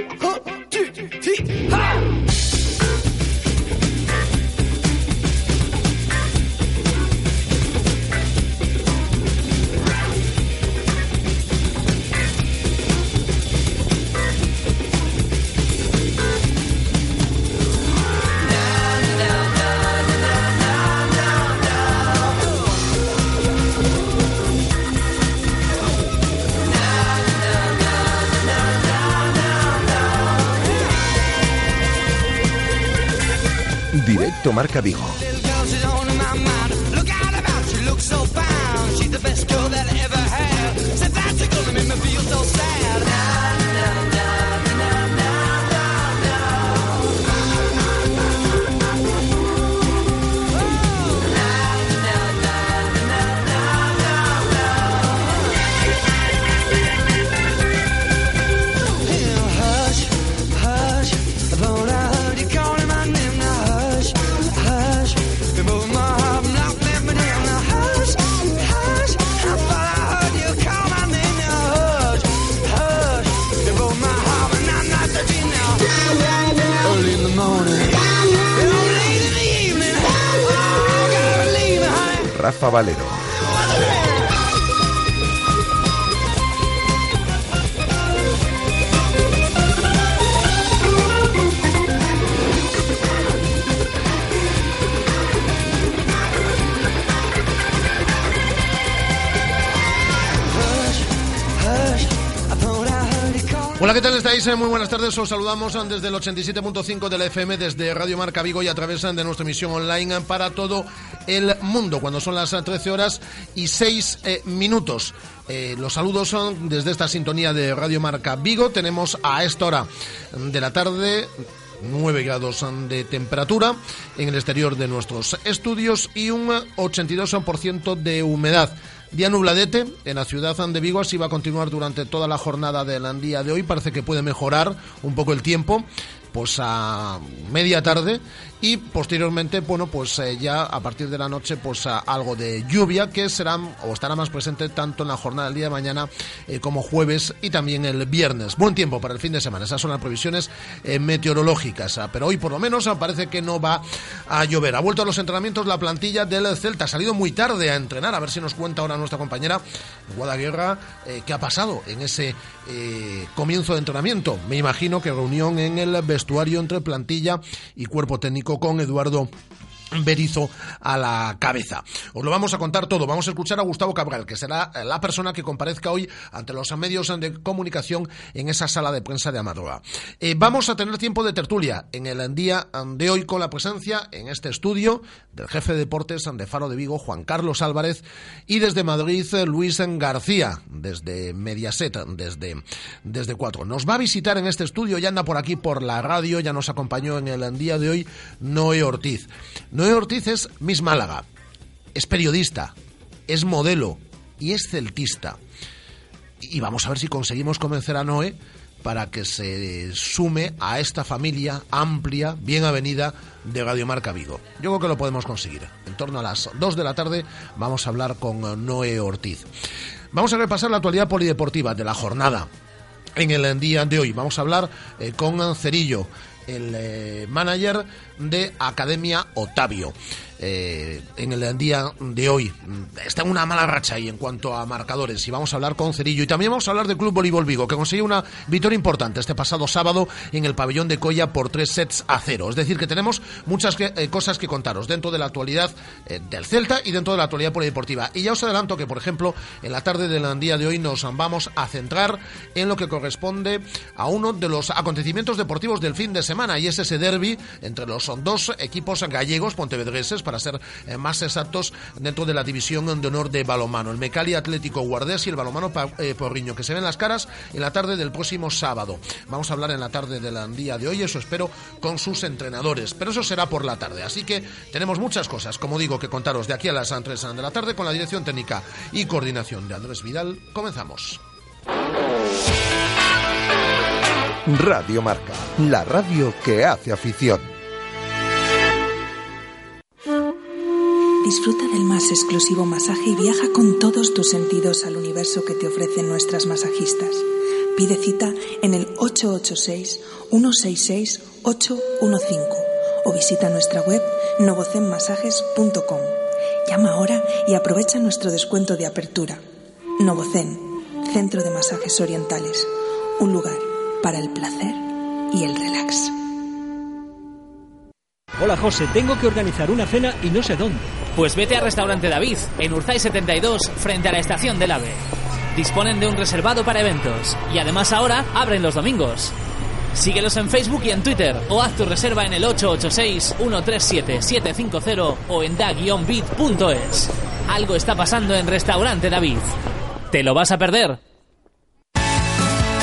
Directo Marca Vigo. Valero. Hola, ¿qué tal estáis? Muy buenas tardes. Os saludamos desde el 87.5 de la FM, desde Radio Marca Vigo y a través de nuestra emisión online para todo el mundo, cuando son las 13 horas y 6 eh, minutos. Eh, los saludos son desde esta sintonía de Radio Marca Vigo. Tenemos a esta hora de la tarde 9 grados de temperatura en el exterior de nuestros estudios y un 82% de humedad. Día nubladete en la ciudad de Vigo, así va a continuar durante toda la jornada del día de hoy. Parece que puede mejorar un poco el tiempo pues a media tarde y posteriormente, bueno, pues eh, ya a partir de la noche, pues algo de lluvia que será o estará más presente tanto en la jornada del día de mañana eh, como jueves y también el viernes. Buen tiempo para el fin de semana, esas son las previsiones eh, meteorológicas, ah, pero hoy por lo menos ah, parece que no va a llover. Ha vuelto a los entrenamientos la plantilla del Celta, ha salido muy tarde a entrenar, a ver si nos cuenta ahora nuestra compañera Guadaguerra qué ha pasado en ese comienzo de entrenamiento. Me imagino que reunión en el vestuario entre plantilla y cuerpo técnico con Eduardo Berizo a la cabeza. Os lo vamos a contar todo. Vamos a escuchar a Gustavo Cabral, que será la persona que comparezca hoy ante los medios de comunicación en esa sala de prensa de Amadroa. Eh, vamos a tener tiempo de tertulia en el día de hoy con la presencia en este estudio del jefe de deportes de Faro de Vigo, Juan Carlos Álvarez, y desde Madrid, Luis García, desde Mediaset, desde, desde Cuatro. Nos va a visitar en este estudio, ya anda por aquí por la radio, ya nos acompañó en el día de hoy Noé Ortiz. Noé Ortiz es Miss Málaga, es periodista, es modelo y es celtista. Y vamos a ver si conseguimos convencer a Noé para que se sume a esta familia amplia, bien avenida de Radio Marca Vigo. Yo creo que lo podemos conseguir. En torno a las 2 de la tarde vamos a hablar con Noé Ortiz. Vamos a repasar la actualidad polideportiva de la jornada. En el día de hoy vamos a hablar eh, con Cerillo, el eh, manager de Academia Otavio. Eh, en el día de hoy. Está una mala racha ahí en cuanto a marcadores y vamos a hablar con Cerillo. Y también vamos a hablar del Club Voleibol Vigo, que consiguió una victoria importante este pasado sábado en el pabellón de Coya por tres sets a cero. Es decir, que tenemos muchas eh, cosas que contaros dentro de la actualidad eh, del Celta y dentro de la actualidad polideportiva. Y ya os adelanto que, por ejemplo, en la tarde del día de hoy nos vamos a centrar en lo que corresponde a uno de los acontecimientos deportivos del fin de semana y es ese derby entre los dos equipos gallegos pontevedreses para ser eh, más exactos, dentro de la división de honor de balomano. El Mecali Atlético Guardés y el balomano eh, Porriño, que se ven las caras en la tarde del próximo sábado. Vamos a hablar en la tarde del día de hoy, eso espero, con sus entrenadores. Pero eso será por la tarde. Así que tenemos muchas cosas, como digo, que contaros de aquí a las 3 de la tarde con la dirección técnica y coordinación de Andrés Vidal. Comenzamos. Radio Marca, la radio que hace afición. Disfruta del más exclusivo masaje y viaja con todos tus sentidos al universo que te ofrecen nuestras masajistas. Pide cita en el 886-166-815 o visita nuestra web novocenmasajes.com. Llama ahora y aprovecha nuestro descuento de apertura. Novocen, Centro de Masajes Orientales, un lugar para el placer y el relax. Hola José, tengo que organizar una cena y no sé dónde. Pues vete a Restaurante David, en Urzay 72, frente a la estación del AVE. Disponen de un reservado para eventos y además ahora abren los domingos. Síguelos en Facebook y en Twitter o haz tu reserva en el 886-137-750 o en da-bit.es. Algo está pasando en Restaurante David. ¿Te lo vas a perder?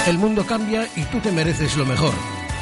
El mundo cambia y tú te mereces lo mejor.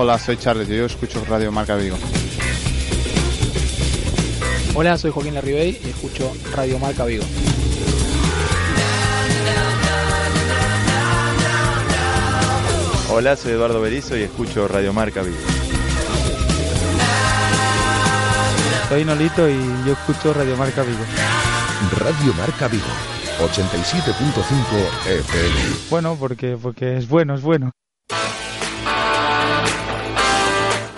Hola, soy Charles y yo escucho Radio Marca Vigo. Hola, soy Joaquín Larribey y escucho Radio Marca Vigo. Hola, soy Eduardo Berizo y escucho Radio Marca Vigo. Soy Nolito y yo escucho Radio Marca Vigo. Radio Marca Vigo, 87.5 FM. Bueno, porque, porque es bueno, es bueno.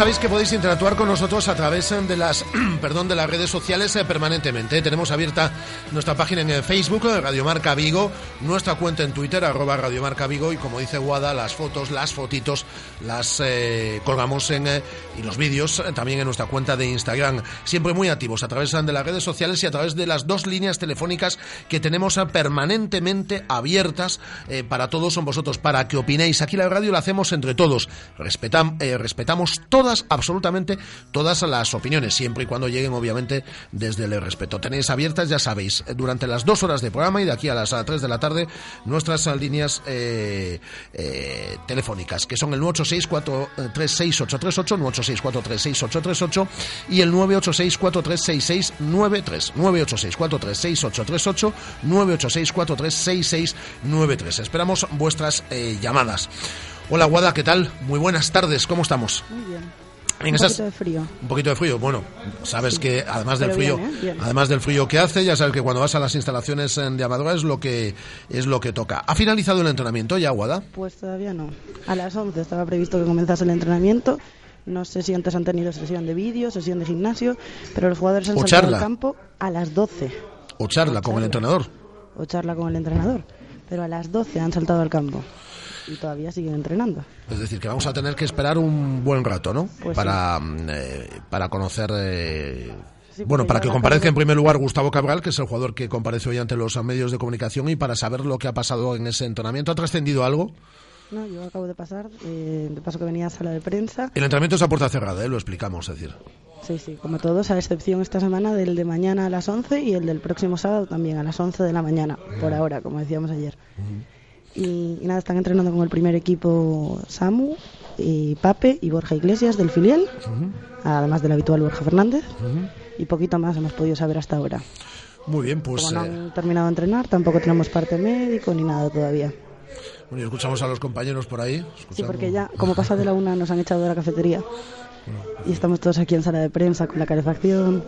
Sabéis que podéis interactuar con nosotros a través de las, perdón, de las redes sociales eh, permanentemente. Tenemos abierta nuestra página en Facebook, eh, Radiomarca Vigo, nuestra cuenta en Twitter, arroba Radiomarca Vigo, y como dice Guada, las fotos, las fotitos, las eh, colgamos en, y los vídeos también en nuestra cuenta de Instagram. Siempre muy activos a través de las redes sociales y a través de las dos líneas telefónicas que tenemos permanentemente abiertas para todos vosotros, para que opinéis. Aquí la radio la hacemos entre todos. respetamos todos todas, absolutamente todas las opiniones, siempre y cuando lleguen, obviamente, desde el respeto. Tenéis abiertas, ya sabéis, durante las dos horas de programa y de aquí a las tres de la tarde, nuestras líneas eh, eh, telefónicas, que son el 986-436-838, 986-436-838 y el 986-4366-93, 986-436-838, 986-4366-93. Esperamos vuestras eh, llamadas. Hola, Guada, ¿qué tal? Muy buenas tardes, ¿cómo estamos? Muy bien. En un poquito de frío. Un poquito de frío. Bueno, sabes que además del frío, bien, ¿eh? Bien. además del frío que hace, ya sabes que cuando vas a las instalaciones eh, de Amadora es lo que es lo que toca. ¿Ha finalizado el entrenamiento ya, Guada? Pues todavía no. A las 11 estaba previsto que comenzase el entrenamiento. No sé si antes han tenido sesión de vídeo, sesión de gimnasio, pero los jugadores han O saltado charla. al campo a las 12. O charla con el entrenador. O charla con el entrenador. Pero a las 12 han saltado al campo. Y todavía siguen entrenando. Es decir, que vamos a tener que esperar un buen rato, ¿no? Pues para, mm, eh, para conocer. eh, Sí, bueno, para que comparezca en primer lugar Gustavo Cabral, que es el jugador que compareció hoy ante los medios de comunicación, y para saber lo que ha pasado en ese entrenamiento. ¿Ha trascendido algo? No, yo acabo de pasar, eh, de paso que venía a sala de prensa. El entrenamiento es a puerta cerrada, ¿eh? lo explicamos, es decir. Sí, sí, como todos, a excepción esta semana del de mañana a las 11 y el del próximo sábado también a las 11 de la mañana, por ahora, como decíamos ayer. Y, y nada, están entrenando con el primer equipo Samu, y Pape y Borja Iglesias del filial, además del habitual Borja Fernández, y poquito más hemos podido saber hasta ahora. Muy bien, pues. Como no eh, han terminado de entrenar, tampoco tenemos parte médico ni nada todavía. bueno, y escuchamos a los compañeros por ahí. Sí, porque ya, como pasa de la una, nos han echado de la cafetería. Y estamos todos aquí en sala de prensa con la calefacción.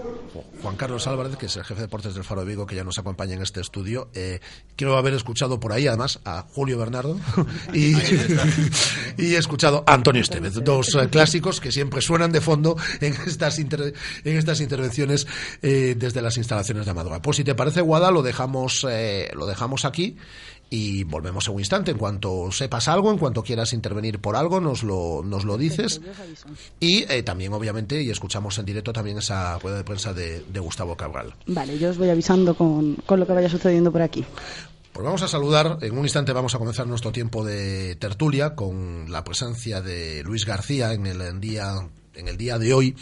Juan Carlos Álvarez, que es el jefe de deportes del Faro de Vigo, que ya nos acompaña en este estudio. Eh, quiero haber escuchado por ahí, además, a Julio Bernardo y, y he escuchado a Antonio Estevez, dos eh, clásicos que siempre suenan de fondo en estas, inter- en estas intervenciones eh, desde las instalaciones de Amadora. Pues si te parece, Guada, lo dejamos, eh, lo dejamos aquí y volvemos en un instante. En cuanto sepas algo, en cuanto quieras intervenir por algo, nos lo, nos lo dices. Y eh, también, obviamente, y escuchamos en directo también esa rueda de prensa de, de Gustavo Cabral. Vale, yo os voy avisando con, con lo que vaya sucediendo por aquí. Pues vamos a saludar, en un instante vamos a comenzar nuestro tiempo de tertulia con la presencia de Luis García en el día, en el día de hoy.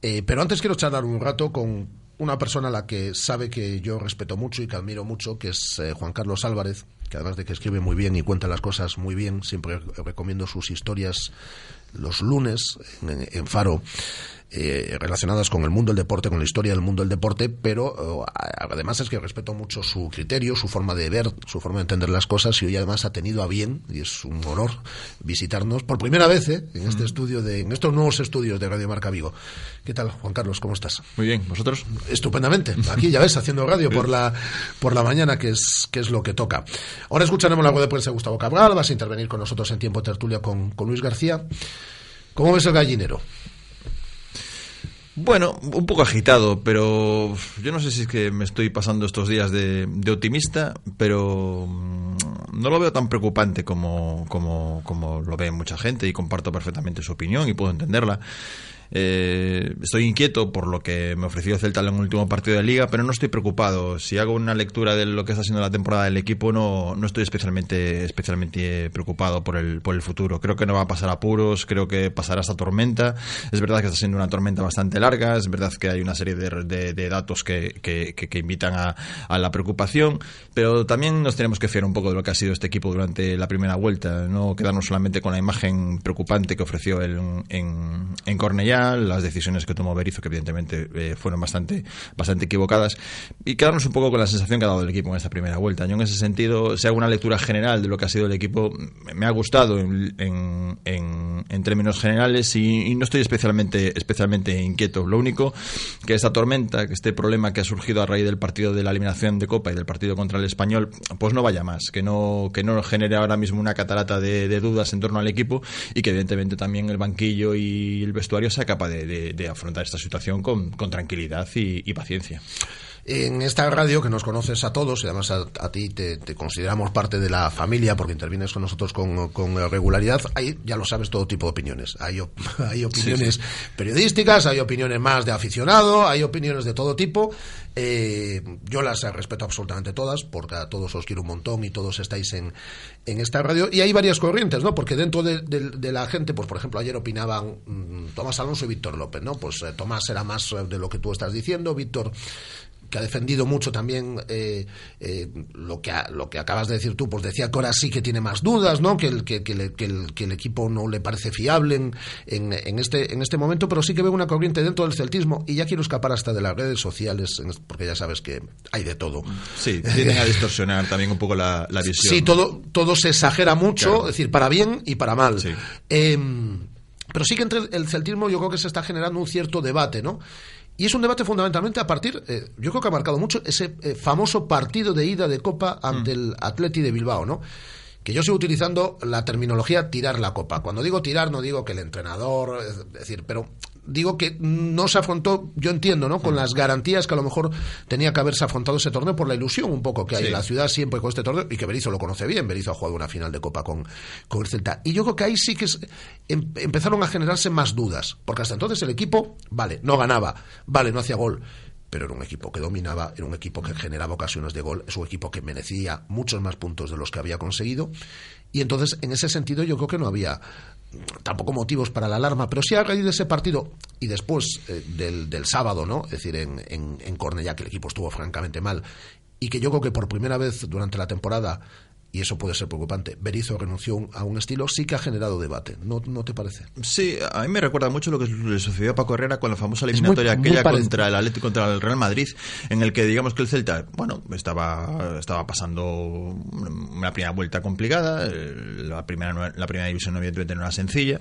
Eh, pero antes quiero charlar un rato con una persona a la que sabe que yo respeto mucho y que admiro mucho, que es eh, Juan Carlos Álvarez, que además de que escribe muy bien y cuenta las cosas muy bien, siempre recomiendo sus historias los lunes en, en Faro. Eh, relacionadas con el mundo del deporte, con la historia del mundo del deporte, pero eh, además es que respeto mucho su criterio, su forma de ver, su forma de entender las cosas y hoy además ha tenido a bien, y es un honor, visitarnos por primera vez eh, en este estudio, de, en estos nuevos estudios de Radio Marca Vigo. ¿Qué tal, Juan Carlos? ¿Cómo estás? Muy bien, ¿vosotros? Estupendamente. Aquí ya ves, haciendo radio por la, por la mañana, que es, que es lo que toca. Ahora escucharemos la web de prensa de Gustavo Cabral, vas a intervenir con nosotros en tiempo tertulia con, con Luis García. ¿Cómo ves el gallinero? Bueno, un poco agitado, pero yo no sé si es que me estoy pasando estos días de, de optimista, pero mm, no lo veo tan preocupante como, como, como lo ve mucha gente y comparto perfectamente su opinión y puedo entenderla. Eh, estoy inquieto por lo que me ofreció Celta en el último partido de liga, pero no estoy preocupado. Si hago una lectura de lo que está siendo la temporada del equipo, no, no estoy especialmente, especialmente preocupado por el, por el futuro. Creo que no va a pasar apuros, creo que pasará esta tormenta. Es verdad que está siendo una tormenta bastante larga, es verdad que hay una serie de, de- datos que, que- que- invitan a, a la preocupación, pero también nos tenemos que fiar un poco de lo que ha sido este equipo durante la primera vuelta, no quedarnos solamente con la imagen preocupante que ofreció en, en, en Cornellá, las decisiones que tomó Berizzo, que evidentemente eh, fueron bastante, bastante equivocadas, y quedarnos un poco con la sensación que ha dado el equipo en esta primera vuelta. Yo en ese sentido, si hago una lectura general de lo que ha sido el equipo, me ha gustado en, en- en- en términos generales y, y no estoy especialmente, especialmente inquieto. Lo único que esta tormenta, que este problema que ha surgido a raíz del partido de la eliminación de Copa y del partido contra el Español, pues no vaya más, que no, que no genere ahora mismo una catarata de, de dudas en torno al equipo y que evidentemente también el banquillo y el vestuario sea capaz de, afrontar esta situación con, con tranquilidad y paciencia. En esta radio que nos conoces a todos y además a, ti te, consideramos parte de la familia porque intervienes con nosotros con, regularidad, hay, ya lo sabes, todo tipo de opiniones. Hay, hay opiniones periodísticas, hay opiniones más de aficionado, hay opiniones de todo tipo. Eh, yo las respeto absolutamente todas porque a todos os quiero un montón y todos estáis en, en esta radio. Y hay varias corrientes, ¿no? Porque dentro de, la gente, pues por ejemplo, ayer opinaban mm, Tomás Alonso y Víctor López, ¿no? Pues eh, Tomás era más de lo que tú estás diciendo, Víctor que ha defendido mucho también eh, eh, lo, que lo que acabas de decir tú, pues decía que ahora sí que tiene más dudas, ¿no? que, el, que, que, el, equipo no le parece fiable en, en, este, en este momento, pero sí que veo una corriente dentro del celtismo y ya quiero escapar hasta de las redes sociales, porque ya sabes que hay de todo. Sí, tienden a distorsionar también un poco la, visión. Sí, todo, todo se exagera mucho, es decir, para bien y para mal. Em, pero sí que entre el celtismo yo creo que se está generando un cierto debate, ¿no? Y es un debate fundamentalmente a partir, eh, yo creo que ha marcado mucho ese eh, famoso partido de ida de Copa ante mm. el Atleti de Bilbao, ¿no? Que yo sigo utilizando la terminología tirar la copa. Cuando digo tirar, no digo que el entrenador, es decir, pero digo que no se afrontó, yo entiendo, ¿no? Con mm. las garantías que a lo mejor tenía que haberse afrontado ese torneo por la ilusión un poco que hay en la ciudad siempre con este torneo y que Berizzo lo conoce bien. Berizzo ha jugado una final de Copa con, con el Celta. Y yo creo que ahí sí que em, empezaron a generarse más dudas, porque hasta entonces el equipo, vale, no ganaba, vale, no hacía gol, pero era un equipo que dominaba, era un equipo que generaba ocasiones de gol, es un equipo que merecía muchos más puntos de los que había conseguido. Y entonces, en ese sentido, yo creo que no había tampoco motivos para la alarma, pero sí a raíz de ese partido y después eh, del, del, sábado, ¿no? Es decir, en, en, que el equipo estuvo francamente mal y que yo creo que por primera vez durante la temporada y eso puede ser preocupante. Berizzo renunció a un estilo, sí que ha generado debate, ¿no, no te parece? Sí, a mí me recuerda mucho lo que le sucedió a Paco Herrera con la famosa eliminatoria aquella contra el Atlético, contra el Real Madrid, en el que digamos que el Celta, bueno, estaba, estaba pasando una primera vuelta complicada, eh, la primera, la primera división evidentemente no era sencilla,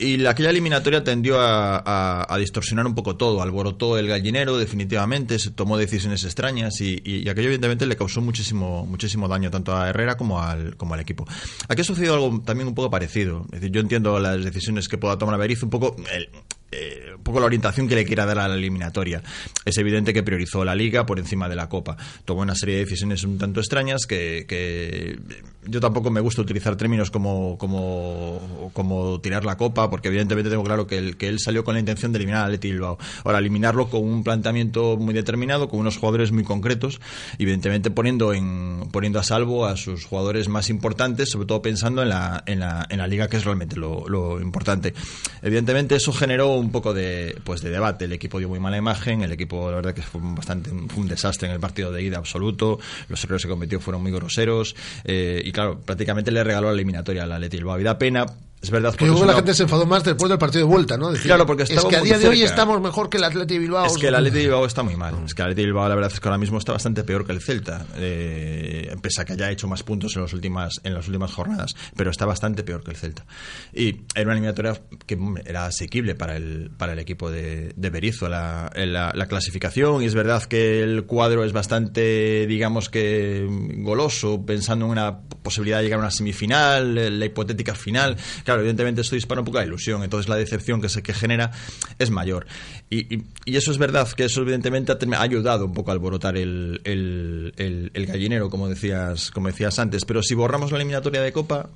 y aquella eliminatoria tendió a, distorsionar un poco todo, alborotó el gallinero definitivamente, se tomó decisiones extrañas y, aquello evidentemente le causó muchísimo muchísimo daño tanto a Herrera como al, como al equipo. Aquí ha sucedido algo también un poco parecido. Es decir, yo entiendo las decisiones que pueda tomar Berizzo, un poco el, eh, un poco la orientación que le quiera dar a la eliminatoria. Es evidente que priorizó la liga por encima de la copa. Tomó una serie de decisiones un tanto extrañas que, yo tampoco me gusta utilizar términos como, como, como tirar la copa, porque evidentemente tengo claro que, el, que él salió con la intención de eliminar a Leti Bilbao. Ahora, eliminarlo con un planteamiento muy determinado, con unos jugadores muy concretos, evidentemente poniendo, en, poniendo a salvo a sus jugadores más importantes, sobre todo pensando en la, en la, en la liga, que es realmente lo, lo importante. Evidentemente eso generó un poco de, pues de debate. El equipo dio muy mala imagen, el equipo, la verdad, que fue bastante un desastre en el partido de ida absoluto. Los errores que cometió fueron muy groseros. Eh, y claro, prácticamente le regaló la eliminatoria al Atleti Bilbao. Y da pena es verdad. Que luego la gente se enfadó más después del partido de vuelta, ¿no? claro, porque es que a día de hoy estamos mejor que el Atleti Bilbao. Es que el Atleti Bilbao está muy mal. Es que el Atleti Bilbao, la verdad es que ahora mismo está bastante peor que el Celta. Eh, pese a que haya hecho más puntos en, las últimas, en las últimas jornadas. Pero está bastante peor que el Celta. Y era una eliminatoria que era asequible para el, para el equipo de, de Berizzo, la, la, clasificación. Y es verdad que el cuadro es bastante, digamos que, goloso, pensando en una posibilidad de llegar a una semifinal, la hipotética final. Claro, evidentemente esto dispara un poco la ilusión, entonces la decepción que se que genera es mayor. Y, eso es verdad, que eso evidentemente ha, ayudado un poco a alborotar el, el, gallinero, como decías, como decías antes. Pero si borramos la eliminatoria de Copa,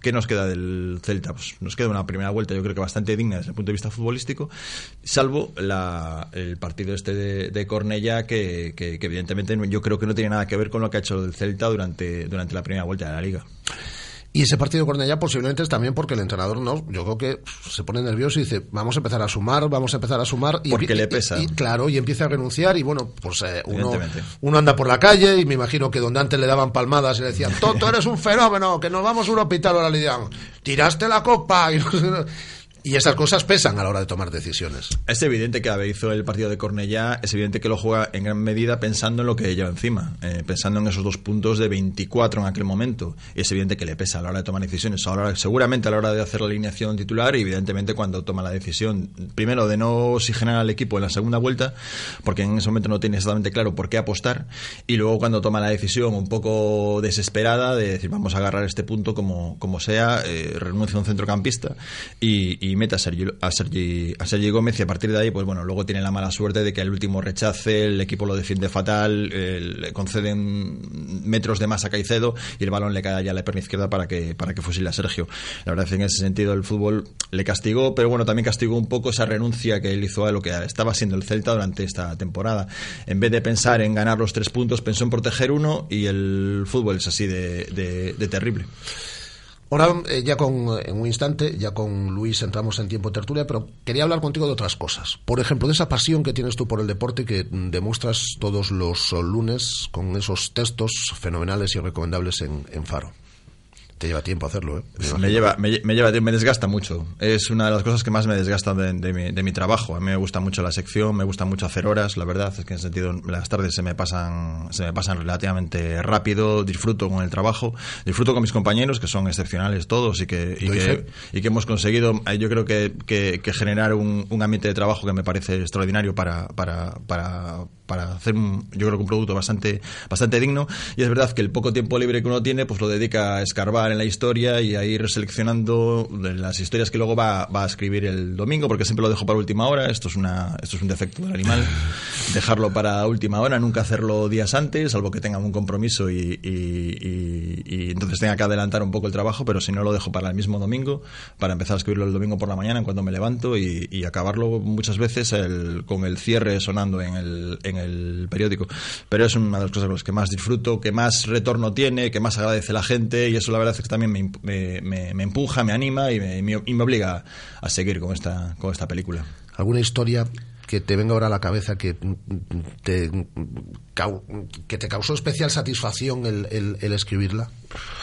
¿Qué nos queda del Celta? Pues nos queda una primera vuelta, yo creo que bastante digna desde el punto de vista futbolístico, salvo el partido este de, Cornella, que, que, evidentemente yo creo que no tiene nada que ver con lo que ha hecho el Celta durante, durante la primera vuelta de la liga. Y ese partido con ella posiblemente es también porque el entrenador no, yo creo que se pone nervioso y dice, vamos a empezar a sumar, vamos a empezar a sumar. Y, porque le pesa. Y, claro, y empieza a renunciar y bueno, pues eh, uno, uno anda por la calle y me imagino que donde antes le daban palmadas y le decían, Toto, eres un fenómeno, que nos vamos a un hospital ahora le dirán, tiraste la copa. Y y esas cosas pesan a la hora de tomar decisiones. Es evidente que hizo el partido de Cornellá, es evidente que lo juega en gran medida pensando en lo que lleva encima, eh, pensando en esos dos puntos de 24 en aquel momento. Y es evidente que le pesa a la hora de tomar decisiones. Ahora, seguramente a la hora de hacer la alineación titular, y evidentemente cuando toma la decisión, primero de no oxigenar al equipo en la segunda vuelta, porque en ese momento no tiene exactamente claro por qué apostar, y luego cuando toma la decisión un poco desesperada de decir vamos a agarrar este punto como, como sea, eh, renuncia a un centrocampista y mete a Sergi, a, Sergi, a Sergi Gómez y a partir de ahí, pues bueno, luego tiene la mala suerte de que el último rechace, el equipo lo defiende fatal, le conceden metros de más a Caicedo y el balón le cae ya a la pierna izquierda para que, para que fusile a Sergio. La verdad es que en ese sentido el fútbol le castigó, pero bueno, también castigó un poco esa renuncia que él hizo a lo que estaba siendo el Celta durante esta temporada. En vez de pensar en ganar los tres puntos, pensó en proteger uno y el fútbol es así de, de, de terrible. Ahora, eh, ya con, en un instante, ya con Luis entramos en tiempo tertulia, pero quería hablar contigo de otras cosas. Por ejemplo, de esa pasión que tienes tú por el deporte que demuestras todos los lunes con esos textos fenomenales y recomendables en, en Faro. Te lleva tiempo hacerlo, ¿eh? Me, lleva, me, me, lleva, me desgasta mucho. Es una de las cosas que más me desgasta de, de, mi, de, mi, trabajo. A mí me gusta mucho la sección, me gusta mucho hacer horas. La verdad es que en ese sentido las tardes se me pasan, se me pasan relativamente rápido. Disfruto con el trabajo, disfruto con mis compañeros que son excepcionales todos y que, y que, y que, hemos conseguido, eh, yo creo que, que, que generar un, un, ambiente de trabajo que me parece extraordinario para, para, para para hacer un, yo creo que un producto bastante bastante digno. Y es verdad que el poco tiempo libre que uno tiene pues lo dedica a escarbar en la historia y a ir seleccionando las historias que luego va, va a escribir el domingo porque siempre lo dejo para última hora. Esto es una esto es un defecto del animal dejarlo para última hora nunca hacerlo días antes salvo que tenga un compromiso y, y, y, y entonces tenga que adelantar un poco el trabajo pero si no lo dejo para el mismo domingo para empezar a escribirlo el domingo por la mañana en cuando me levanto y, acabarlo muchas veces el, con el cierre sonando en el, en el el periódico. Pero es una de las cosas con las que más disfruto, que más retorno tiene, que más agradece la gente y eso la verdad es que también me, me, empuja, me anima y me, y me obliga a seguir con esta, con esta película. ¿Alguna historia que te venga ahora a la cabeza que te, que te causó especial satisfacción el escribirla?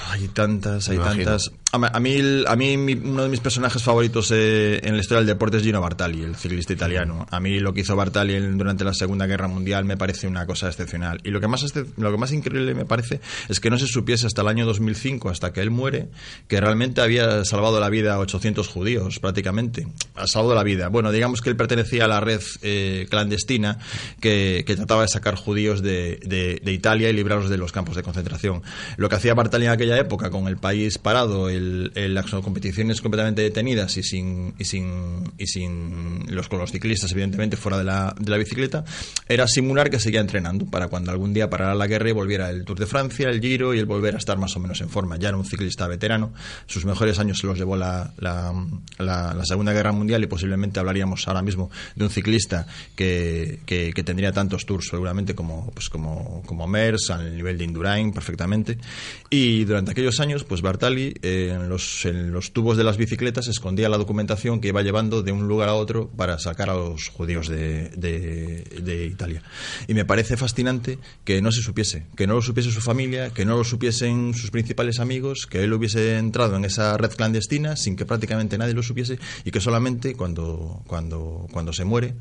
Hay tantas, hay tantas. A mí, a mí uno de mis personajes favoritos eh, en la historia del deporte es Gino Bartali, el ciclista italiano. A mí lo que hizo Bartali durante la Segunda Guerra Mundial me parece una cosa excepcional. Y lo que más, lo que más increíble me parece es que no se supiese hasta el año 2005, hasta que él muere, que realmente había salvado la vida a 800 judíos, prácticamente. Ha salvado la vida. Bueno, digamos que él pertenecía a la red eh, clandestina que, que, trataba de sacar judíos de, de, de, Italia y librarlos de los campos de concentración. Lo que hacía Bartali en aquella época, con el país parado, el, el, las competiciones completamente detenidas y sin, y sin, y sin los, con los ciclistas, evidentemente, fuera de la, de la bicicleta, era simular que seguía entrenando para cuando algún día parara la guerra y volviera el Tour de Francia, el Giro y el volver a estar más o menos en forma. Ya era un ciclista veterano, sus mejores años se los llevó la, la, Segunda Guerra Mundial y posiblemente hablaríamos ahora mismo de un ciclista que, que, que tendría tantos tours seguramente como, pues como, como Mers, al nivel de Indurain perfectamente. Y durante aquellos años, pues Bartali eh, en, los, en los tubos de las bicicletas escondía la documentación que iba llevando de un lugar a otro para sacar a los judíos de, de, de, Italia. Y me parece fascinante que no se supiese, que no lo supiese su familia, que no lo supiesen sus principales amigos, que él hubiese entrado en esa red clandestina sin que prácticamente nadie lo supiese y que solamente cuando, cuando, cuando se muere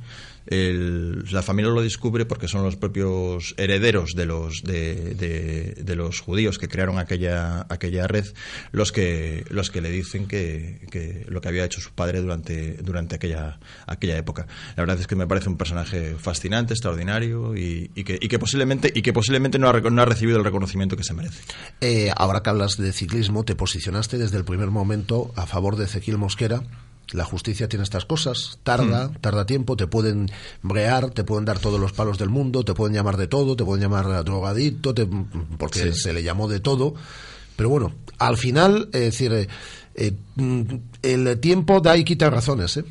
la familia lo descubre porque son los propios herederos de los de, de, los judíos que crearon aquella aquella red los que los que le dicen que, que, lo que había hecho su padre durante durante aquella aquella época. La verdad es que me parece un personaje fascinante extraordinario y, que, posiblemente y que posiblemente no ha, no ha recibido el reconocimiento que se merece. Eh, ahora que hablas de ciclismo te posicionaste desde el primer momento a favor de Ezequiel Mosquera la justicia tiene estas cosas, tarda, mm. tarda tiempo, te pueden brear, te pueden dar todos los palos del mundo, te pueden llamar de todo, te pueden llamar drogadicto, te, porque sí. se le llamó de todo. Pero bueno, al final, es decir, eh, eh, el tiempo da y quita razones. ¿eh?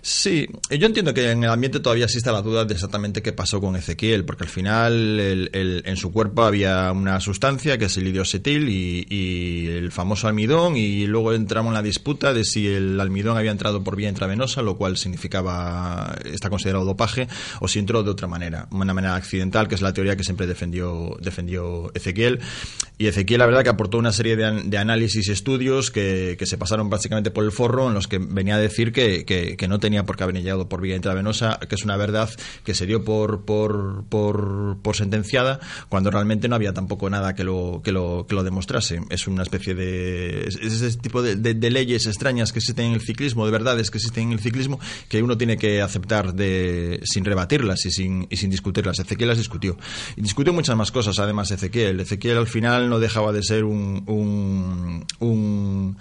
Sí, yo entiendo que en el ambiente todavía existe la duda de exactamente qué pasó con Ezequiel, porque al final el, el, en su cuerpo había una sustancia que es el idiosetil y, y, el famoso almidón, y luego entramos en la disputa de si el almidón había entrado por vía intravenosa, lo cual significaba, está considerado dopaje, o si entró de otra manera, una manera accidental, que es la teoría que siempre defendió, defendió Ezequiel. Y Ezequiel, la verdad, que aportó una serie de, de análisis y estudios que, que se pasaron básicamente por el forro en los que venía a decir que, que, que, no tenía por qué haber llegado por vía intravenosa, que es una verdad que se dio por, por, por, por sentenciada, cuando realmente no había tampoco nada que lo, que lo, que lo demostrase. Es una especie de. Es ese tipo de, de, de, leyes extrañas que existen en el ciclismo, de verdades que existen en el ciclismo, que uno tiene que aceptar de, sin rebatirlas y sin, y sin discutirlas. Ezequiel las discutió. Y discutió muchas más cosas, además, Ezequiel. Ezequiel al final no dejaba de ser un, un, un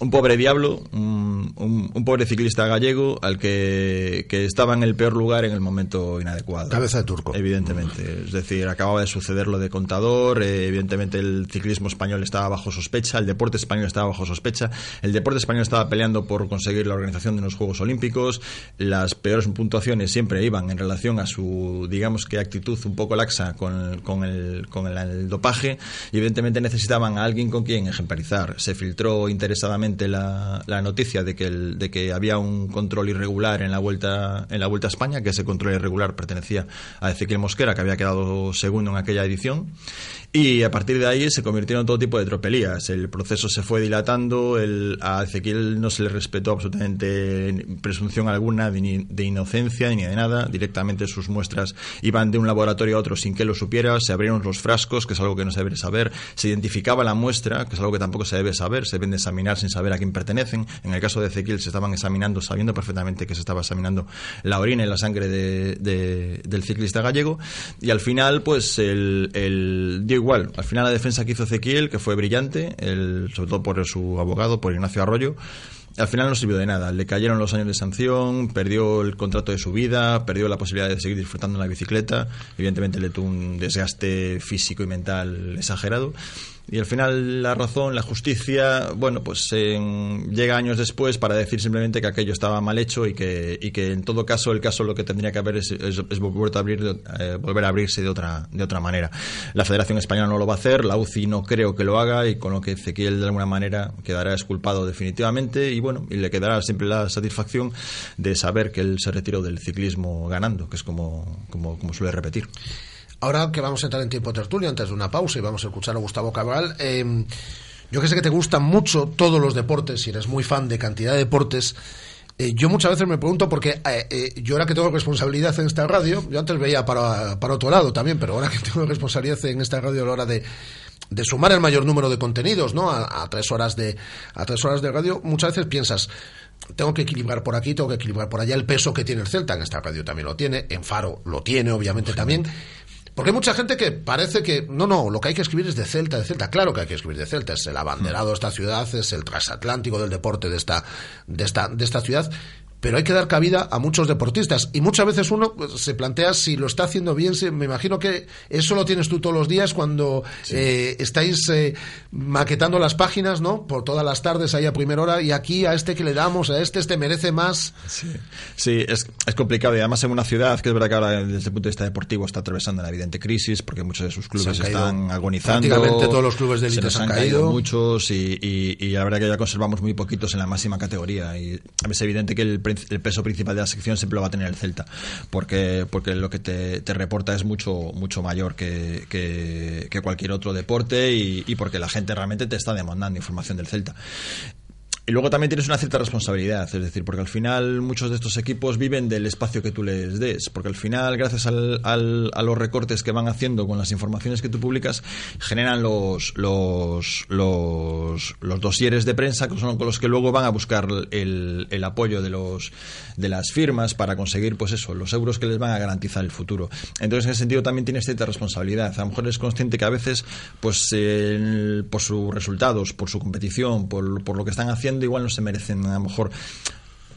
un pobre diablo, un, un, pobre ciclista gallego al que, que, estaba en el peor lugar en el momento inadecuado. Cabeza de turco. Evidentemente. Es decir, acababa de suceder lo de contador, eh, evidentemente el ciclismo español estaba bajo sospecha, el deporte español estaba bajo sospecha, el deporte español estaba peleando por conseguir la organización de los Juegos Olímpicos, las peores puntuaciones siempre iban en relación a su, digamos que actitud un poco laxa con, con, el, con el, dopaje y evidentemente necesitaban a alguien con quien ejemplarizar. Se filtró interesadamente la, la noticia de que, el, de que había un control irregular en la vuelta en la vuelta a España, que ese control irregular pertenecía a Ezequiel Mosquera, que había quedado segundo en aquella edición y a partir de ahí se convirtieron todo tipo de tropelías. El proceso se fue dilatando, el, a Ezequiel no se le respetó absolutamente presunción alguna de, inocencia ni de nada. Directamente sus muestras iban de un laboratorio a otro sin que lo supiera. Se abrieron los frascos, que es algo que no se debe saber. Se identificaba la muestra, que es algo que tampoco se debe saber. Se deben de examinar sin saber a quién pertenecen. En el caso de Ezequiel se estaban examinando sabiendo perfectamente que se estaba examinando la orina y la sangre de, del ciclista gallego. Y al final, pues el, el igual. Al final la defensa que hizo Ezequiel, que fue brillante, el, sobre todo por su abogado, por Ignacio Arroyo, al final no sirvió de nada. Le cayeron los años de sanción, perdió el contrato de su vida, perdió la posibilidad de seguir disfrutando de la bicicleta. Evidentemente le tuvo un desgaste físico y mental exagerado. Y al final la razón, la justicia, bueno, pues llega años después para decir simplemente que aquello estaba mal hecho y que, y que en todo caso el caso lo que tendría que haber es, volver, a abrir, eh, volver a abrirse de otra, de otra manera. La Federación Española no lo va a hacer, la UCI no creo que lo haga y con lo que Ezequiel de alguna manera quedará exculpado definitivamente y bueno, y le quedará siempre la satisfacción de saber que él se retiró del ciclismo ganando, que es como, como, como suele repetir. Ahora que vamos a entrar en tiempo tertulio, antes de una pausa y vamos a escuchar a Gustavo Cabral, em, yo que sé que te gustan mucho todos los deportes y eres muy fan de cantidad de deportes. Eh, yo muchas veces me pregunto porque eh, eh, yo ahora que tengo responsabilidad en esta radio, yo antes veía para, para otro lado también, pero ahora que tengo responsabilidad en esta radio a la hora de, de sumar el mayor número de contenidos, ¿no? A, tres horas de a tres horas de radio, muchas veces piensas tengo que equilibrar por aquí, tengo que equilibrar por allá el peso que tiene el Celta en esta radio también lo tiene, en Faro lo tiene obviamente también, porque hay mucha gente que parece que, no, no, lo que hay que escribir es de Celta, de Celta. Claro que hay que escribir de Celta, es el abanderado de esta ciudad, es el transatlántico del deporte de esta, de esta, de esta ciudad pero hay que dar cabida a muchos deportistas. Y muchas veces uno pues, se plantea si lo está haciendo bien. me imagino que eso lo tienes tú todos los días cuando eh, estáis eh, maquetando las páginas, ¿no? Por todas las tardes ahí a primera hora. Y aquí a este que le damos, a este, este merece más. Sí, es, es, complicado. Y además en una ciudad que es verdad que ahora desde el punto de vista deportivo está atravesando una evidente crisis porque muchos de sus clubes están agonizando. Prácticamente todos los clubes de élite se, han, caído. muchos y, y, la verdad que ya conservamos muy poquitos en la máxima categoría. Y es evidente que el el peso principal de la sección siempre lo va a tener el Celta, porque, porque lo que te, reporta es mucho, mucho mayor que, que, cualquier otro deporte y porque la gente realmente te está demandando información del Celta. Y luego también tienes una cierta responsabilidad, es decir, porque al final muchos de estos equipos viven del espacio que tú les des, porque al final, gracias al, a los recortes que van haciendo con las informaciones que tú publicas, generan los, los, los, los dosieres de prensa que son con los que luego van a buscar el, el apoyo de, los, de las firmas para conseguir, pues eso, los euros que les van a garantizar el futuro. Entonces, en ese sentido también tienes cierta responsabilidad. A lo mejor es consciente que a veces, pues, por sus resultados, por su competición, por, por lo que están haciendo, igual no se merecen a lo mejor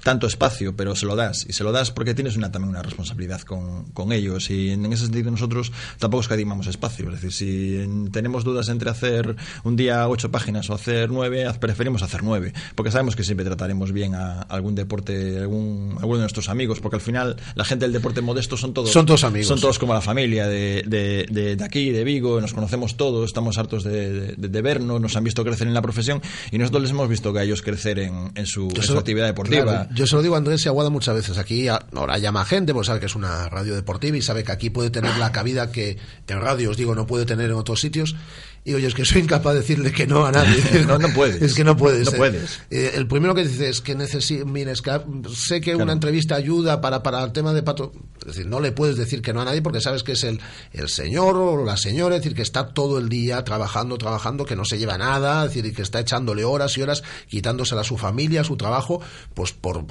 tanto espacio, pero se lo das. Y se lo das porque tienes una, también una responsabilidad con, con ellos. Y en, ese sentido nosotros tampoco escatimamos espacio. Es decir, si tenemos dudas entre hacer un día ocho páginas o hacer nueve, preferimos hacer nueve. Porque sabemos que siempre trataremos bien a algún deporte, algún, alguno de nuestros amigos. Porque al final la gente del deporte modesto son todos... Son todos amigos. Son todos como la familia de, de, de, aquí, de Vigo. Nos conocemos todos, estamos hartos de, vernos, nos han visto crecer en la profesión y nosotros les hemos visto que a ellos crecer en, en, su, actividad deportiva yo se lo digo a Andrés y Aguada muchas veces. Aquí ahora llama gente, pues sabe que es una radio deportiva y sabe que aquí puede tener la cabida que en radio, os digo, no puede tener en otros sitios. Y oye, es que soy incapaz de decirle que no a nadie. no, no puedes. Es que no puedes. No puedes. Eh, el primero que dice es que necesito, mire, sé que una entrevista ayuda para, para el tema de pato. Es decir, no le puedes decir que no a nadie porque sabes que es el, el señor o la señora, es decir, que está todo el día trabajando, trabajando, que no se lleva nada, es decir, y que está echándole horas y horas, quitándosela a su familia, a su trabajo, pues por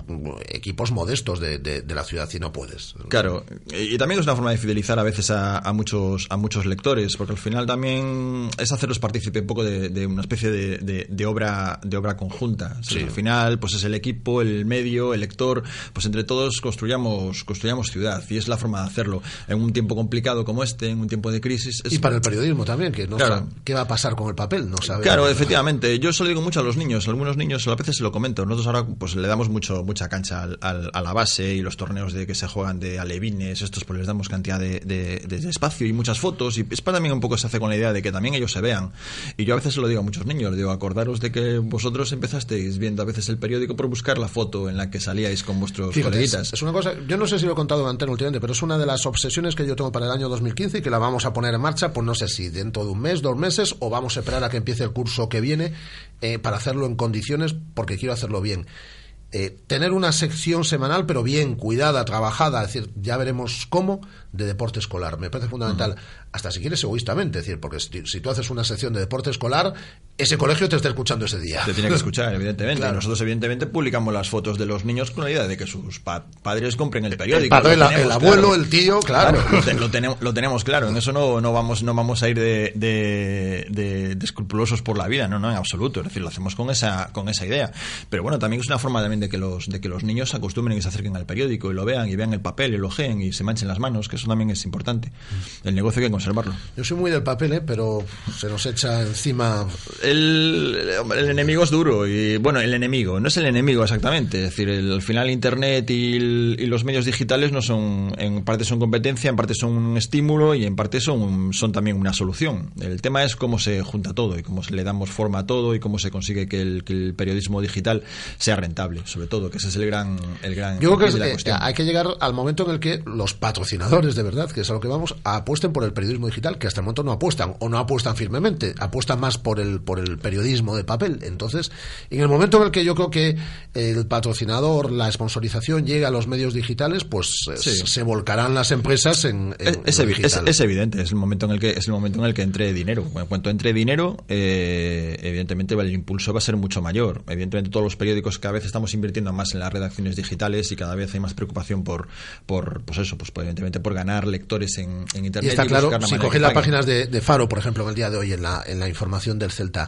equipos modestos de, de, la ciudad si no puedes. Claro, y también es una forma de fidelizar a veces a, a muchos a muchos lectores, porque al final también es hacerlos partícipe un poco de, una especie de, de, obra de obra conjunta. Al final, pues es el equipo, el medio, el lector, pues entre todos construyamos construyamos ciudad y es la forma de hacerlo en un tiempo complicado como este, en un tiempo de crisis. Y para el periodismo también, que no sabe qué va a pasar con el papel, no sabe. Claro, efectivamente. Yo se lo digo mucho a los niños, algunos niños a veces se lo comento. Nosotros ahora pues le damos mucho mucha cancha al, a la base y los torneos de que se juegan de alevines, estos pues les damos cantidad de, de, espacio y muchas fotos y es para también un poco se hace con la idea de que también ellos se vean. Y yo a veces se lo digo a muchos niños, digo, acordaros de que vosotros empezasteis viendo a veces el periódico por buscar la foto en la que salíais con vuestros coleguitas. Es, una cosa, yo no sé si lo he contado en antena últimamente, pero es una de las obsesiones que yo tengo para el año 2015 y que la vamos a poner en marcha, pues no sé si dentro de un mes, dos meses o vamos a esperar a que empiece el curso que viene eh, para hacerlo en condiciones porque quiero hacerlo bien. Eh, tener una sección semanal, pero bien cuidada, trabajada, es decir, ya veremos cómo, de deporte escolar. Me parece fundamental, hasta si quieres egoístamente, es decir, porque si, tú haces una sección de deporte escolar, ese colegio te está escuchando ese día. Te tiene que escuchar, evidentemente. Nosotros, evidentemente, publicamos las fotos de los niños con la idea de que sus padres compren el periódico. El, abuelo, el tío, claro. lo, tenemos, lo tenemos claro. En eso no, no, vamos, no vamos a ir de, de, escrupulosos por la vida, no, no, en absoluto. Es decir, lo hacemos con esa, con esa idea. Pero bueno, también es una forma también de que los, de que los niños se acostumbren y se acerquen al periódico y lo vean y vean el papel y lo ojeen y se manchen las manos, que eso también es importante. El negocio hay que conservarlo. Yo soy muy del papel, ¿eh? pero se nos echa encima. El, el, enemigo es duro y, bueno, el enemigo, no es el enemigo exactamente. Es decir, al final Internet y, los medios digitales no son, en parte son competencia, en parte son un estímulo y en parte son, son también una solución. El tema es cómo se junta todo y cómo le damos forma a todo y cómo se consigue que el, que el periodismo digital sea rentable, sobre todo, que ese es el gran. El gran Yo creo que eh, hay que llegar al momento en el que los patrocinadores, de verdad, que es a lo que vamos, apuesten por el periodismo digital, que hasta el momento no apuestan, o no apuestan firmemente, apuestan más por el, por el periodismo de papel. Entonces, en el momento en el que yo creo que el patrocinador, la sponsorización llega a los medios digitales, pues eh, se volcarán las empresas en, es, evidente, es el momento en el que es el momento en el que entre dinero. En cuanto entre dinero, eh, evidentemente el impulso va a ser mucho mayor. Evidentemente todos los periódicos cada vez estamos invirtiendo más en las redacciones digitales y cada vez hay más preocupación por, por pues eso, pues evidentemente por ganar lectores en, internet. Y está claro, si cogéis las páginas de, Faro, por ejemplo, en el día de hoy en la, en la información del Celta,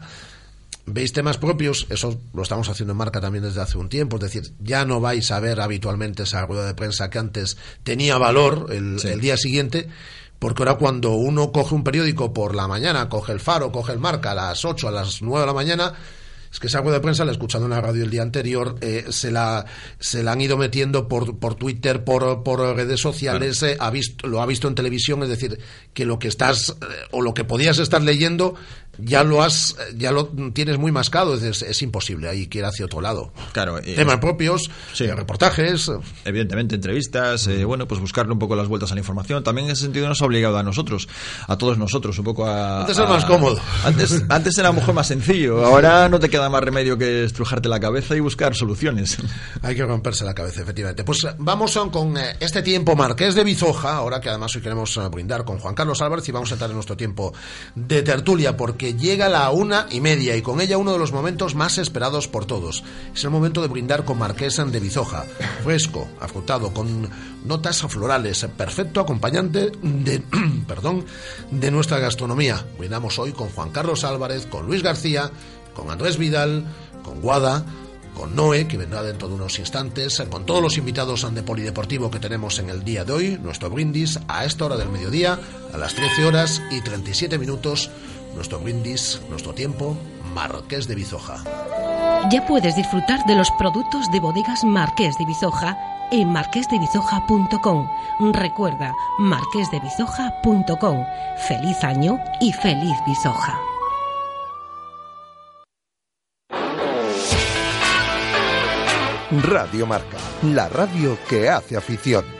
veis temas propios, eso lo estamos haciendo en marca también desde hace un tiempo, es decir, ya no vais a ver habitualmente esa rueda de prensa que antes tenía valor el, el día siguiente, porque ahora cuando uno coge un periódico por la mañana, coge el Faro, coge el Marca a las 8, a las 9 de la mañana, es que esa rueda de prensa la he escuchado en la radio el día anterior, eh, se, la, se la han ido metiendo por, por Twitter, por, por redes sociales, eh, ha visto, lo ha visto en televisión, es decir, que lo que estás eh, o lo que podías estar leyendo ya lo has ya lo tienes muy mascado es, es imposible hay que ir hacia otro lado. Claro temas propios reportajes evidentemente entrevistas bueno pues buscarle un poco las vueltas a la información. También en ese sentido nos ha obligado a nosotros a todos nosotros un poco a antes era más cómodo. Antes antes era a lo mejor más sencillo. Ahora no te queda más remedio que estrujarte la cabeza y buscar soluciones. Hay que romperse la cabeza, efectivamente. Pues eh, vamos con eh, este tiempo Marqués de Bizoja, ahora que además hoy queremos eh, brindar con Juan Carlos Álvarez y vamos a entrar en nuestro tiempo de tertulia porque llega la una y media y con ella uno de los momentos más esperados por todos. Es el momento de brindar con Marqués de Bizoja, fresco, afrutado, con notas florales, perfecto acompañante de, perdón, de nuestra gastronomía. Brindamos hoy con Juan Carlos Álvarez, con Luis García con Andrés Vidal, con Guada, con Noé, que vendrá dentro de unos instantes, con todos los invitados de Polideportivo que tenemos en el día de hoy, nuestro brindis a esta hora del mediodía, a las 13 horas y 37 minutos, nuestro brindis, nuestro tiempo, Marqués de Bizoja. Ya puedes disfrutar de los productos de bodegas Marqués de Bizoja en marquesdebizoja.com. Recuerda, marquesdebizoja.com. Feliz año y feliz Bizoja. Radio Marca, la radio que hace afición.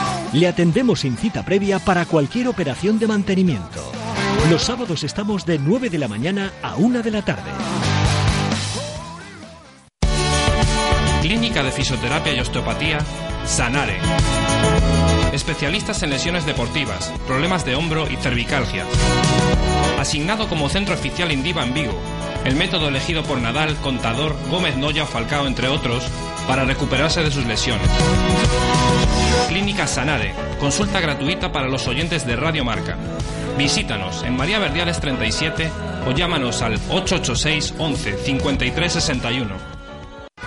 Le atendemos sin cita previa para cualquier operación de mantenimiento. Los sábados estamos de 9 de la mañana a 1 de la tarde. Clínica de Fisioterapia y Osteopatía, Sanare. Especialistas en lesiones deportivas, problemas de hombro y cervicalgia. Asignado como centro oficial Indiva en Vigo. El método elegido por Nadal, Contador, Gómez Noya o Falcao, entre otros, para recuperarse de sus lesiones. Clínica Sanare. Consulta gratuita para los oyentes de Radio Marca. Visítanos en María Verdiales 37 o llámanos al 886 11 53 61.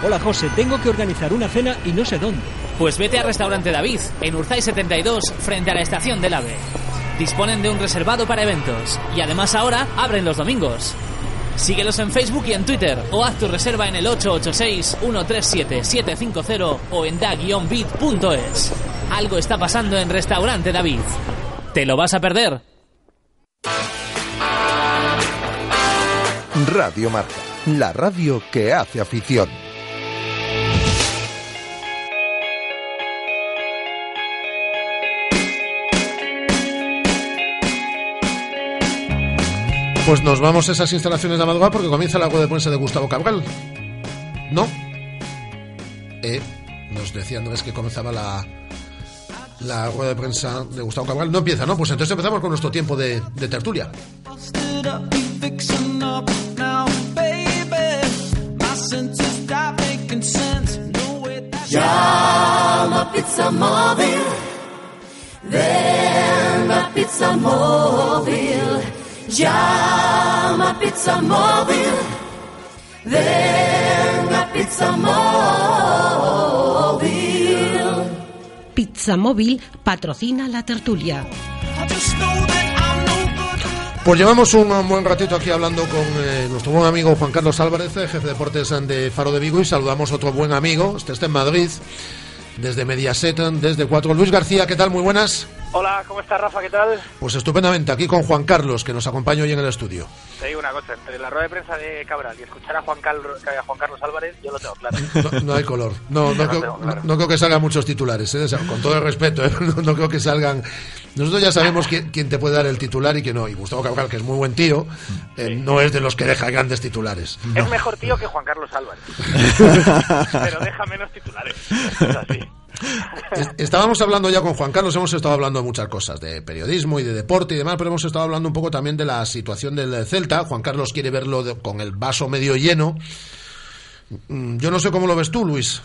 Hola José, tengo que organizar una cena y no sé dónde. Pues vete a Restaurante David, en Urzay 72, frente a la estación del AVE. Disponen de un reservado para eventos y además ahora abren los domingos. Síguelos en Facebook y en Twitter o haz tu reserva en el 886-137-750 o en da-bit.es. Algo está pasando en Restaurante David. ¿Te lo vas a perder? Radio Marca, la radio que hace afición. Pues nos vamos a esas instalaciones de madrugada porque comienza la rueda de prensa de Gustavo Cabral. ¿No? Eh, nos decía Andrés que comenzaba la, la rueda de prensa de Gustavo Cabral. No empieza, ¿no? Pues entonces empezamos con nuestro tiempo de, de tertulia. Llama Pizza Móvil. Ven a Pizza Móvil. Llama Pizza Móvil. Ven a Pizza Móvil. Pizza Móvil patrocina la tertulia. Pues llevamos un, un buen ratito aquí hablando con eh, nuestro buen amigo Juan Carlos Álvarez, eh, jefe de deportes de Faro de Vigo, y saludamos a otro buen amigo, este está en Madrid, desde Mediaset, desde Cuatro. Luis García, ¿qué tal? Muy buenas. Hola, ¿cómo estás, Rafa? ¿Qué tal? Pues estupendamente, aquí con Juan Carlos, que nos acompaña hoy en el estudio. Te digo una cosa, entre la rueda de prensa de Cabral y escuchar a Juan Carlos, a Juan Carlos Álvarez, yo lo tengo claro. No, no hay color. No, no, creo, tengo claro. no- no creo que salgan muchos titulares, ¿eh? O sea, con todo el respeto, ¿eh? no, creo que salgan... Nosotros ya sabemos quién, quién te puede dar el titular y quién no. Y Gustavo Cabral, que es muy buen tío, eh, no es de los que deja grandes titulares. Es mejor tío que Juan Carlos Álvarez. Pero deja menos titulares. Es así. Es- Estábamos hablando ya con Juan Carlos, hemos estado hablando de muchas cosas, de periodismo y de deporte y demás, pero hemos estado hablando un poco también de la situación del Celta. Juan Carlos quiere verlo con el vaso medio lleno. Mm, Yo no sé cómo lo ves tú, Luis.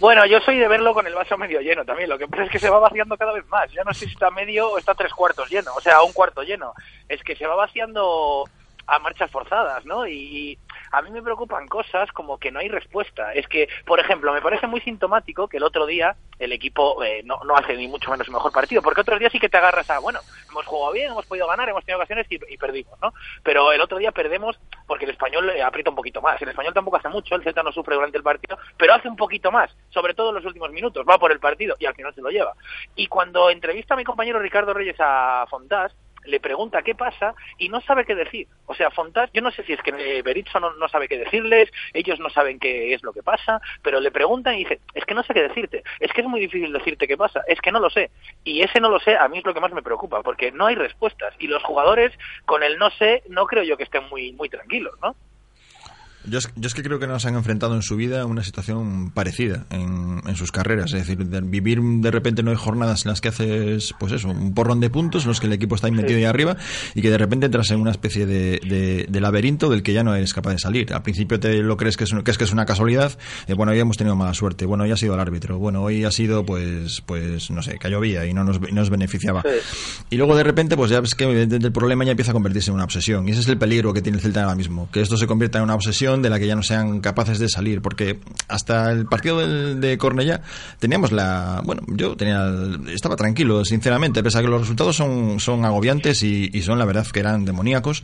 Bueno, yo soy de verlo con el vaso medio lleno también. Lo que pasa es que se va vaciando cada vez más. Ya no sé si está medio o está tres cuartos lleno, o sea, un cuarto lleno. Es que se va vaciando a marchas forzadas, ¿no? Y a mí me preocupan cosas como que no hay respuesta. Es que, por ejemplo, me parece muy sintomático que el otro día el equipo eh, no, no hace ni mucho menos el mejor partido, porque otros días sí que te agarras a, bueno, hemos jugado bien, hemos podido ganar, hemos tenido ocasiones y, y perdimos, ¿no? Pero el otro día perdemos porque el español eh, aprieta un poquito más. El español tampoco hace mucho, el Celta no sufre durante el partido, pero hace un poquito más, sobre todo en los últimos minutos, va por el partido y al final se lo lleva. Y cuando entrevista a mi compañero Ricardo Reyes a Fontás, le pregunta qué pasa y no sabe qué decir. O sea, Fontás, yo no sé si es que eh, Berizzo no, no sabe qué decirles, ellos no saben qué es lo que pasa, pero le preguntan y dice, es que no sé qué decirte, es que es muy difícil decirte qué pasa, es que no lo sé. Y ese no lo sé a mí es lo que más me preocupa, porque no hay respuestas y los jugadores con el no sé no creo yo que estén muy, muy tranquilos, ¿no? Yo es, yo es que creo que nos han enfrentado en su vida a una situación parecida en, en sus carreras. Es decir, de vivir de repente no hay jornadas en las que haces, pues eso, un porrón de puntos en los que el equipo está ahí metido ahí arriba y que de repente entras en una especie de, de- de laberinto del que ya no eres capaz de salir. Al principio te lo crees que es, un- que es, que es una casualidad. eh, bueno, hoy hemos tenido mala suerte. Bueno, hoy ha sido el árbitro. Bueno, hoy ha sido, pues, pues no sé, que llovía y no nos, y nos beneficiaba. Y luego de repente, pues ya ves que el problema ya empieza a convertirse en una obsesión. Y ese es el peligro que tiene el Celta ahora mismo. Que esto se convierta en una obsesión de la que ya no sean capaces de salir. Porque hasta el partido del- de Cornellá teníamos la... Bueno, yo tenía estaba tranquilo, sinceramente, pese a que los resultados son, son agobiantes y, y son la verdad que eran demoníacos.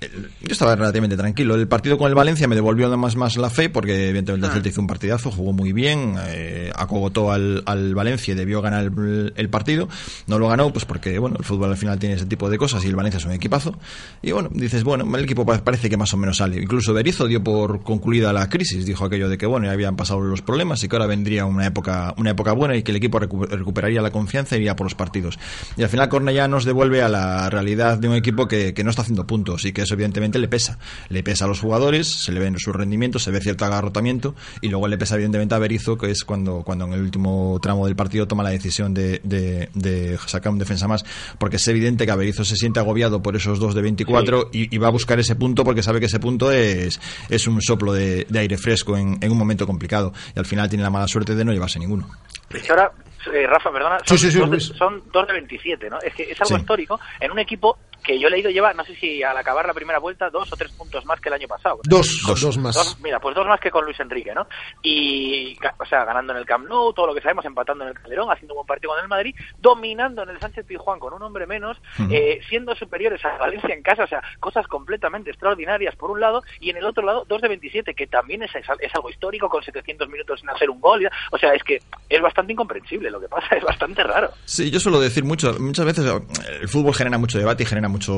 El- Yo estaba relativamente tranquilo. El partido con el Valencia me devolvió más, más la fe porque evidentemente el Celta hizo un partidazo, jugó muy bien, eh, acogotó al, al Valencia y debió ganar el, el partido. No lo ganó pues porque bueno, el fútbol al final tiene ese tipo de cosas y el Valencia es un equipazo. Y bueno, dices, bueno, el equipo pa- parece que más o menos sale. Incluso Berizzo dio por concluida la crisis. Dijo aquello de que bueno, ya habían pasado los problemas y que ahora vendría una época, una época buena y que el equipo recu- recuperaría la confianza y iría por los partidos. Y al final Cornellá nos devuelve a la realidad de un equipo que, que no está haciendo puntos y que eso evidentemente le pesa. Le pesa a los jugadores, se le ven sus rendimientos, se ve cierto agarrotamiento y luego le pesa evidentemente a Berizzo, que es cuando, cuando en el último tramo del partido toma la decisión de, de, de sacar un defensa más, porque es evidente que Berizzo se siente agobiado por esos dos de 24 y, y va a buscar ese punto porque sabe que ese punto es, es un soplo de, de aire fresco en, en un momento complicado y al final tiene la mala suerte de no llevarse ninguno. Que ahora, eh, Rafa, perdona, son, sí, sí, dos de, son dos de 27, ¿no? Es que es algo histórico en un equipo que yo he leído lleva, no sé si al acabar la primera vuelta, dos o tres puntos más que el año pasado. Dos, dos, más. Dos, mira, pues dos más que con Luis Enrique, ¿no? Y, o sea, ganando en el Camp Nou, todo lo que sabemos, empatando en el Calderón, haciendo un buen partido con el Madrid, dominando en el Sánchez Pizjuán con un hombre menos, eh, siendo superiores a Valencia en casa, o sea, cosas completamente extraordinarias por un lado, y en el otro lado, dos de 27, que también es, es algo histórico, con 700 minutos sin hacer un gol, o sea, es que es bastante incomprensible lo que pasa, es bastante raro. Sí, yo suelo decir mucho, muchas veces eh, el fútbol genera mucho debate y genera muchas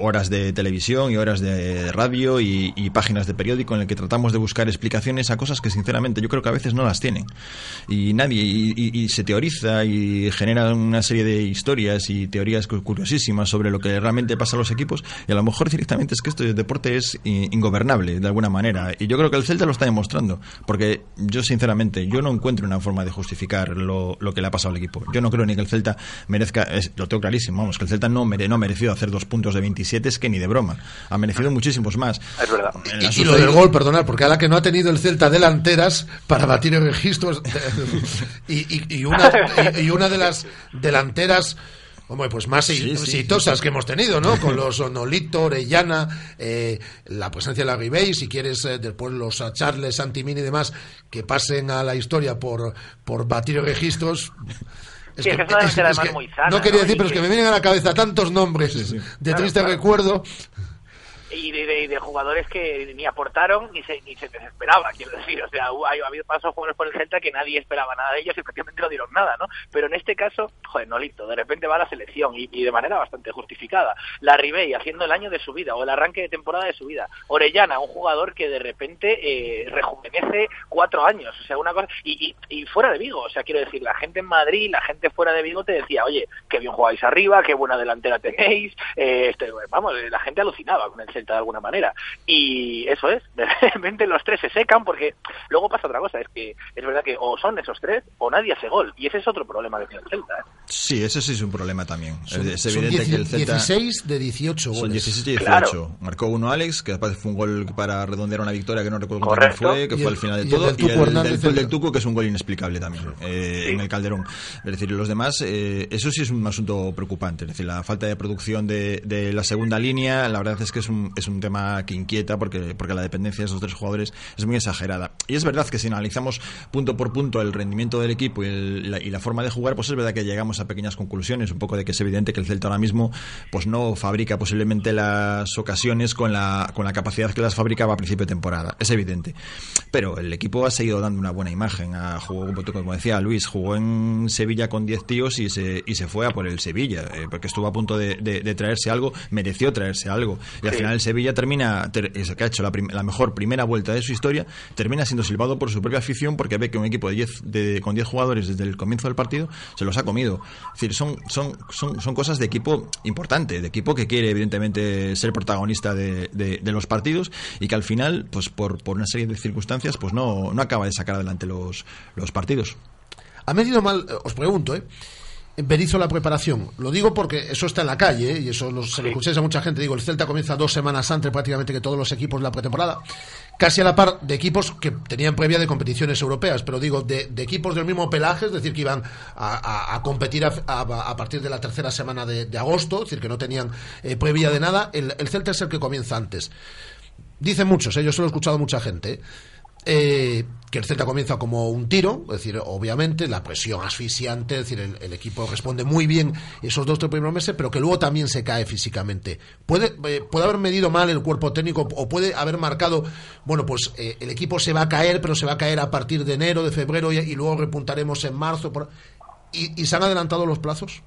horas de televisión y horas de radio y, páginas de periódico en el que tratamos de buscar explicaciones a cosas que sinceramente yo creo que a veces no las tienen. Y nadie, y, y- se teoriza y genera una serie de historias y teorías cu- curiosísimas sobre lo que realmente pasa a los equipos y a lo mejor directamente es que esto de deporte es ingobernable de alguna manera. Y yo creo que el Celta lo está demostrando, porque yo sinceramente, yo no encuentro una forma de justificar lo, lo que le ha pasado al equipo. Yo no creo ni que el Celta merezca, lo tengo clarísimo, vamos, que el Celta no, mere, no ha merecido hacer dos puntos de 27, es que ni de broma. Ha merecido muchísimos más. Es verdad. En la Y lo del gol, perdonad, porque ahora que no ha tenido el Celta delanteras para batir registros y, y- y una, y, y una de las delanteras hombre, pues más Sí, exitosas sí. que hemos tenido, ¿no? Con los Nolito, Orellana, eh, la presencia de la Ribey, si quieres eh, después los Charles, Santimini y demás que pasen a la historia por, por batir registros. Sí, es que es una delantera además muy sana, no quería ¿no? decir, pero es que- que me vienen a la cabeza tantos nombres de Claro, triste claro. recuerdo. Y de, de- de jugadores que ni aportaron ni se, ni se les esperaba, quiero decir. O sea, ha habido pasos jugadores por el Celta que nadie esperaba nada de ellos y prácticamente no dieron nada, ¿no? Pero en este caso, joder, Nolito, de repente va a la selección y, de manera bastante justificada. La Ribey haciendo el año de su vida o el arranque de temporada de su vida. Orellana, un jugador que de repente eh, rejuvenece cuatro años. O sea, una cosa. Y, fuera de Vigo, o sea, quiero decir, la gente en Madrid, la gente fuera de Vigo te decía, oye, qué bien jugáis arriba, qué buena delantera tenéis. Eh, este, vamos, la gente alucinaba con el Celta de alguna manera. Y eso es, de repente los tres se secan porque luego pasa otra cosa, es que es verdad que o son esos tres o nadie hace gol. Y ese es otro problema que tiene el Celta. ¿eh? Sí, ese sí es un problema también. Son- es evidente que el 10 Celta... 16 de 18 goles. Son 17 y 18. Claro. Marcó uno Alex, que después fue un gol para redondear una victoria que no recuerdo Correcto. fue, que Y fue el- al final de y el todo. del Tuco y el, del, el del el- Tuco, que es un gol inexplicable también, eh, en el Calderón. Es decir, los demás, eh, eso sí es un asunto preocupante. Es decir, la falta de producción de, de la segunda línea, la verdad es que es un, es un tema que inquieta porque, porque la dependencia de esos tres jugadores es muy exagerada. Y es verdad que si analizamos punto por punto el rendimiento del equipo y, el- la, y la forma de jugar, pues es verdad que llegamos a pequeñas conclusiones, un poco de que es evidente que el Celta ahora mismo pues no fabrica posiblemente las ocasiones con la, con la capacidad que las fabricaba a principio de temporada, es evidente. Pero el equipo ha seguido dando una buena imagen, ha, jugó, como decía Luis, jugó en Sevilla con 10 tíos y se, y se fue a por el Sevilla, eh, porque estuvo a punto de, de- de traerse algo, mereció traerse algo. Y al Sí. final Sevilla termina, ter- que ha hecho la, mejor primera vuelta de su historia, termina siendo silbado por su propia afición porque ve que un equipo de 10 de, con 10 jugadores desde el comienzo del partido se los ha comido. Es decir, son, son, son, cosas de equipo importante, de equipo que quiere evidentemente ser protagonista de, los partidos y que al final, pues por, por una serie de circunstancias, pues no, no acaba de sacar adelante los, los partidos. ¿Ha medido mal, eh, os pregunto, eh? Berizzo la preparación. Lo digo porque eso está en la calle ¿eh? y eso lo- se lo escucháis a mucha gente. Digo, el Celta comienza dos semanas antes prácticamente que todos los equipos de la pretemporada. Casi a la par de equipos que tenían previa de competiciones europeas, pero digo, de, de equipos del mismo pelaje, es decir, que iban a, a- a competir a, a- a partir de la tercera semana de, de agosto, es decir, que no tenían eh, previa de nada. El, el Celta es el que comienza antes. Dicen muchos, ¿eh? yo se lo he escuchado a mucha gente. ¿Eh? Que el Celta comienza como un tiro, es decir, obviamente la presión asfixiante, es decir, el, equipo responde muy bien esos dos tres primeros meses, pero que luego también se cae físicamente. Puede, eh, puede haber medido mal el cuerpo técnico o puede haber marcado, bueno, pues eh, el equipo se va a caer, pero se va a caer a partir de enero, de febrero y, luego repuntaremos en marzo. por- ¿Y, y se han adelantado los plazos?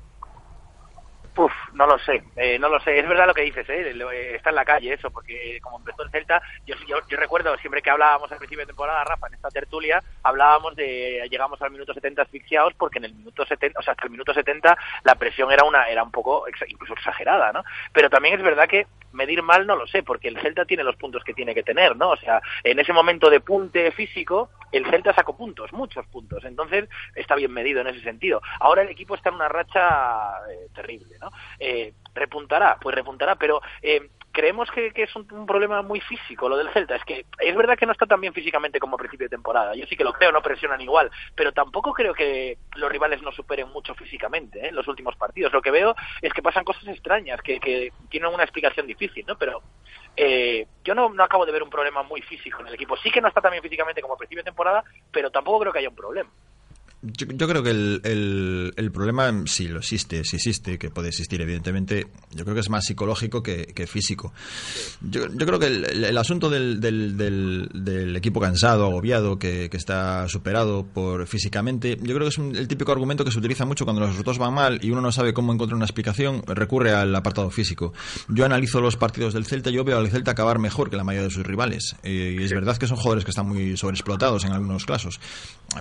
Uf, no lo sé, eh, no lo sé. Es verdad lo que dices, ¿eh? Eh, está en la calle eso, porque como empezó el Celta, yo, yo, recuerdo siempre que hablábamos al principio de temporada, Rafa, en esta tertulia, hablábamos de, llegamos al minuto 70 asfixiados, porque en el minuto 70, o sea, hasta el minuto 70 la presión era una era un poco, incluso exagerada, ¿no? Pero también es verdad que medir mal no lo sé, porque el Celta tiene los puntos que tiene que tener, ¿no? O sea, en ese momento de punte físico, el Celta sacó puntos, muchos puntos, entonces está bien medido en ese sentido. Ahora el equipo está en una racha eh, terrible, ¿no? Eh, repuntará, pues repuntará, pero eh, creemos que, que es un, problema muy físico lo del Celta. Es que es verdad que no está tan bien físicamente como a principio de temporada. Yo sí que lo creo, no presionan igual, pero tampoco creo que los rivales no superen mucho físicamente ¿eh? en los últimos partidos. Lo que veo es que pasan cosas extrañas, que, que tienen una explicación difícil, ¿no? Pero eh, yo no, no acabo de ver un problema muy físico en el equipo. Sí que no está tan bien físicamente como a principio de temporada, pero tampoco creo que haya un problema. Yo, yo creo que el, el, el problema, si lo existe, si existe, que puede existir evidentemente, yo creo que es más psicológico que, que físico. Yo, yo creo que el, el- asunto del, del, del, del equipo cansado, agobiado, que, que está superado por físicamente, yo creo que es un- el típico argumento que se utiliza mucho cuando los resultados van mal y uno no sabe cómo encontrar una explicación, recurre al apartado físico. Yo analizo los partidos del Celta y yo veo al Celta acabar mejor que la mayoría de sus rivales. Eh, y es verdad que son jugadores que están muy sobreexplotados en algunos casos.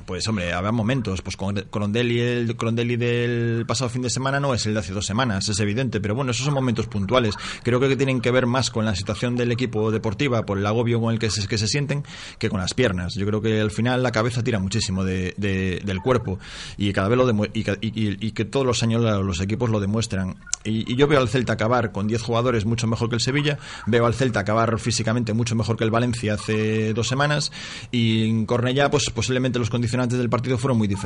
Pues hombre, habrá momentos, pues con Corondelli, el Corondelli del pasado fin de semana no es el de hace dos semanas, es evidente, pero bueno, esos son momentos puntuales. Creo que tienen que ver más con la situación del equipo deportiva, por el agobio con el que se, que se sienten, que con las piernas. Yo creo que al final la cabeza tira muchísimo de, de- del cuerpo y cada vez lo y, y- y- que todos los años los equipos lo demuestran. Y, y yo veo al Celta acabar con 10 jugadores mucho mejor que el Sevilla, veo al Celta acabar físicamente mucho mejor que el Valencia hace dos semanas y en Cornellá pues posiblemente los condicionantes del partido fueron muy diferentes.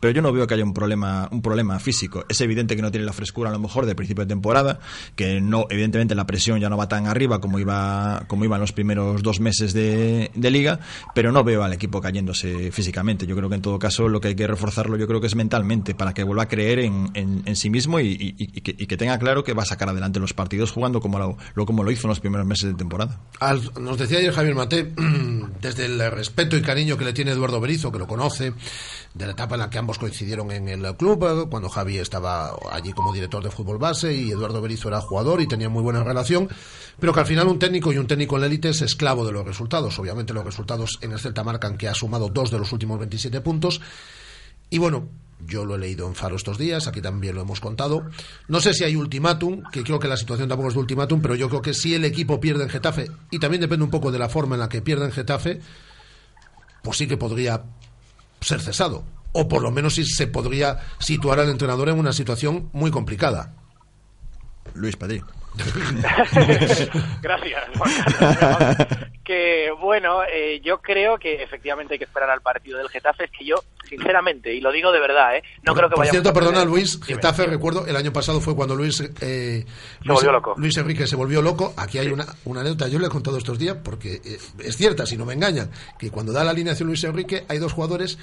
Pero yo no veo que haya un problema, un problema físico. Es evidente que no tiene la frescura a lo mejor de principio de temporada, que no, evidentemente la presión ya no va tan arriba como iba, como iba en los primeros dos meses de, liga, pero no veo al equipo cayéndose físicamente. Yo creo que en todo caso lo que hay que reforzarlo yo creo que es mentalmente, para que vuelva a creer en, sí mismo y, que, tenga claro que va a sacar adelante los partidos jugando como lo, como lo hizo en los primeros meses de temporada. Nos decía ayer Javier Mate, desde el respeto y cariño que le tiene Eduardo Berizo, que lo conoce, de la etapa en la que ambos coincidieron en el club, cuando Javi estaba allí como director de fútbol base y Eduardo Berizo era jugador y tenía muy buena relación, pero que al final un técnico y un técnico en la élite es esclavo de los resultados. Obviamente los resultados en el Celta marcan que ha sumado dos de los últimos 27 puntos. Y bueno, yo lo he leído en Faro estos días, aquí también lo hemos contado. No sé si hay ultimátum, que creo que la situación tampoco es de ultimátum, pero yo creo que si el equipo pierde en Getafe, y también depende un poco de la forma en la que pierde en Getafe, pues sí que podría ser cesado. O por lo menos sí se podría situar al entrenador en una situación muy complicada. Luis Padrí. Gracias, Juan. Que bueno, eh, yo creo que efectivamente hay que esperar al partido del Getafe. Es que yo, sinceramente, y lo digo de verdad, ¿eh? no creo que Por vayamos cierto, a perdona Luis. Getafe, recuerdo, el año pasado fue cuando Luis, eh, Luis, volvió loco. Luis Enrique se volvió loco. Aquí hay una, una anécdota, yo le he contado estos días, porque eh, es cierta, si no me engañan, que cuando da la alineación Luis Enrique hay dos jugadores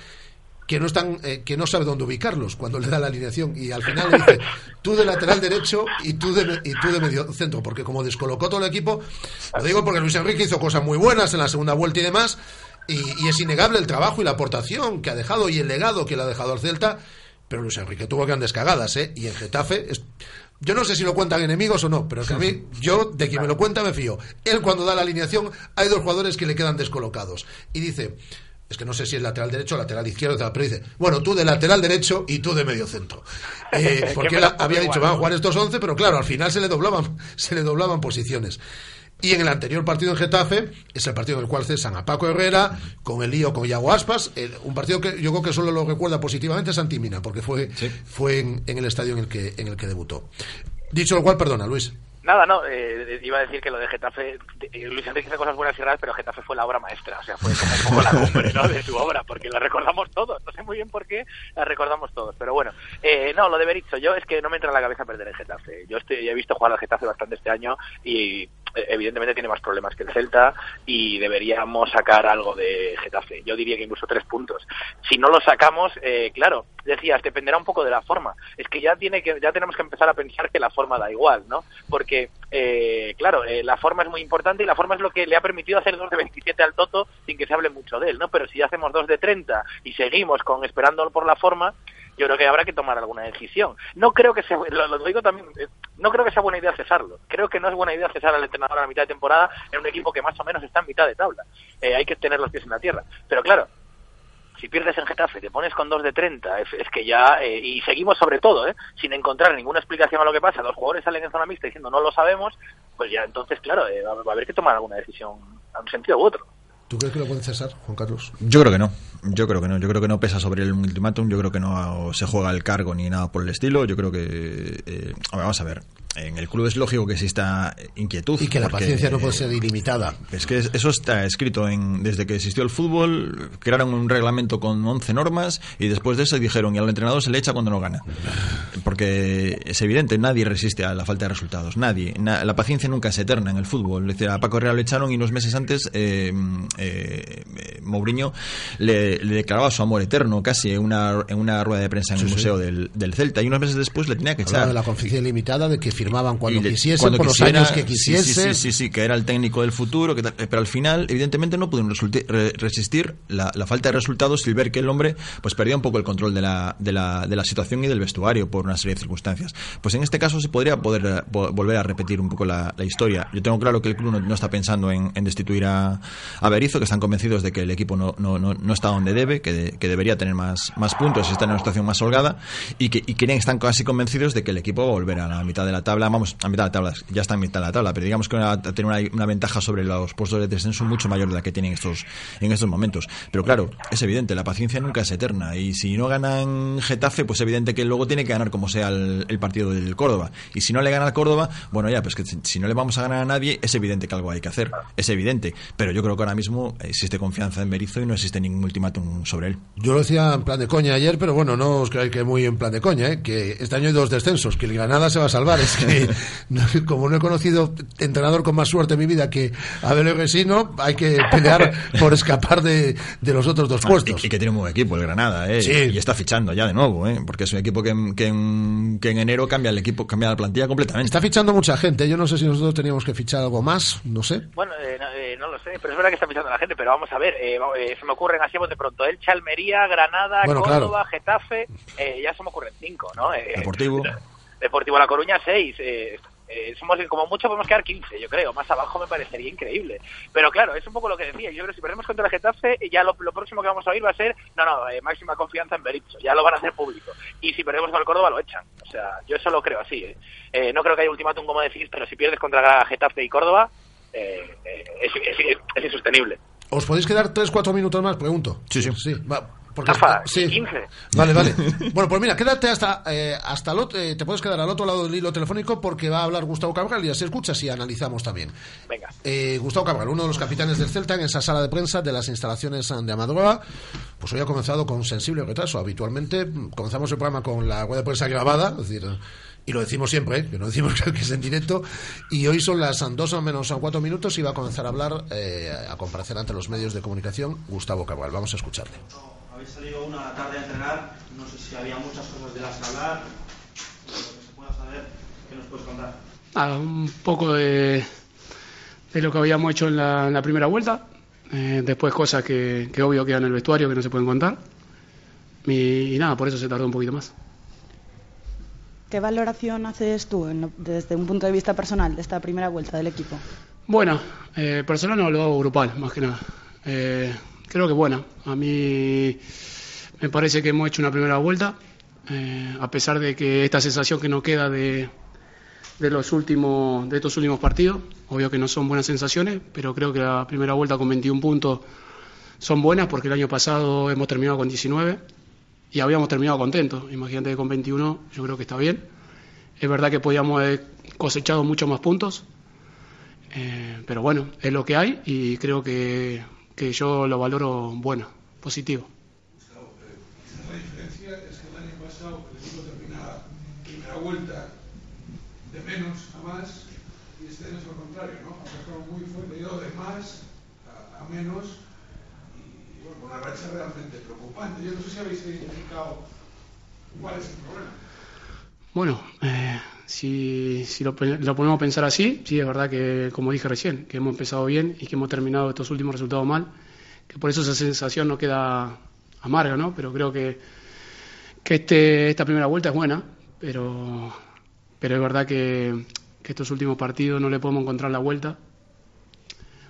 que no están eh, que no sabe dónde ubicarlos cuando le da la alineación y al final le dice tú de lateral derecho y tú de y tú de medio centro porque como descolocó todo el equipo lo digo porque Luis Enrique hizo cosas muy buenas en la segunda vuelta y demás y, y es innegable el trabajo y la aportación que ha dejado y el legado que le ha dejado al Celta pero Luis Enrique tuvo grandes cagadas ¿eh? y en Getafe es- yo no sé si lo cuentan enemigos o no, pero que a mí, yo, de quien me lo cuenta, me fío. Él, cuando da la alineación, hay dos jugadores que le quedan descolocados. Y dice, es que no sé si es lateral derecho o lateral izquierdo, pero dice, bueno, tú de lateral derecho y tú de medio centro. Eh, porque él había dicho, van a jugar estos 11, pero claro, al final se le doblaban, se le doblaban posiciones. Y en el anterior partido en Getafe, es el partido en el cual cesan a Paco Herrera, con el lío con Iago Aspas, el- un partido que yo creo que solo lo recuerda positivamente Santimina, porque fue, fue en, en el estadio en el que, en el que debutó. Dicho lo cual, perdona, Luis. Nada, no, eh, iba a decir que lo de Getafe, eh, Luis Enrique hace cosas buenas y raras, pero Getafe fue la obra maestra, o sea, fue como un poco la cumbre ¿no? de su obra, porque la recordamos todos, no sé muy bien por qué la recordamos todos, pero bueno, eh, no, lo de Berizzo, yo es que no me entra en la cabeza perder el Getafe, yo estoy, he visto jugar al Getafe bastante este año y evidentemente tiene más problemas que el Celta y deberíamos sacar algo de Getafe, yo diría que incluso tres puntos, si no lo sacamos, eh, claro, decías, dependerá un poco de la forma, es que ya tiene que, ya tenemos que empezar a pensar que la forma da igual, ¿no? Porque eh, claro, eh, la forma es muy importante y la forma es lo que le ha permitido hacer dos de 27 al Toto sin que se hable mucho de él, ¿no? Pero si hacemos dos de 30 y seguimos con esperándolo por la forma, yo creo que habrá que tomar alguna decisión. No creo que sea, lo, lo digo también, eh, no creo que sea buena idea cesarlo. Creo que no es buena idea cesar al entrenador a la mitad de temporada en un equipo que más o menos está en mitad de tabla. Eh, hay que tener los pies en la tierra. Pero claro, si pierdes en Getafe, te pones con dos de 30, es, es que ya, eh, y seguimos sobre todo, ¿eh? sin encontrar ninguna explicación a lo que pasa, los jugadores salen en zona mixta diciendo no lo sabemos, pues ya entonces, claro, eh, va, va a haber que tomar alguna decisión a un sentido u otro. ¿Tú crees que lo pueden cesar, Juan Carlos? Yo creo que no. Yo creo que no. Yo creo que no pesa sobre el ultimátum. Yo creo que no se juega el cargo ni nada por el estilo. Yo creo que. eh, vamos a ver. En el club es lógico que exista inquietud. Y que la porque, paciencia no puede ser ilimitada. Es que eso está escrito en, desde que existió el fútbol, crearon un reglamento con 11 normas y después de eso dijeron y al entrenador se le echa cuando no gana. Porque es evidente, nadie resiste a la falta de resultados, nadie. Na- la paciencia nunca es eterna en el fútbol. Es decir, a Paco Herrera le echaron y unos meses antes eh, eh, eh, Mourinho le, le declaraba su amor eterno casi en una, en una rueda de prensa en Sí, el sí. Museo del, del Celta y unos meses después le tenía que Hablaba echar. de la confidencia ilimitada, de que firmaban cuando le- quisiesen, cuando por los quisiera, años que sí, quisiesen. Sí, sí, sí, sí, que era el técnico del futuro, que tal, eh, pero al final, evidentemente, no pudieron re- resistir la, la falta de resultados y ver que el hombre pues perdía un poco el control de la, de, la, de la situación y del vestuario por una serie de circunstancias. Pues en este caso se podría poder eh, vo- volver a repetir un poco la, la historia. Yo tengo claro que el club no, no está pensando en, en destituir a, a Berizzo, que están convencidos de que el equipo no, no, no, no está donde debe, que, de- que debería tener más, más puntos está en una situación más holgada y que y quieren, están casi convencidos de que el equipo va a volver a la mitad de la tabla, vamos, a mitad de la tabla, ya está en mitad de la tabla, pero digamos que va a tener una, una ventaja sobre los puestos de descenso mucho mayor de la que tienen estos, en estos momentos. Pero claro, es evidente, la paciencia nunca es eterna y si no ganan Getafe, pues evidente que luego tiene que ganar como sea el, el partido del Córdoba. Y si no le gana al Córdoba, bueno ya, pues que si no le vamos a ganar a nadie, es evidente que algo hay que hacer, es evidente. Pero yo creo que ahora mismo existe confianza en Berizzo y no existe ningún ultimátum sobre él. Yo lo decía en plan de coña ayer, pero bueno, no os creáis que muy en plan de coña, ¿eh? que este año hay dos descensos, que el Granada se va a salvar. Es que, no- como no he conocido entrenador con más suerte en mi vida que Abel Resino, hay que pelear por escapar de, de los otros dos Ah, puestos. Y, y que tiene un buen equipo, el Granada, ¿eh? Sí. Y está fichando ya de nuevo, ¿eh? Porque es un equipo que, en- que, en, que en enero cambia el equipo, cambia la plantilla completamente. Está fichando mucha gente. Yo no sé si nosotros teníamos que fichar algo más, no sé. Bueno, eh, no, eh, no lo sé, pero es verdad que está pensando la gente, pero vamos a ver, eh, eh, se me ocurren así de pronto, el Chalmería, Granada, Bueno, Córdoba, Getafe, eh, ya se me ocurren cinco, ¿no? Eh, Deportivo. Deportivo La Coruña, seis. Eh, eh, somos como mucho podemos quedar 15, yo creo. Más abajo me parecería increíble. Pero claro, es un poco lo que decía. Yo creo que si perdemos contra el Getafe, ya lo, lo próximo que vamos a oír va a ser, no, no, eh, máxima confianza en Berizzo. Ya lo van a hacer público. Y si perdemos con el Córdoba, lo echan. O sea, yo eso lo creo así. eh. Eh, no creo que haya ultimátum, como decís, pero si pierdes contra Getafe y Córdoba, eh, eh, es, es- es insostenible. ¿Os podéis quedar 3-4 minutos más? Pregunto. Sí, sí. Sí, va, porque Rafa, sí. 15. Vale, vale. Bueno, pues mira, quédate hasta, eh, hasta el otro, eh, te puedes quedar al otro lado del hilo telefónico porque va a hablar Gustavo Cabral y así escuchas y analizamos también. Venga. Eh, Gustavo Cabral, uno de los capitanes del Celta en esa sala de prensa de las instalaciones de Amadroa, pues hoy ha comenzado con sensible retraso. Habitualmente mm, comenzamos el programa con la rueda de prensa grabada, es decir, y lo decimos siempre, ¿eh? que no decimos que es en directo, y hoy son las dos o menos cuatro minutos y va a comenzar a hablar, eh, a comparecer ante los medios de comunicación, Gustavo Cabral. Vamos a escucharle. Habéis salido una tarde a entrenar, no sé si había muchas cosas de las que hablar, lo que se pueda saber, ¿qué nos puedes contar? Nada, un poco de, de lo que habíamos hecho en la, en la primera vuelta. Eh, después cosas que, que obvio quedan en el vestuario que no se pueden contar. Y, y nada, por eso se tardó un poquito más. ¿Qué valoración haces tú en desde un punto de vista personal de esta primera vuelta del equipo? Buena, eh, personal no lo hago grupal, más que nada. Eh, creo que buena. A mí me parece que hemos hecho una primera vuelta, eh, a pesar de que esta sensación que nos queda de, de los últimos, de estos últimos partidos, obvio que no son buenas sensaciones, pero creo que la primera vuelta con 21 puntos son buenas porque el año pasado hemos terminado con 19 y habíamos terminado contentos. Imagínate que con 21 yo creo que está bien. Es verdad que podíamos haber cosechado muchos más puntos, eh, pero bueno, es lo que hay y creo que, que yo lo valoro bueno, positivo. Menos una racha realmente preocupante. Yo no sé si habéis identificado cuál es el problema. Bueno, eh, si, si lo, lo ponemos a pensar así, sí, es verdad que, como dije recién, que hemos empezado bien y que hemos terminado estos últimos resultados mal, que por eso esa sensación no queda amarga, ¿no? Pero creo que, que este, esta primera vuelta es buena, pero, pero es verdad que, que estos últimos partidos no le podemos encontrar la vuelta,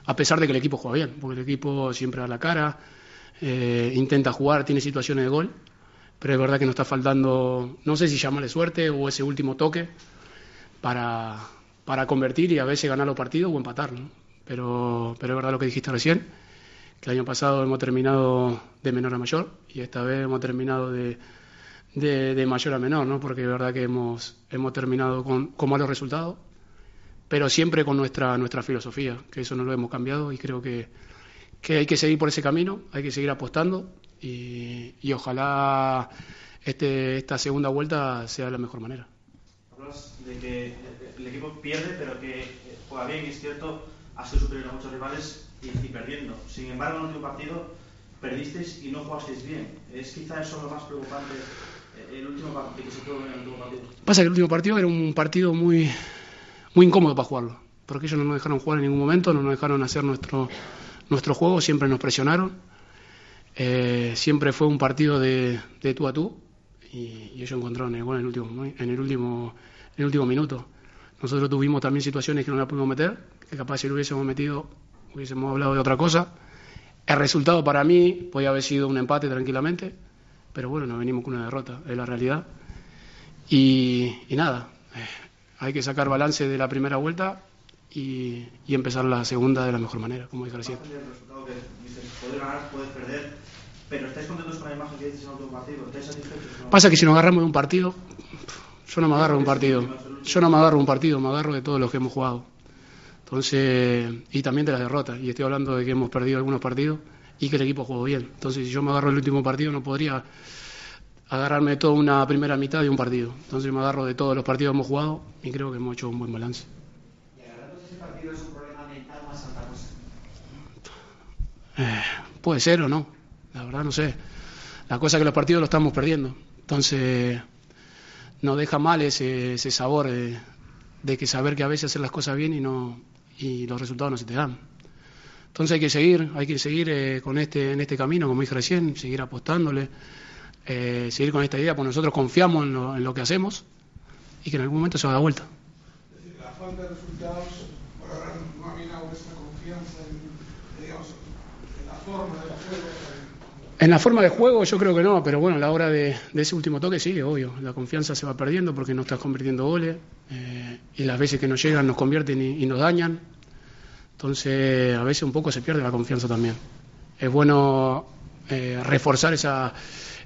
a pesar de que el equipo juega bien, porque el equipo siempre da la cara, eh, intenta jugar, tiene situaciones de gol, pero es verdad que nos está faltando, no sé si llamarle suerte o ese último toque para, para convertir y a veces ganar los partidos o empatarlos. ¿no? Pero, pero es verdad lo que dijiste recién, que el año pasado hemos terminado de menor a mayor y esta vez hemos terminado de, de, de mayor a menor, ¿no? porque es verdad que hemos, hemos terminado con, con malos resultados, pero siempre con nuestra, nuestra filosofía, que eso no lo hemos cambiado y creo que, que hay que seguir por ese camino, hay que seguir apostando y, y ojalá este, esta segunda vuelta sea de la mejor manera. Hablas de que el equipo pierde, pero que juega bien, es cierto, ha sido superior a muchos rivales y, y perdiendo. Sin embargo, en el último partido perdisteis y no jugasteis bien. ¿Es quizá eso lo más preocupante, eh, el último partido, que se ver en el último partido? Pasa que el último partido era un partido muy, muy incómodo para jugarlo, porque ellos no nos dejaron jugar en ningún momento, no nos dejaron hacer nuestro, nuestro juego, siempre nos presionaron. Eh, siempre fue un partido de, de tú a tú y, y ellos encontraron el gol en el último, en el último, en el último minuto. Nosotros tuvimos también situaciones que no la pudimos meter, que capaz si lo hubiésemos metido hubiésemos hablado de otra cosa. El resultado para mí podía haber sido un empate tranquilamente, pero bueno, nos venimos con una derrota, es la realidad. Y, y nada, eh, hay que sacar balance de la primera vuelta y, y empezar la segunda de la mejor manera, como dije recién. Pero ¿estáis contentos con la imagen que dices en. Pasa que si nos agarramos de un partido, yo no me agarro de un partido. Yo no me agarro de un partido, me agarro de todos los que hemos jugado. Entonces, y también de las derrotas. Y estoy hablando de que hemos perdido algunos partidos y que el equipo jugó bien. Entonces, si yo me agarro del último partido, no podría agarrarme toda una primera mitad de un partido. Entonces, me agarro de todos los partidos que hemos jugado y creo que hemos hecho un buen balance. ¿Y agarrándose ese partido es un problema mental más alta cosa? Eh, puede ser o no, la verdad no sé. La cosa es que los partidos los estamos perdiendo. Entonces, nos deja mal ese, ese sabor de, que saber que a veces hacer las cosas bien y no y los resultados no se te dan. Entonces hay que seguir, hay que seguir eh, con este en este camino, como dije recién, seguir apostándole, eh, seguir con esta idea, porque nosotros confiamos en lo, en lo que hacemos y que en algún momento se va a dar vuelta. La falta de resultados por ahora no ha confianza en, en la forma de juego yo creo que no, pero bueno, a la hora de, de ese último toque sí, obvio. La confianza se va perdiendo porque no estás convirtiendo goles eh, y las veces que nos llegan nos convierten y, y nos dañan. Entonces a veces un poco se pierde la confianza también. Es bueno eh, reforzar esa,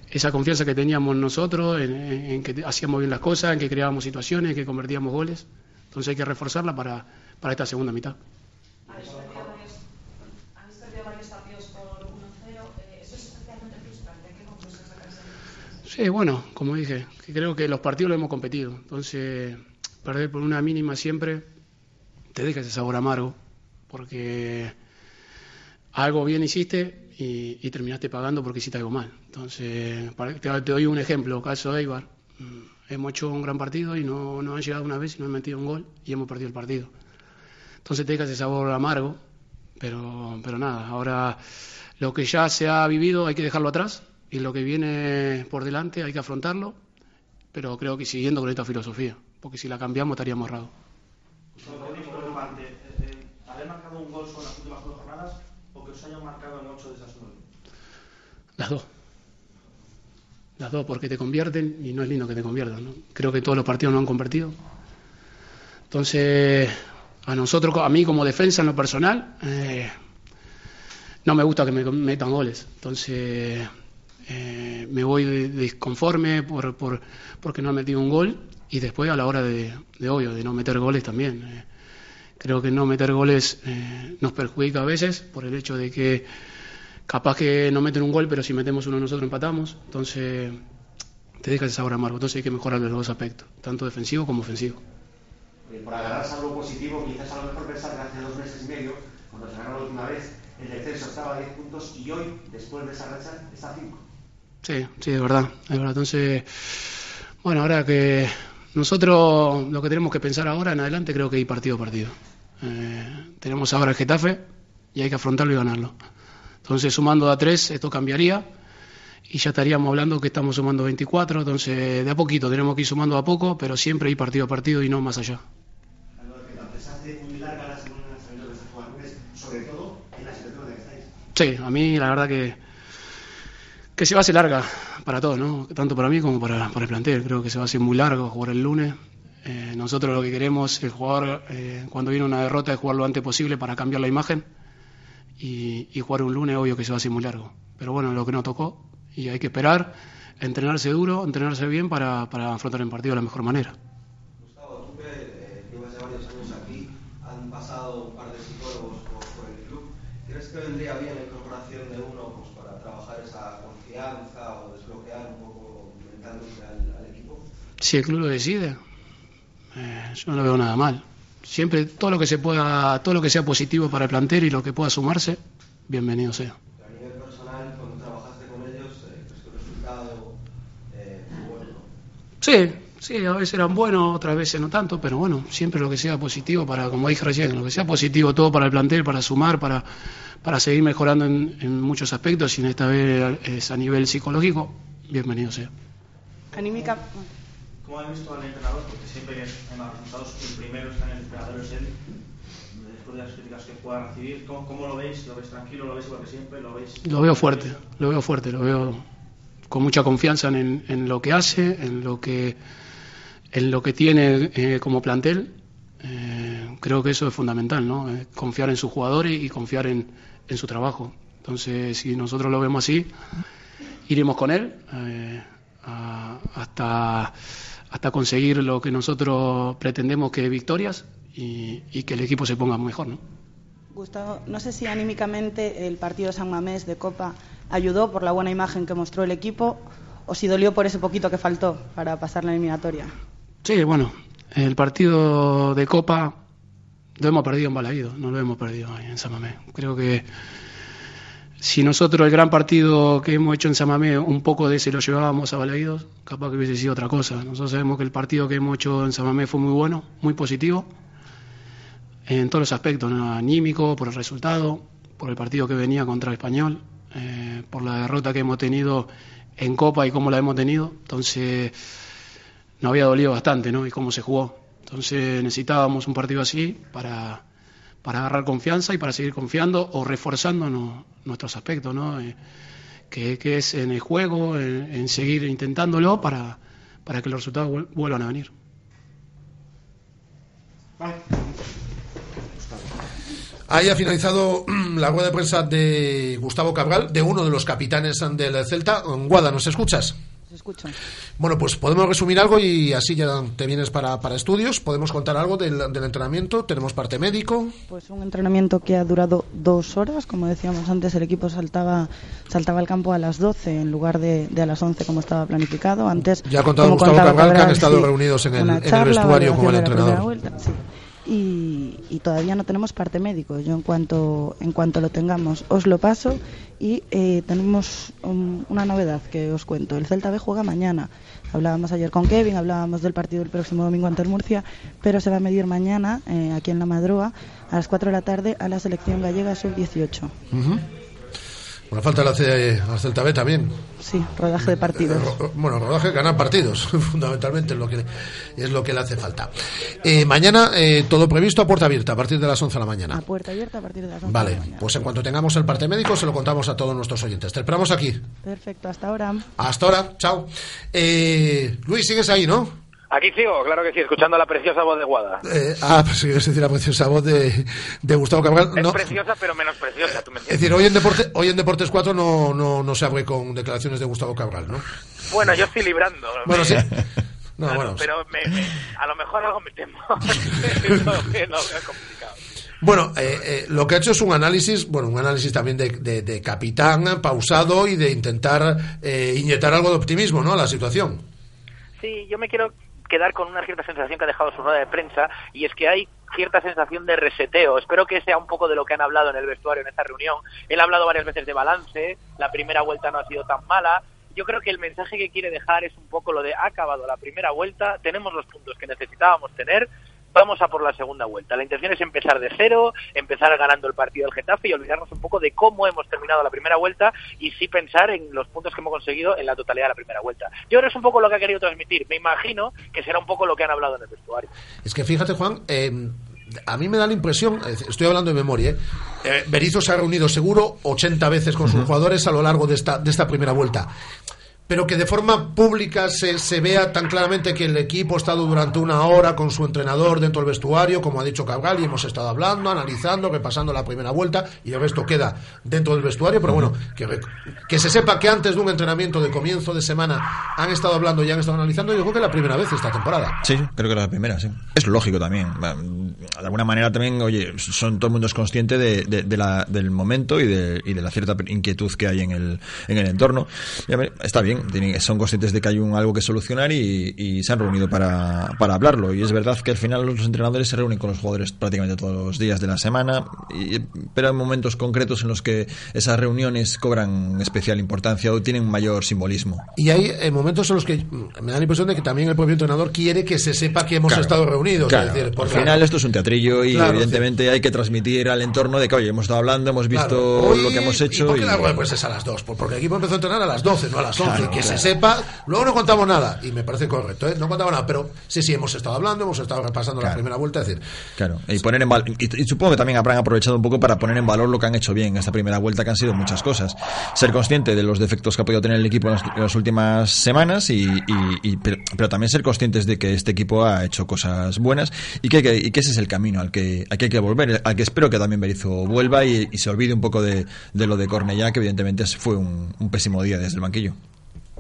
esa confianza que teníamos nosotros en, en- en que hacíamos bien las cosas, en que creábamos situaciones, en que convertíamos goles. Entonces hay que reforzarla para, para esta segunda mitad. Habéis perdido varios, habéis perdido varios partidos por 1-0. eh, eso es especialmente frustrante. ¿Qué conclusión sacáis de eso? Sí, bueno, como dije, creo que los partidos los hemos competido. Entonces, perder por una mínima siempre te deja ese sabor amargo, porque algo bien hiciste y, y terminaste pagando porque hiciste algo mal. Entonces, para- te, te doy un ejemplo, caso de Eibar. Mm, Hemos hecho un gran partido y no, no han llegado una vez y no han metido un gol y hemos perdido el partido. Entonces te deja ese sabor amargo, pero, pero nada, ahora lo que ya se ha vivido hay que dejarlo atrás y lo que viene por delante hay que afrontarlo, pero creo que siguiendo con esta filosofía, porque si la cambiamos estaríamos errados. Eh, eh, ¿haber marcado un gol en las últimas nueve jornadas o que os hayan marcado en ocho de esas nueve? Las dos. Las dos, porque te convierten y no es lindo que te conviertan. ¿no? Creo que todos los partidos nos han convertido. Entonces, a nosotros, a mí como defensa en lo personal, eh, no me gusta que me metan goles. Entonces, eh, me voy disconforme por, por, porque no han metido un gol y después a la hora de, de obvio, de no meter goles también. eh, creo que no meter goles eh, nos perjudica a veces por el hecho de que capaz que no meten un gol, pero si metemos uno nosotros empatamos. Entonces, te deja ese sabor amargo. Entonces hay que mejorar los dos aspectos, tanto defensivo como ofensivo. Eh, por agarrarse algo positivo, quizás a lo mejor pensar que hace dos meses y medio, cuando se ganó la última vez, el descenso estaba a 10 puntos y hoy, después de esa racha, está a 5. Sí, sí, es verdad, es verdad. Entonces, bueno, ahora que nosotros lo que tenemos que pensar ahora en adelante creo que ir partido a partido. Eh, tenemos ahora el Getafe y hay que afrontarlo y ganarlo. Entonces, sumando a tres, esto cambiaría y ya estaríamos hablando que estamos sumando 24, entonces de a poquito tenemos que ir sumando a poco, pero siempre ir partido a partido y no más allá. Sí, a mí la verdad que, que se va a hacer larga para todos, ¿no? tanto para mí como para, para el plantel. Creo que se va a hacer muy largo jugar el lunes. Eh, nosotros lo que queremos, el jugador, eh, cuando viene una derrota, es jugar lo antes posible para cambiar la imagen. Y, jugar un lunes, obvio que se va a hacer muy largo. Pero bueno, lo que nos tocó. Y hay que esperar, entrenarse duro, entrenarse bien para, para afrontar el partido de la mejor manera. Gustavo, tú que eh, ya varios años aquí, han pasado un par de psicólogos por, el club. ¿Crees que vendría bien la incorporación de trabajar esa confianza o desbloquear un poco mentalmente al, al equipo? Si el club lo decide, eh, yo no lo veo nada mal. Siempre todo lo que se pueda, todo lo que sea positivo para el plantel y lo que pueda sumarse, bienvenido sea. A nivel personal, cuando trabajaste con ellos, eh, ¿crees que el resultado eh, fue bueno? Sí, sí, a veces eran buenos, otras veces no tanto, pero bueno, siempre lo que sea positivo para, como dije recién, lo que sea positivo todo para el plantel, para sumar, para, para seguir mejorando en, en muchos aspectos y en esta vez es a nivel psicológico, bienvenido sea. Anímica. ¿Cómo ha visto al entrenador? Porque siempre que hay malos resultados, el primero está en el entrenador es él. Después de las críticas que pueda recibir, ¿cómo, ¿cómo, lo veis? ¿Lo veis tranquilo? ¿Lo veis igual que siempre? ¿Lo veis? Lo veo fuerte, lo veo fuerte, lo veo con mucha confianza en, en lo que hace, en lo que, en lo que tiene eh, como plantel. Eh, creo que eso es fundamental, ¿no? Eh, confiar en sus jugadores y confiar en, su trabajo. Entonces, si nosotros lo vemos así, iremos con él a, hasta hasta conseguir lo que nosotros pretendemos que victorias y, que el equipo se ponga mejor. ¿no? Gustavo, no sé si anímicamente el partido San Mamés de Copa ayudó por la buena imagen que mostró el equipo o si dolió por ese poquito que faltó para pasar la eliminatoria. Sí, bueno, el partido de Copa lo hemos perdido en Balaído, no lo hemos perdido en San Mamés. Creo que si nosotros el gran partido que hemos hecho en Samamé, un poco de ese lo llevábamos a Balaídos, capaz que hubiese sido otra cosa. Nosotros sabemos que el partido que hemos hecho en Samamé fue muy bueno, muy positivo, en todos los aspectos, ¿no? anímico, por el resultado, por el partido que venía contra el Español, eh, por la derrota que hemos tenido en Copa y cómo la hemos tenido. Entonces, nos había dolido bastante, ¿no? Y cómo se jugó. Entonces, necesitábamos un partido así para para agarrar confianza y para seguir confiando o reforzando nuestros aspectos, ¿no? Eh, que, que, es en el juego, en, en, seguir intentándolo para, para que los resultados vuelvan a venir. Ahí ha finalizado la rueda de prensa de Gustavo Cabral, de uno de los capitanes del Celta. Guada, ¿nos escuchas? Escucho. Bueno, pues podemos resumir algo y así ya te vienes para, para estudios. Podemos contar algo del, del, entrenamiento. Tenemos parte médico. Pues un entrenamiento que ha durado dos horas. Como decíamos antes, el equipo saltaba saltaba al campo a las 12 en lugar de, de a las 11 como estaba planificado. Antes, ya ha contado Gustavo Cabral, que han estado sí, reunidos en el, charla, en el vestuario con el entrenador. Vuelta, sí. Y, y, todavía no tenemos parte médico. Yo en cuanto en cuanto lo tengamos os lo paso y eh, tenemos un, una novedad que os cuento. El Celta B juega mañana. Hablábamos ayer con Kevin, hablábamos del partido del próximo domingo ante el Murcia, pero se va a medir mañana eh, aquí en la Madroa a las 4 de la tarde a la selección gallega sub-18. Uh -huh. Una falta le hace al Celta B también. Sí, rodaje de partidos. Eh, bueno, rodaje ganar partidos, fundamentalmente es lo que, es lo que le hace falta. Eh, mañana eh, todo previsto a puerta abierta, a partir de las 11 de la mañana. A puerta abierta a partir de las 11 vale, de la mañana. pues en cuanto tengamos el parte médico se lo contamos a todos nuestros oyentes. Te esperamos aquí. Perfecto, hasta ahora. Hasta ahora, chao. Eh, Luis, sigues ahí, ¿no? Aquí sigo, claro que sí, escuchando la preciosa voz de Guada. Eh, ah, pues sí, es decir, la preciosa voz de, de Gustavo Cabral. Es no, preciosa, pero menos preciosa, tú me es entiendes. decir, hoy en, Deporte, hoy en Deportes 4 no, no, no se abre con declaraciones de Gustavo Cabral, ¿no? Bueno, yo estoy librando. Bueno, me- sí. No, Claro, bueno, pero me- me- a lo mejor algo me temo. Lo veo complicado. Bueno, eh, eh, lo que ha hecho es un análisis, bueno, un análisis también de, de, de capitán, pausado y de intentar eh, inyectar algo de optimismo, ¿no? A la situación. Sí, yo me quiero quedar con una cierta sensación que ha dejado su rueda de prensa y es que hay cierta sensación de reseteo. Espero que sea un poco de lo que han hablado en el vestuario en esta reunión. Él ha hablado varias veces de balance, la primera vuelta no ha sido tan mala. Yo creo que el mensaje que quiere dejar es un poco lo de ha acabado la primera vuelta, tenemos los puntos que necesitábamos tener, vamos a por la segunda vuelta. La intención es empezar de cero, empezar ganando el partido del Getafe y olvidarnos un poco de cómo hemos terminado la primera vuelta y sí pensar en los puntos que hemos conseguido en la totalidad de la primera vuelta. Yo creo que es un poco lo que ha querido transmitir. Me imagino que será un poco lo que han hablado en el vestuario. Es que fíjate, Juan, eh, a mí me da la impresión, estoy hablando de memoria, ¿eh? eh, Berizzo se ha reunido seguro 80 veces con sus jugadores a lo largo de esta, de esta primera vuelta. Pero que de forma pública se, se vea tan claramente que el equipo ha estado durante una hora con su entrenador dentro del vestuario, como ha dicho Cabral, y hemos estado hablando, analizando, repasando la primera vuelta, y el resto queda dentro del vestuario. Pero bueno, que, que se sepa que antes de un entrenamiento de comienzo de semana han estado hablando y han estado analizando, yo creo que es la primera vez esta temporada. Sí, creo que era la primera, sí. Es lógico también. De alguna manera también, oye, son, todo el mundo es consciente de, de- de la- del momento y de, y de la cierta inquietud que hay en el, en el entorno. Está bien, tienen- son conscientes de que hay un, algo que solucionar y, y se han reunido para, para hablarlo. Y es verdad que al final los entrenadores se reúnen con los jugadores prácticamente todos los días de la semana, y- pero hay momentos concretos en los que esas reuniones cobran especial importancia o tienen mayor simbolismo. Y hay eh, momentos en los que mm, me da la impresión de que también el propio entrenador quiere que se sepa que hemos Claro, estado reunidos. Claro, es decir, al final esto es un teatrillo y evidentemente hay que transmitir al entorno de que, oye, hemos estado hablando, hemos visto. Hoy- lo que hemos ¿Y hecho. por qué y- la rueda pues es a las 2? Porque el equipo empezó a entrenar a las 12, no a las 11. Claro, que se claro. sepa. Luego no contamos nada. Y me parece correcto, ¿eh? No contamos nada. Pero sí, sí, hemos estado hablando, hemos estado repasando la primera vuelta. Es decir, Claro, y poner en y, y supongo que también habrán aprovechado un poco para poner en valor lo que han hecho bien en esta primera vuelta, que han sido muchas cosas. Ser consciente de los defectos que ha podido tener el equipo en las, en las últimas semanas, y, y- y- pero, pero también ser conscientes de que este equipo ha hecho cosas buenas y que, que- y que ese es el camino al que, al que hay que volver, al que espero que también Berizzo vuelva y, y se olvide un poco de, de lo de Cornellá, que evidentemente fue un, un pésimo día desde el banquillo.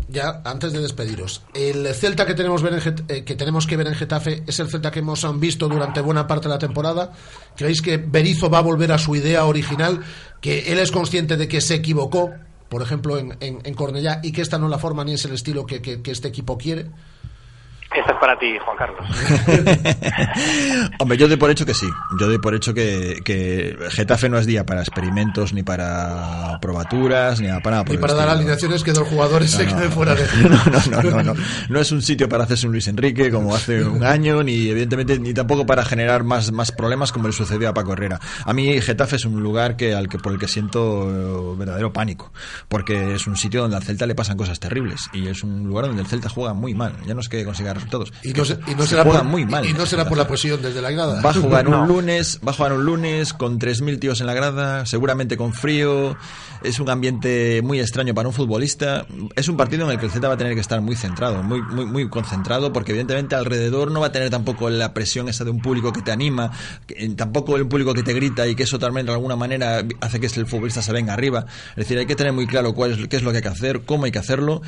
Ya antes de despediros, el Celta que tenemos, eh, que tenemos que ver en Getafe es el Celta que hemos visto durante buena parte de la temporada. ¿Creéis que Berizzo va a volver a su idea original? ¿Que él es consciente de que se equivocó, por ejemplo, en, en, Cornellá, y que esta no es la forma ni es el estilo que- que este equipo quiere? Esta es para ti, Juan Carlos. Hombre, yo doy por hecho que sí. Yo doy por hecho que, que Getafe no es día para experimentos, ni para probaturas, ni para nada. el para dar alineaciones que dos jugadores se No, no, queden fuera de no, no, no, no, no. No es un sitio para hacerse un Luis Enrique como hace un año, ni evidentemente ni tampoco para generar más, más problemas como le sucedió a Paco Herrera. A mí Getafe es un lugar que al que por el que siento eh, verdadero pánico, porque es un sitio donde al Celta le pasan cosas terribles y es un lugar donde el Celta juega muy mal. Ya no es que consiga resultados. Y no, se- y no se será juega por, muy mal. y no será por la presión desde la grada. Va a jugar No. un lunes, va a jugar un lunes con 3.000 tíos en la grada, seguramente con frío. Es un ambiente muy extraño para un futbolista. Es un partido en el que el Celta va a tener que estar muy centrado, muy, muy, muy concentrado, porque evidentemente alrededor no va a tener tampoco la presión esa de un público que te anima, que- tampoco el público que te grita y que eso también de alguna manera hace que el futbolista se venga arriba. Es decir, hay que tener muy claro cuál es, qué es lo que hay que hacer, cómo hay que hacerlo.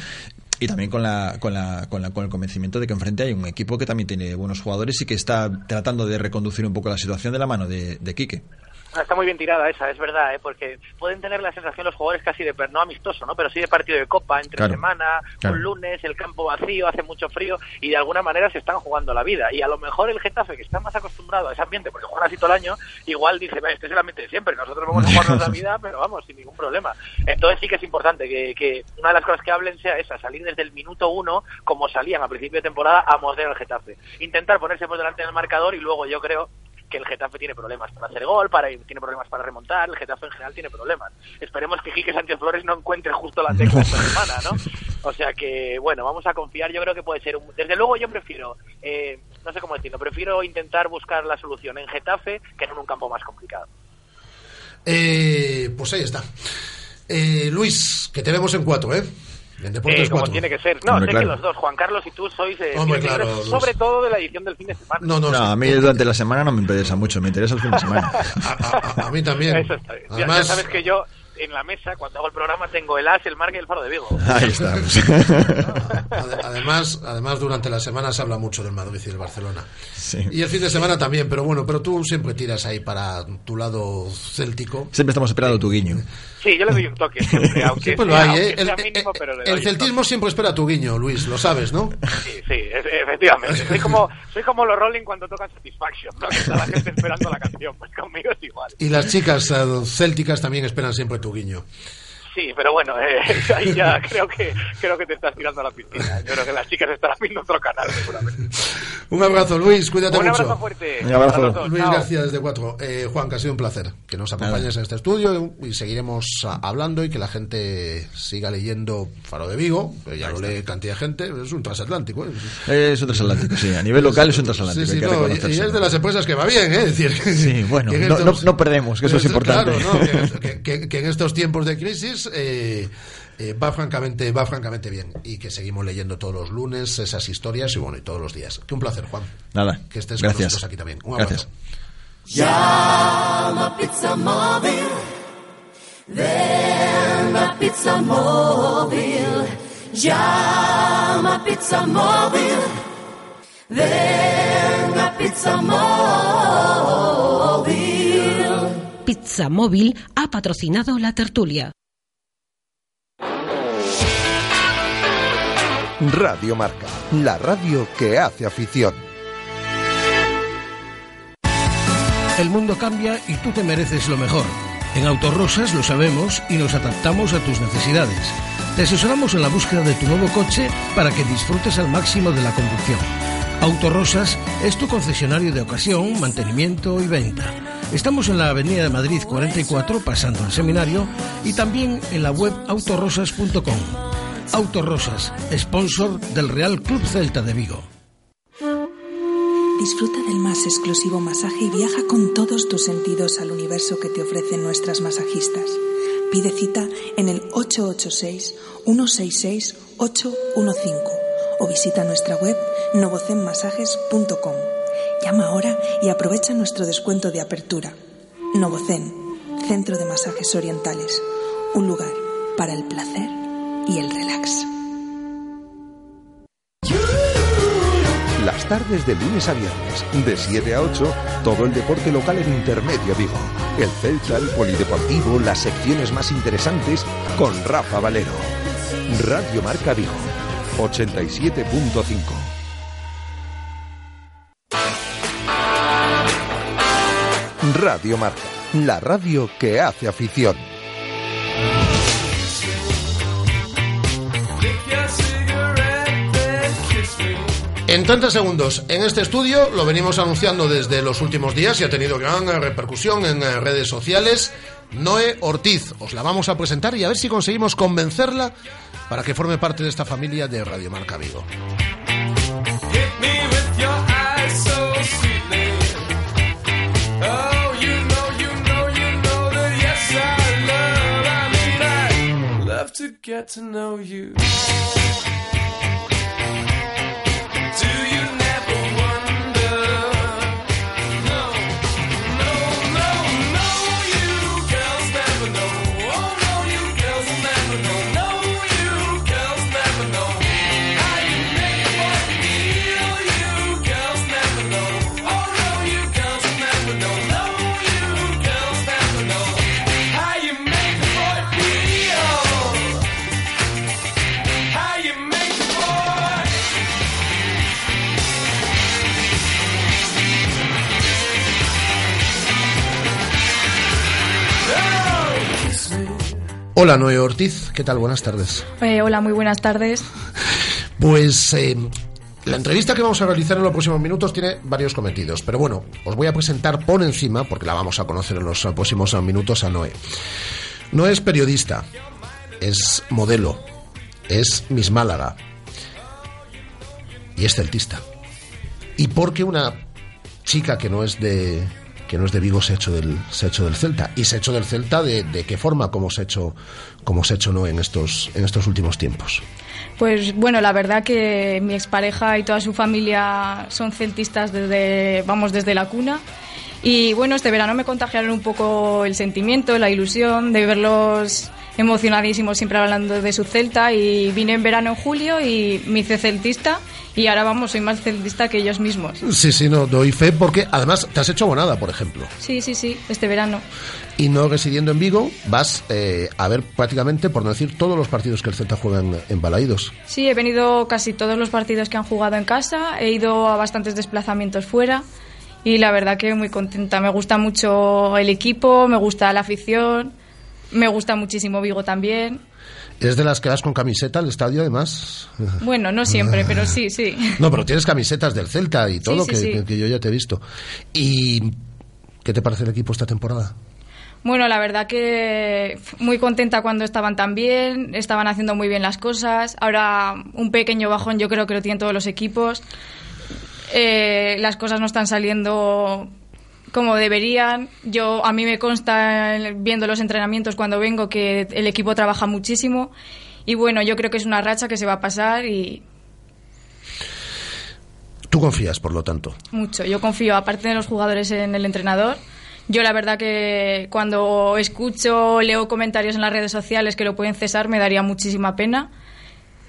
Y también con, la, con, la, con, la, con el convencimiento de que enfrente hay un equipo que también tiene buenos jugadores y que está tratando de reconducir un poco la situación de la mano de, de Quique. Ah, Está muy bien tirada esa, es verdad, ¿eh? porque pueden tener la sensación los jugadores casi de, no amistoso, ¿no? pero sí de partido de copa, entre Claro, semana, claro. un lunes, el campo vacío, hace mucho frío y de alguna manera se están jugando la vida. Y a lo mejor el Getafe, que está más acostumbrado a ese ambiente, porque juegan así todo el año, igual dice, "Va, este es el ambiente de siempre, nosotros vamos a jugarnos la vida, pero vamos, sin ningún problema. Entonces sí que es importante que, que una de las cosas que hablen sea esa, salir desde el minuto uno, como salían a principio de temporada, a morder al Getafe. Intentar ponerse por delante del marcador y luego yo creo que el Getafe tiene problemas para hacer gol, para tiene problemas para remontar, el Getafe en general tiene problemas. Esperemos que Quique Sánchez Flores no encuentre justo la tecla esta semana, ¿no? O sea que, bueno, vamos a confiar, yo creo que puede ser un... Desde luego yo prefiero, eh, no sé cómo decirlo, prefiero intentar buscar la solución en Getafe que en un campo más complicado. Eh, pues ahí está. Eh, Luis, que te vemos en cuatro, ¿eh? En Deportes Eh, como 4. tiene que ser. No, Hombre, sé claro. que los dos, Juan Carlos y tú, sois eh, Hombre, claro, Luis. sobre todo de la edición del fin de semana. No, no, a mí durante la semana no me interesa mucho, me interesa el fin de semana. A mí también. Eso está bien. Ya- Ya, Además- sabes que yo en la mesa, cuando hago el programa, tengo el As, el Marca y el Faro de Vigo. Ahí estamos. Ade- Además, además, durante la semana se habla mucho del Madrid y del Barcelona. Sí. Y el fin de semana también, pero bueno, pero tú siempre tiras ahí para tu lado céltico. Siempre estamos esperando tu guiño. Sí, yo le doy un toque siempre, aunque Siempre lo sea, hay, aunque ¿eh? El, sea mínimo, pero le doy el un celtismo siempre espera tu guiño, Luis, lo sabes, ¿no? Sí, sí, es- efectivamente. Soy como, soy como los Rolling cuando tocan Satisfaction, ¿no? Que está la gente esperando la canción. Pues conmigo es igual. Y las chicas eh, célticas también esperan siempre tu guiño. Sí, pero bueno, eh, ahí ya creo que creo que te estás tirando a la piscina. Yo creo que las chicas estarán viendo otro canal, seguramente. Un abrazo, Luis, cuídate Un mucho. abrazo fuerte. Un abrazo. Luis Chao. García desde Cuatro. Eh, Juan, que ha sido un placer que nos acompañes en este estudio y seguiremos hablando y que la gente siga leyendo Faro de Vigo, que ya lo lee cantidad de gente, es un transatlántico. ¿eh? Es un transatlántico, sí. A nivel local es un transatlántico. Sí, sí, no, y, es de las empresas que va bien, ¿eh? Es decir, Sí, bueno, no, no- no perdemos, que eso es importante. Claro, ¿no? que, que- que- que en estos tiempos de crisis eh, eh, va francamente va francamente bien y que seguimos leyendo todos los lunes esas historias y bueno, y todos los días. Que un placer, Juan. Nada, Que estés con gracias. nosotros aquí también. Un abrazo. Gracias. Llama Pizza Móvil. Ven a Pizza Móvil. Llama Pizza Móvil. Ven a Pizza Móvil. Pizza Móvil ha patrocinado la tertulia. Radio Marca, la radio que hace afición. El mundo cambia y tú te mereces lo mejor. En Autorosas lo sabemos y nos adaptamos a tus necesidades. Te asesoramos en la búsqueda de tu nuevo coche para que disfrutes al máximo de la conducción. Autorosas es tu concesionario de ocasión, mantenimiento y venta. Estamos en la Avenida de Madrid 44, pasando el seminario, y también en la web autorosas.com. Autorosas, sponsor del Real Club Celta de Vigo. Disfruta del más exclusivo masaje y viaja con todos tus sentidos al universo que te ofrecen nuestras masajistas. Pide cita en el 886-166-815 o visita nuestra web novocenmasajes.com. Llama ahora y aprovecha nuestro descuento de apertura. Novocen, Centro de Masajes Orientales, un lugar para el placer y el relax. Las tardes de lunes a viernes, de 7 a 8, todo el deporte local en Intermedio Vigo. El Celta, el Polideportivo, las secciones más interesantes con Rafa Valero. Radio Marca Vigo, 87.5. Radio Marca, la radio que hace afición. En 30 segundos, en este estudio lo venimos anunciando desde los últimos días y ha tenido gran repercusión en eh, redes sociales. Noé Ortiz, os la vamos a presentar y a ver si conseguimos convencerla para que forme parte de esta familia de Radio Marca Vigo. To get to know you. Hola Noé Ortiz, ¿qué tal? Buenas tardes. Eh, hola, muy buenas tardes. Pues eh, la entrevista que vamos a realizar en los próximos minutos tiene varios cometidos, pero bueno, os voy a presentar por encima, porque la vamos a conocer en los próximos minutos, a Noé. No es periodista, es modelo, es Miss Málaga y es celtista. ¿Y por qué una chica que no es de que no es de Vigo se ha hecho del se ha hecho del Celta y se ha hecho del Celta de, de qué forma como se ha hecho se ha hecho no en estos en estos últimos tiempos Pues bueno, la verdad que mi expareja y toda su familia son celtistas desde, vamos, desde la cuna. Y bueno, este verano me contagiaron un poco el sentimiento, la ilusión de verlos emocionadísimos siempre hablando de su Celta y vine en verano en julio y me hice celtista y ahora vamos, soy más celtista que ellos mismos. Sí, sí, no, doy fe porque además te has hecho abonada, por ejemplo. Sí, sí, sí, este verano. Y no residiendo en Vigo, vas eh, a ver prácticamente, por no decir, todos los partidos que el Celta juega en, en Balaídos. Sí, he venido casi todos los partidos que han jugado en casa, he ido a bastantes desplazamientos fuera y la verdad que muy contenta. Me gusta mucho el equipo, me gusta la afición, me gusta muchísimo Vigo también. ¿Es de las que vas con camiseta al estadio, además? Bueno, no siempre, pero sí, sí. No, pero tienes camisetas del Celta y todo, sí, que, sí. que- que yo ya te he visto. ¿Y qué te parece el equipo esta temporada? Bueno, la verdad que muy contenta cuando estaban tan bien, estaban haciendo muy bien las cosas. Ahora un pequeño bajón yo creo que lo tienen todos los equipos. Eh, las cosas no están saliendo como deberían. Yo a mí me consta viendo los entrenamientos cuando vengo que el equipo trabaja muchísimo y bueno, yo creo que es una racha que se va a pasar y Tú confías, por lo tanto. Mucho. Yo confío, aparte de los jugadores, en el entrenador. Yo la verdad que cuando escucho, leo comentarios en las redes sociales que lo pueden cesar, me daría muchísima pena.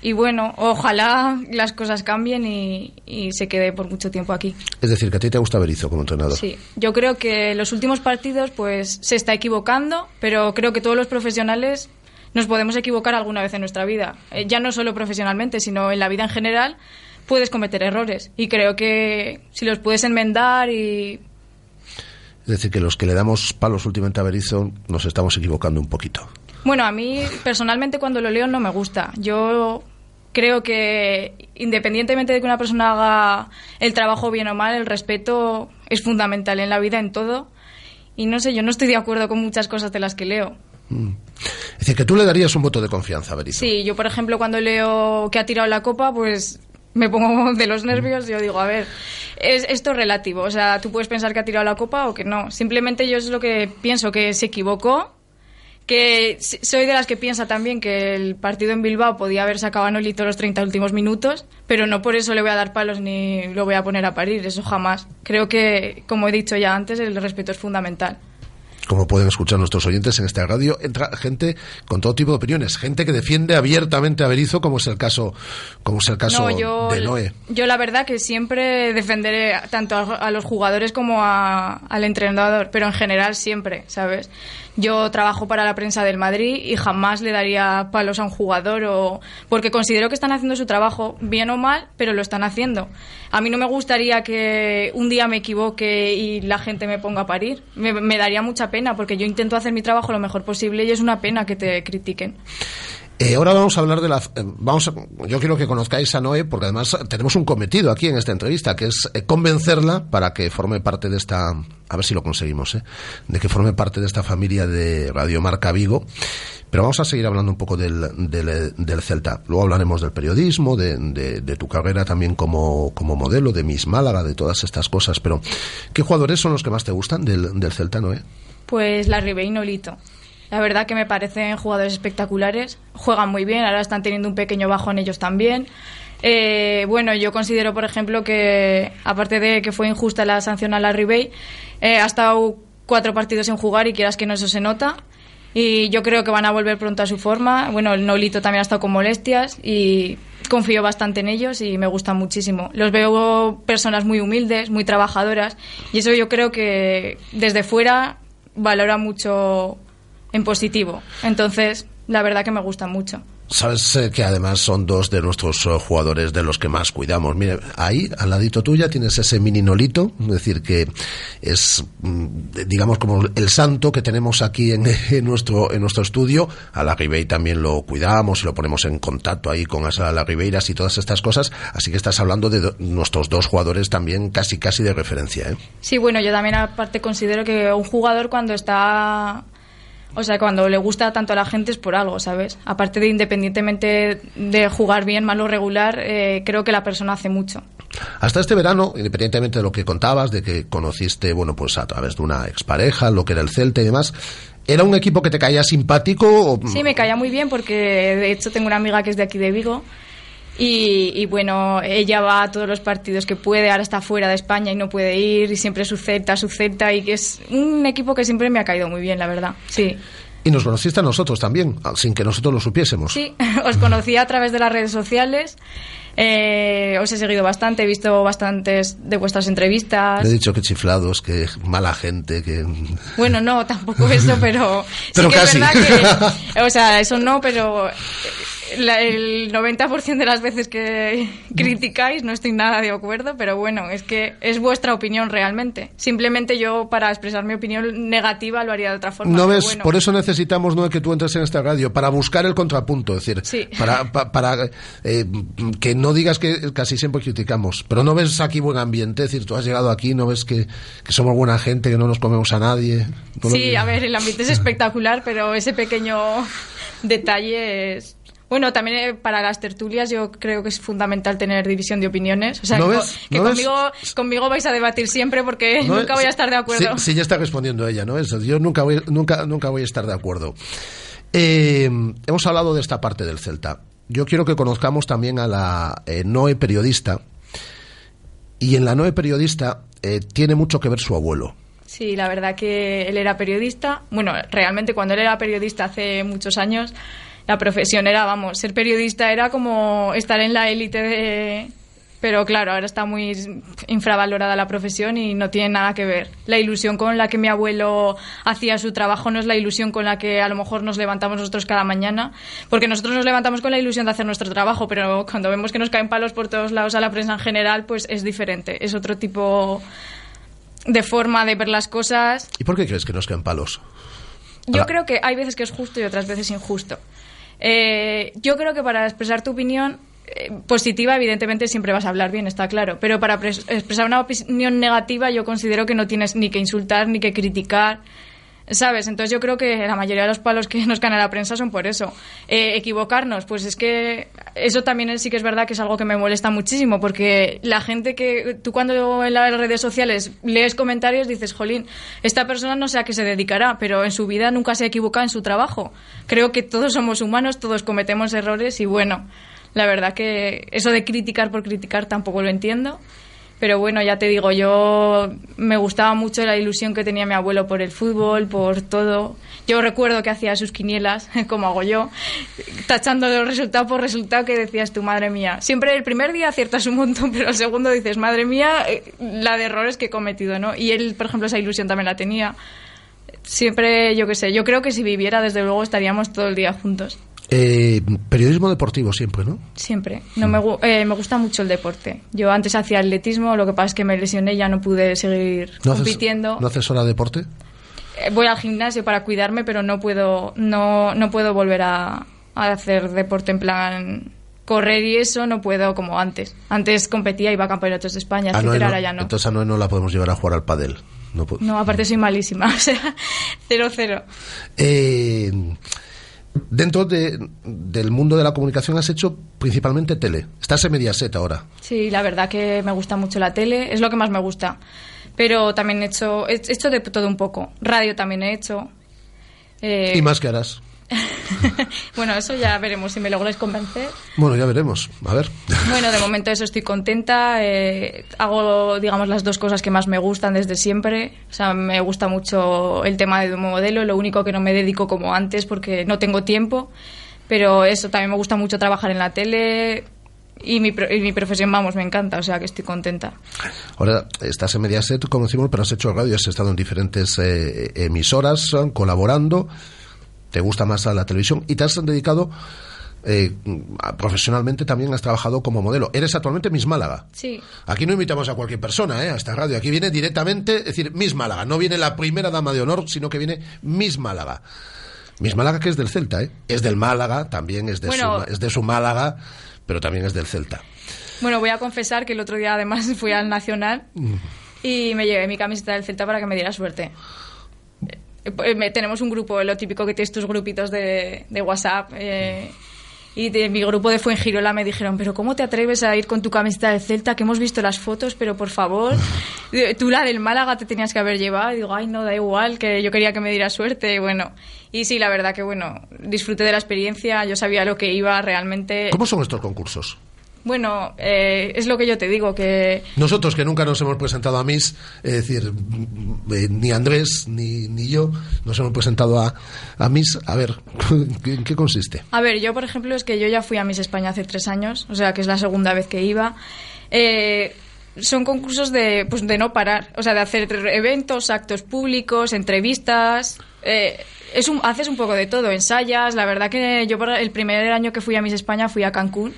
Y bueno, ojalá las cosas cambien y, y se quede por mucho tiempo aquí. Es decir, que a ti te gusta Berizzo como entrenador. Sí, yo creo que los últimos partidos pues se está equivocando, pero creo que todos los profesionales nos podemos equivocar alguna vez en nuestra vida. Eh, ya no solo profesionalmente, sino en la vida en general puedes cometer errores y creo que si los puedes enmendar y Es decir, que los que le damos palos últimamente a Berizzo nos estamos equivocando un poquito. Bueno, a mí personalmente cuando lo leo no me gusta. Yo creo que independientemente de que una persona haga el trabajo bien o mal, el respeto es fundamental en la vida, en todo. Y no sé, yo no estoy de acuerdo con muchas cosas de las que leo. Mm. Es decir, que tú le darías un voto de confianza a Berizzo. Sí, yo por ejemplo cuando leo que ha tirado la copa, pues me pongo de los nervios y yo digo, a ver, es, esto es relativo. O sea, tú puedes pensar que ha tirado la copa o que no. Simplemente yo es lo que pienso, que se equivocó que soy de las que piensa también que el partido en Bilbao podía haber sacado a Nolito los 30 últimos minutos, pero no por eso le voy a dar palos ni lo voy a poner a parir, eso jamás. Creo que, como he dicho ya antes, el respeto es fundamental. Como pueden escuchar nuestros oyentes en esta radio, entra gente con todo tipo de opiniones, gente que defiende abiertamente a Berizzo, como es el caso, como es el caso No, yo, de Noé. yo la verdad que siempre defenderé tanto a, a los jugadores como a- al entrenador, pero en general siempre, ¿sabes? Yo trabajo para la prensa del Madrid y jamás le daría palos a un jugador o porque considero que están haciendo su trabajo bien o mal, pero lo están haciendo. A mí no me gustaría que un día me equivoque y la gente me ponga a parir. Me, me daría mucha pena porque yo intento hacer mi trabajo lo mejor posible y es una pena que te critiquen. Eh, ahora vamos a hablar de la. eh, vamos a- yo quiero que conozcáis a Noé, porque además tenemos un cometido aquí en esta entrevista, que es eh, convencerla para que forme parte de esta. A ver si lo conseguimos, ¿eh? De que forme parte de esta familia de Radio Marca Vigo. Pero vamos a seguir hablando un poco del, del, del Celta. Luego hablaremos del periodismo, de, de- de tu carrera también como, como modelo, de Miss Málaga, de todas estas cosas. Pero, ¿qué jugadores son los que más te gustan del, del Celta, Noé? Pues la Ribey y. La verdad que me parecen jugadores espectaculares. Juegan muy bien, ahora están teniendo un pequeño bajón ellos también. Eh, bueno, yo considero, por ejemplo, que aparte de que fue injusta la sanción a la Ribey, eh, ha estado cuatro partidos sin jugar y quieras que no eso se nota. Y yo creo que van a volver pronto a su forma. Bueno, el Nolito también ha estado con molestias y confío bastante en ellos y me gustan muchísimo. Los veo personas muy humildes, muy trabajadoras y eso yo creo que desde fuera valora mucho en positivo. Entonces, la verdad que me gustan mucho. Sabes eh, que además son dos de nuestros eh, jugadores de los que más cuidamos. Mire, ahí, al ladito tuya, tienes ese mini Nolito, es decir, que es, mm, digamos, como el santo que tenemos aquí en, en nuestro en nuestro estudio. A la también lo cuidamos y lo ponemos en contacto ahí con las la Ribeiras y todas estas cosas. Así que estás hablando de do- nuestros dos jugadores también casi casi de referencia. ¿eh? Sí, bueno, yo también aparte considero que un jugador cuando está... O sea, cuando le gusta tanto a la gente es por algo, ¿sabes? Aparte de independientemente de jugar bien, mal o regular, eh, creo que la persona hace mucho. Hasta este verano, independientemente de lo que contabas, de que conociste, bueno, pues a través de una expareja, lo que era el Celta y demás, ¿era un equipo que te caía simpático? O... Sí, me caía muy bien porque de hecho tengo una amiga que es de aquí de Vigo y, y, bueno, ella va a todos los partidos que puede, ahora está fuera de España y no puede ir y siempre su Celta, su Celta y que es un equipo que siempre me ha caído muy bien, la verdad. Sí. Y nos conociste a nosotros también, sin que nosotros lo supiésemos. Sí, os conocí a través de las redes sociales. eh, os he seguido bastante, he visto bastantes de vuestras entrevistas. Le he dicho que chiflados, que mala gente, que... Bueno, no, tampoco eso, pero, Pero sí que casi. es verdad que, o sea, eso no, pero la- el 90% de las veces que criticáis no estoy nada de acuerdo, pero bueno, es que es vuestra opinión realmente. Simplemente yo para expresar mi opinión negativa lo haría de otra forma. No ves, bueno. por eso necesitamos no que tú entres en esta radio, para buscar el contrapunto, es decir, Sí. para, pa- para eh, que no digas que casi siempre criticamos, pero no ves aquí buen ambiente, es decir, tú has llegado aquí, no ves que, que somos buena gente, que no nos comemos a nadie. No Sí, a ver, el ambiente es espectacular, pero ese pequeño detalle es... Bueno, también eh, para las tertulias yo creo que es fundamental tener división de opiniones. O sea, ¿No que, ves? que ¿No ves? conmigo, conmigo vais a debatir siempre porque No, nunca voy a estar de acuerdo. Sí, sí, ya está respondiendo ella, ¿no? Eso, yo nunca voy, nunca, nunca voy a estar de acuerdo. Eh, hemos hablado de esta parte del Celta. Yo quiero que conozcamos también a la eh, Noe periodista. Y en la Noe periodista eh, tiene mucho que ver su abuelo. Sí, la verdad que él era periodista. Bueno, realmente cuando él era periodista hace muchos años, la profesión era, vamos, ser periodista era como estar en la élite de... Pero claro, ahora está muy infravalorada la profesión y no tiene nada que ver. La ilusión con la que mi abuelo hacía su trabajo no es la ilusión con la que a lo mejor nos levantamos nosotros cada mañana, porque nosotros nos levantamos con la ilusión de hacer nuestro trabajo, pero cuando vemos que nos caen palos por todos lados a la prensa en general, pues es diferente, es otro tipo de forma de ver las cosas. ¿Y por qué crees que nos caen palos? Yo creo que hay veces que es justo y otras veces injusto. Eh, yo creo que para expresar tu opinión eh, positiva, evidentemente siempre vas a hablar bien, está claro. Pero para pres- expresar una opinión negativa, yo considero que no tienes ni que insultar ni que criticar. ¿Sabes? Entonces yo creo que la mayoría de los palos que nos caen a la prensa son por eso. Eh, equivocarnos, pues es que eso también sí que es verdad que es algo que me molesta muchísimo, porque la gente que tú cuando en las redes sociales lees comentarios dices, jolín, esta persona no sé a qué se dedicará, pero en su vida nunca se ha equivocado en su trabajo. Creo que todos somos humanos, todos cometemos errores y bueno, la verdad que eso de criticar por criticar tampoco lo entiendo. Pero bueno, ya te digo, yo me gustaba mucho la ilusión que tenía mi abuelo por el fútbol, por todo. Yo recuerdo que hacía sus quinielas, como hago yo, tachando de resultado por resultado que decías tu madre mía. Siempre el primer día aciertas un montón, pero el segundo dices, madre mía, eh, la de errores que he cometido, ¿no? Y él, por ejemplo, esa ilusión también la tenía. Siempre, yo qué sé, yo creo que si viviera, desde luego, estaríamos todo el día juntos. Eh, periodismo deportivo siempre, ¿no? Siempre. No me, eh, me gusta mucho el deporte. Yo antes hacía atletismo, lo que pasa es que me lesioné, ya no pude seguir ¿No haces, compitiendo. ¿No haces hora de deporte? Eh, Voy al gimnasio para cuidarme, pero no puedo, no, no puedo volver a, a hacer deporte en plan correr y eso, no puedo como antes. Antes competía, iba a campeonatos de España, Ah, no, etcétera, no. ahora ya no. Entonces a Noé no la podemos llevar a jugar al pádel. No No, aparte soy malísima, o sea, cero, cero. Eh, dentro de- del mundo de la comunicación has hecho principalmente tele. Estás en Mediaset ahora. Sí, la verdad que me gusta mucho la tele, es lo que más me gusta. Pero también he hecho, he hecho de todo un poco. Radio también he hecho. Eh, ¿Y más que harás? Bueno, eso ya veremos si me lográis convencer. Bueno, ya veremos. A ver. Bueno, de momento eso estoy contenta. eh, hago, digamos, las dos cosas que más me gustan desde siempre. O sea, me gusta mucho el tema de modelo. Lo único que no me dedico como antes porque no tengo tiempo. Pero eso, también me gusta mucho trabajar en la tele. Y mi, y mi profesión, vamos, me encanta. O sea, que estoy contenta. Ahora estás en Mediaset, como decimos, pero has hecho radio, has estado en diferentes eh, emisoras, eh, colaborando. Te gusta más a la televisión y te has dedicado eh, profesionalmente también has trabajado como modelo. Eres actualmente Miss Málaga. Sí. Aquí no invitamos a cualquier persona ¿eh? a esta radio. Aquí viene directamente, es decir, Miss Málaga. No viene la primera dama de honor, sino que viene Miss Málaga. Miss Málaga que es del Celta, ¿eh? Es del Málaga, también es de, Bueno. su, es de su Málaga, pero también es del Celta. Bueno, voy a confesar que el otro día además fui al Nacional y me llevé mi camiseta del Celta para que me diera suerte. Eh, pues, me- tenemos un grupo, lo típico que tienes tus grupitos de, de WhatsApp. eh, y de mi grupo de Fuengirola me dijeron, pero ¿cómo te atreves a ir con tu camiseta del Celta? Que hemos visto las fotos, pero por favor, eh, tú la del Málaga te tenías que haber llevado. Y digo, ay, no, da igual, que yo quería que me diera suerte. Y bueno, y sí, la verdad que bueno, disfruté de la experiencia, yo sabía lo que iba realmente. ¿Cómo son estos concursos? Bueno, eh, es lo que yo te digo, que Nosotros que nunca nos hemos presentado a Miss, es decir, eh, ni Andrés ni, ni yo nos hemos presentado a, a Miss. A ver, ¿en qué consiste? A ver, yo por ejemplo es que yo ya fui a Miss España hace tres años, o sea que es la segunda vez que iba. Eh, son concursos de, pues, de no parar, o sea, de hacer eventos, actos públicos, entrevistas. eh, es un, haces un poco de todo, ensayas. La verdad que yo por el primer año que fui a Miss España fui a Cancún.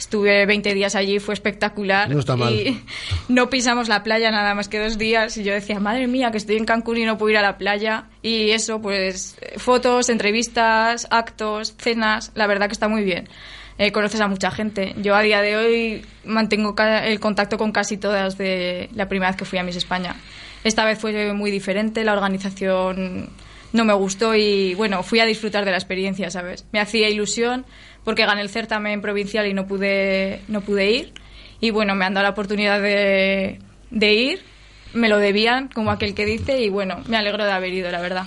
Estuve 20 días allí, fue espectacular. No está mal. Y no pisamos la playa nada más que dos días. Y yo decía, madre mía, que estoy en Cancún y no puedo ir a la playa. Y eso, pues, eh, fotos, entrevistas, actos, cenas. La verdad que está muy bien. Eh, conoces a mucha gente. Yo a día de hoy mantengo el contacto con casi todas de la primera vez que fui a Miss España. Esta vez fue muy diferente, la organización no me gustó y bueno, fui a disfrutar de la experiencia, ¿sabes? Me hacía ilusión porque gané el certamen provincial y no pude, no pude ir. Y bueno, me han dado la oportunidad de, de ir, me lo debían, como aquel que dice, y bueno, me alegro de haber ido, la verdad.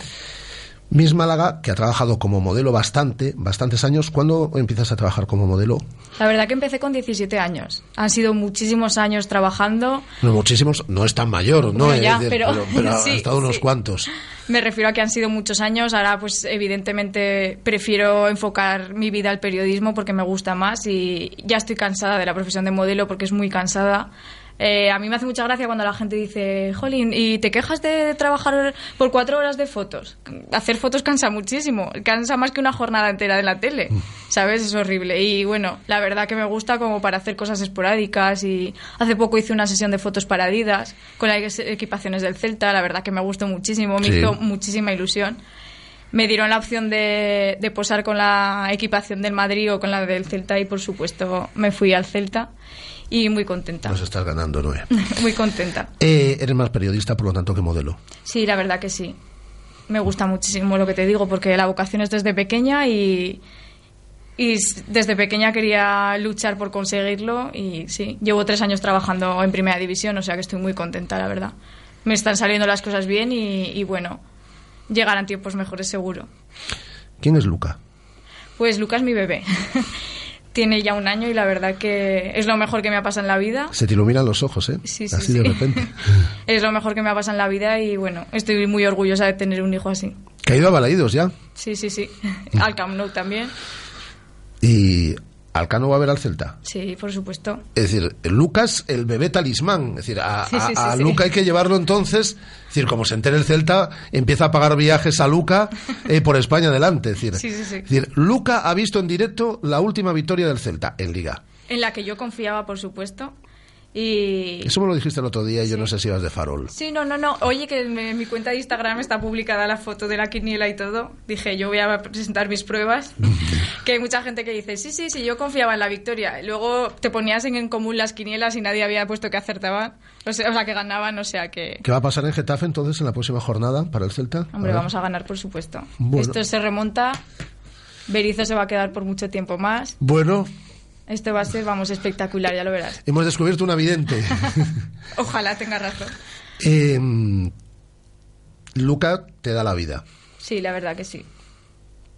Miss Málaga, que ha trabajado como modelo bastante, bastantes años. ¿Cuándo empiezas a trabajar como modelo? La verdad que empecé con 17 años. Han sido muchísimos años trabajando. No, muchísimos, no es tan mayor, ¿no? Bueno, ya, pero- pero ha sí, estado unos sí. cuantos. Me refiero a que han sido muchos años. Ahora, pues, evidentemente, prefiero enfocar mi vida al periodismo porque me gusta más y ya estoy cansada de la profesión de modelo porque es muy cansada. Eh, a mí me hace mucha gracia cuando la gente dice, Jolín, ¿y te quejas de trabajar por cuatro horas de fotos? Hacer fotos cansa muchísimo, cansa más que una jornada entera de la tele, ¿sabes? Es horrible. Y bueno, la verdad que me gusta como para hacer cosas esporádicas y hace poco hice una sesión de fotos para Adidas con las equipaciones del Celta, la verdad que me gustó muchísimo, me Sí. hizo muchísima ilusión. Me dieron la opción de, de posar con la equipación del Madrid o con la del Celta y por supuesto me fui al Celta y muy contenta, Nos estás ganando, Noé. muy contenta. Eh, eres más periodista, por lo tanto, que modelo. Sí, la verdad que sí. Me gusta muchísimo lo que te digo porque la vocación es desde pequeña y, y desde pequeña quería luchar por conseguirlo y sí, llevo tres años trabajando en primera división, o sea que estoy muy contenta, la verdad. Me están saliendo las cosas bien y, y bueno, llegarán tiempos mejores seguro. ¿Quién es Luca? Pues Lucas mi bebé. Tiene ya un año y la verdad que es lo mejor que me ha pasado en la vida. Se te iluminan los ojos, ¿eh? Sí, sí, Así sí. de repente. Es lo mejor que me ha pasado en la vida y bueno, estoy muy orgullosa de tener un hijo así. Que ha ido a Balaídos ya. Sí, sí, sí. Al Camp Nou también. Y Alcano va a ver al Celta. Sí, por supuesto. Es decir, Lucas, el bebé talismán. Es decir, a, Sí, sí, a-. Luca hay que llevarlo entonces. Es decir, como se entere el Celta, empieza a pagar viajes a Luca eh, por España adelante. Es decir, es decir, Luca ha visto en directo la última victoria del Celta en Liga. En la que yo confiaba, por supuesto. Y... Eso me lo dijiste el otro día y yo no sé si ibas de farol. Sí, no, no, no. Oye, que en mi- en mi cuenta de Instagram está publicada la foto de la quiniela y todo. Dije, yo voy a presentar mis pruebas. que hay mucha gente que dice, sí, sí, sí, yo confiaba en la victoria. Luego te ponías en, en común las quinielas y nadie había puesto que acertaban. O sea, o sea, que ganaban, o sea que... ¿Qué va a pasar en Getafe entonces en la próxima jornada para el Celta? Hombre, vamos a ganar, por supuesto. Bueno. Esto se remonta. Berizzo se va a quedar por mucho tiempo más. Bueno, Esto va a ser, vamos, espectacular, ya lo verás. hemos descubierto una vidente. Ojalá tenga razón. Eh, Luca te da la vida. Sí, la verdad que sí.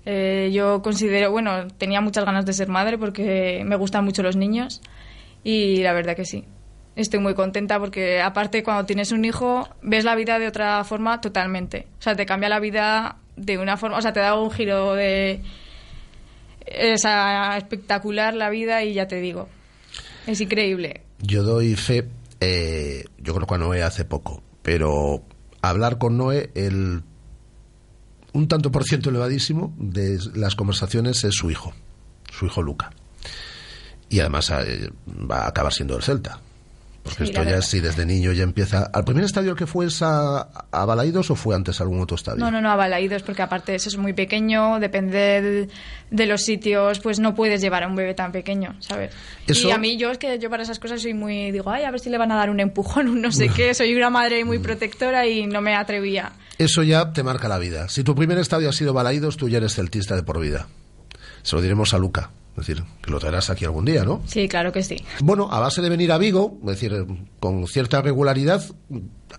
Eh, yo considero, bueno, tenía muchas ganas de ser madre porque me gustan mucho los niños y la verdad que sí. Estoy muy contenta porque aparte cuando tienes un hijo ves la vida de otra forma totalmente. O sea, te cambia la vida de una forma, o sea, te da un giro de... Es espectacular la vida y ya te digo, es increíble. Yo doy fe, eh, yo conozco a Noé hace poco, pero hablar con Noé, el un tanto por ciento elevadísimo de las conversaciones es su hijo, su hijo Luca. Y además eh, va a acabar siendo el Celta. Porque Sí, esto ya si desde niño ya empieza... ¿Al primer estadio al que fue es a, a Balaidos o fue antes a algún otro estadio? No, no, no, a Balaídos, porque aparte eso es muy pequeño, depende del- de los sitios, pues no puedes llevar a un bebé tan pequeño, ¿sabes? Eso- Y a mí, yo es que yo para esas cosas soy muy, digo, ay, a ver si le van a dar un empujón, un no sé qué, soy una madre muy protectora y no me atrevía. Eso ya te marca la vida. Si tu primer estadio ha sido Balaidos, tú ya eres celtista de por vida. Se lo diremos a Luca. Es decir, que lo traerás aquí algún día, ¿no? Sí, claro que sí. Bueno, a base de venir a Vigo, es decir, con cierta regularidad,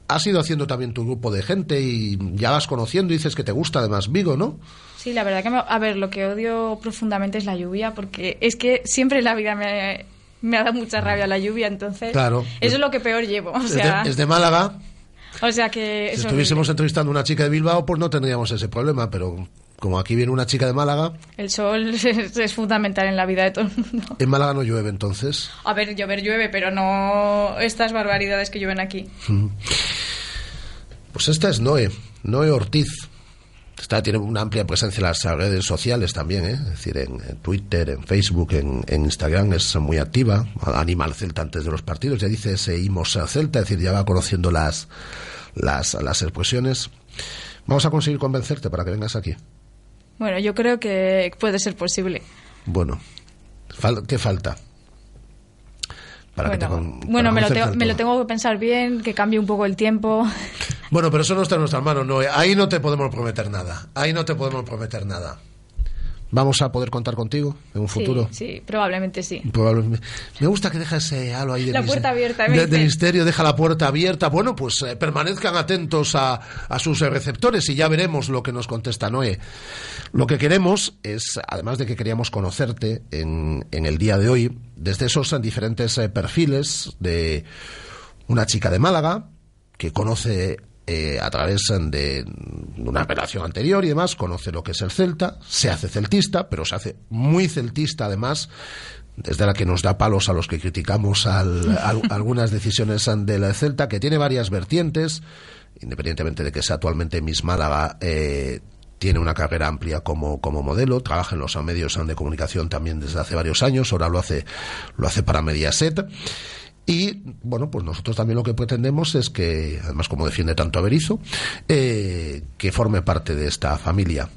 has ido haciendo también tu grupo de gente y ya vas conociendo y dices que te gusta además Vigo, ¿no? Sí, la verdad que, me- a ver, lo que odio profundamente es la lluvia, porque es que siempre en la vida me, me ha dado mucha rabia la lluvia, entonces Claro. eso es lo que peor llevo. O Es sea, de, es de Málaga. o sea que Si es estuviésemos entrevistando a una chica de Bilbao, pues no tendríamos ese problema, pero como aquí viene una chica de Málaga, El sol es, es fundamental en la vida de todo el mundo. en Málaga no llueve entonces. A ver, llover llueve, pero no estas barbaridades que llueven aquí. Pues esta es Noé, Noé Ortiz. está, tiene una amplia presencia en las redes sociales también, ¿eh? es decir, en, en Twitter, en Facebook, en, en Instagram es muy activa, anima al Celta antes de los partidos, ya dice seguimos a Celta, es decir, ya va conociendo las, las, las expresiones. Vamos a conseguir convencerte para que vengas aquí. Bueno, yo creo que puede ser posible. Bueno, ¿qué falta? Para que Bueno, con- bueno me, lo me tengo que pensar bien, que cambie un poco el tiempo. Bueno, pero eso no está en nuestras manos, no. Ahí no te podemos prometer nada. Ahí no te podemos prometer nada. ¿Vamos a poder contar contigo en un futuro? Sí, sí, probablemente sí. Probablemente. Me gusta que deja ese halo ahí de, La puerta abierta, de- misterio, deja la puerta abierta. Bueno, pues eh, permanezcan atentos a, a sus eh, receptores y ya veremos lo que nos contesta Noé. Lo que queremos es, además de que queríamos conocerte en, en el día de hoy, desde esos eh, diferentes eh, perfiles de una chica de Málaga que conoce eh, a través de una operación anterior y demás, conoce lo que es el Celta, se hace celtista, pero se hace muy celtista además, desde la que nos da palos a los que criticamos al- al- algunas decisiones del Celta, que tiene varias vertientes, independientemente de que sea actualmente Miss Málaga, eh, tiene una carrera amplia como, como modelo, trabaja en los medios de comunicación también desde hace varios años, ahora lo hace, lo hace para Mediaset. Y bueno, pues nosotros también lo que pretendemos es que, además como defiende tanto Averizo, eh, que forme parte de esta familia.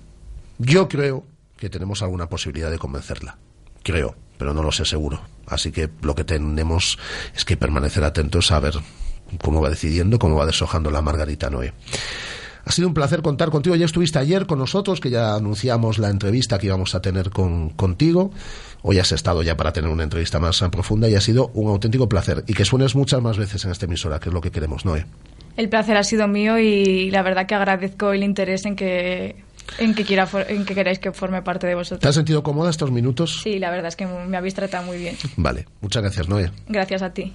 Yo creo que tenemos alguna posibilidad de convencerla. Creo, pero no lo sé seguro. Así que lo que tenemos es que permanecer atentos a ver cómo va decidiendo, cómo va deshojando la Margarita Noé. Ha sido un placer contar contigo. Ya estuviste ayer con nosotros, que ya anunciamos la entrevista que íbamos a tener con, contigo. Hoy has estado ya para tener una entrevista más profunda y ha sido un auténtico placer. Y que suenes muchas más veces en esta emisora, que es lo que queremos, Noé. El placer ha sido mío y la verdad que agradezco el interés en que en que quiera for- en que queráis que forme parte de ¿Te vosotros. has sentido cómoda estos minutos? Sí, la verdad es que me habéis tratado muy bien. Vale, muchas gracias, Noé. Gracias a ti.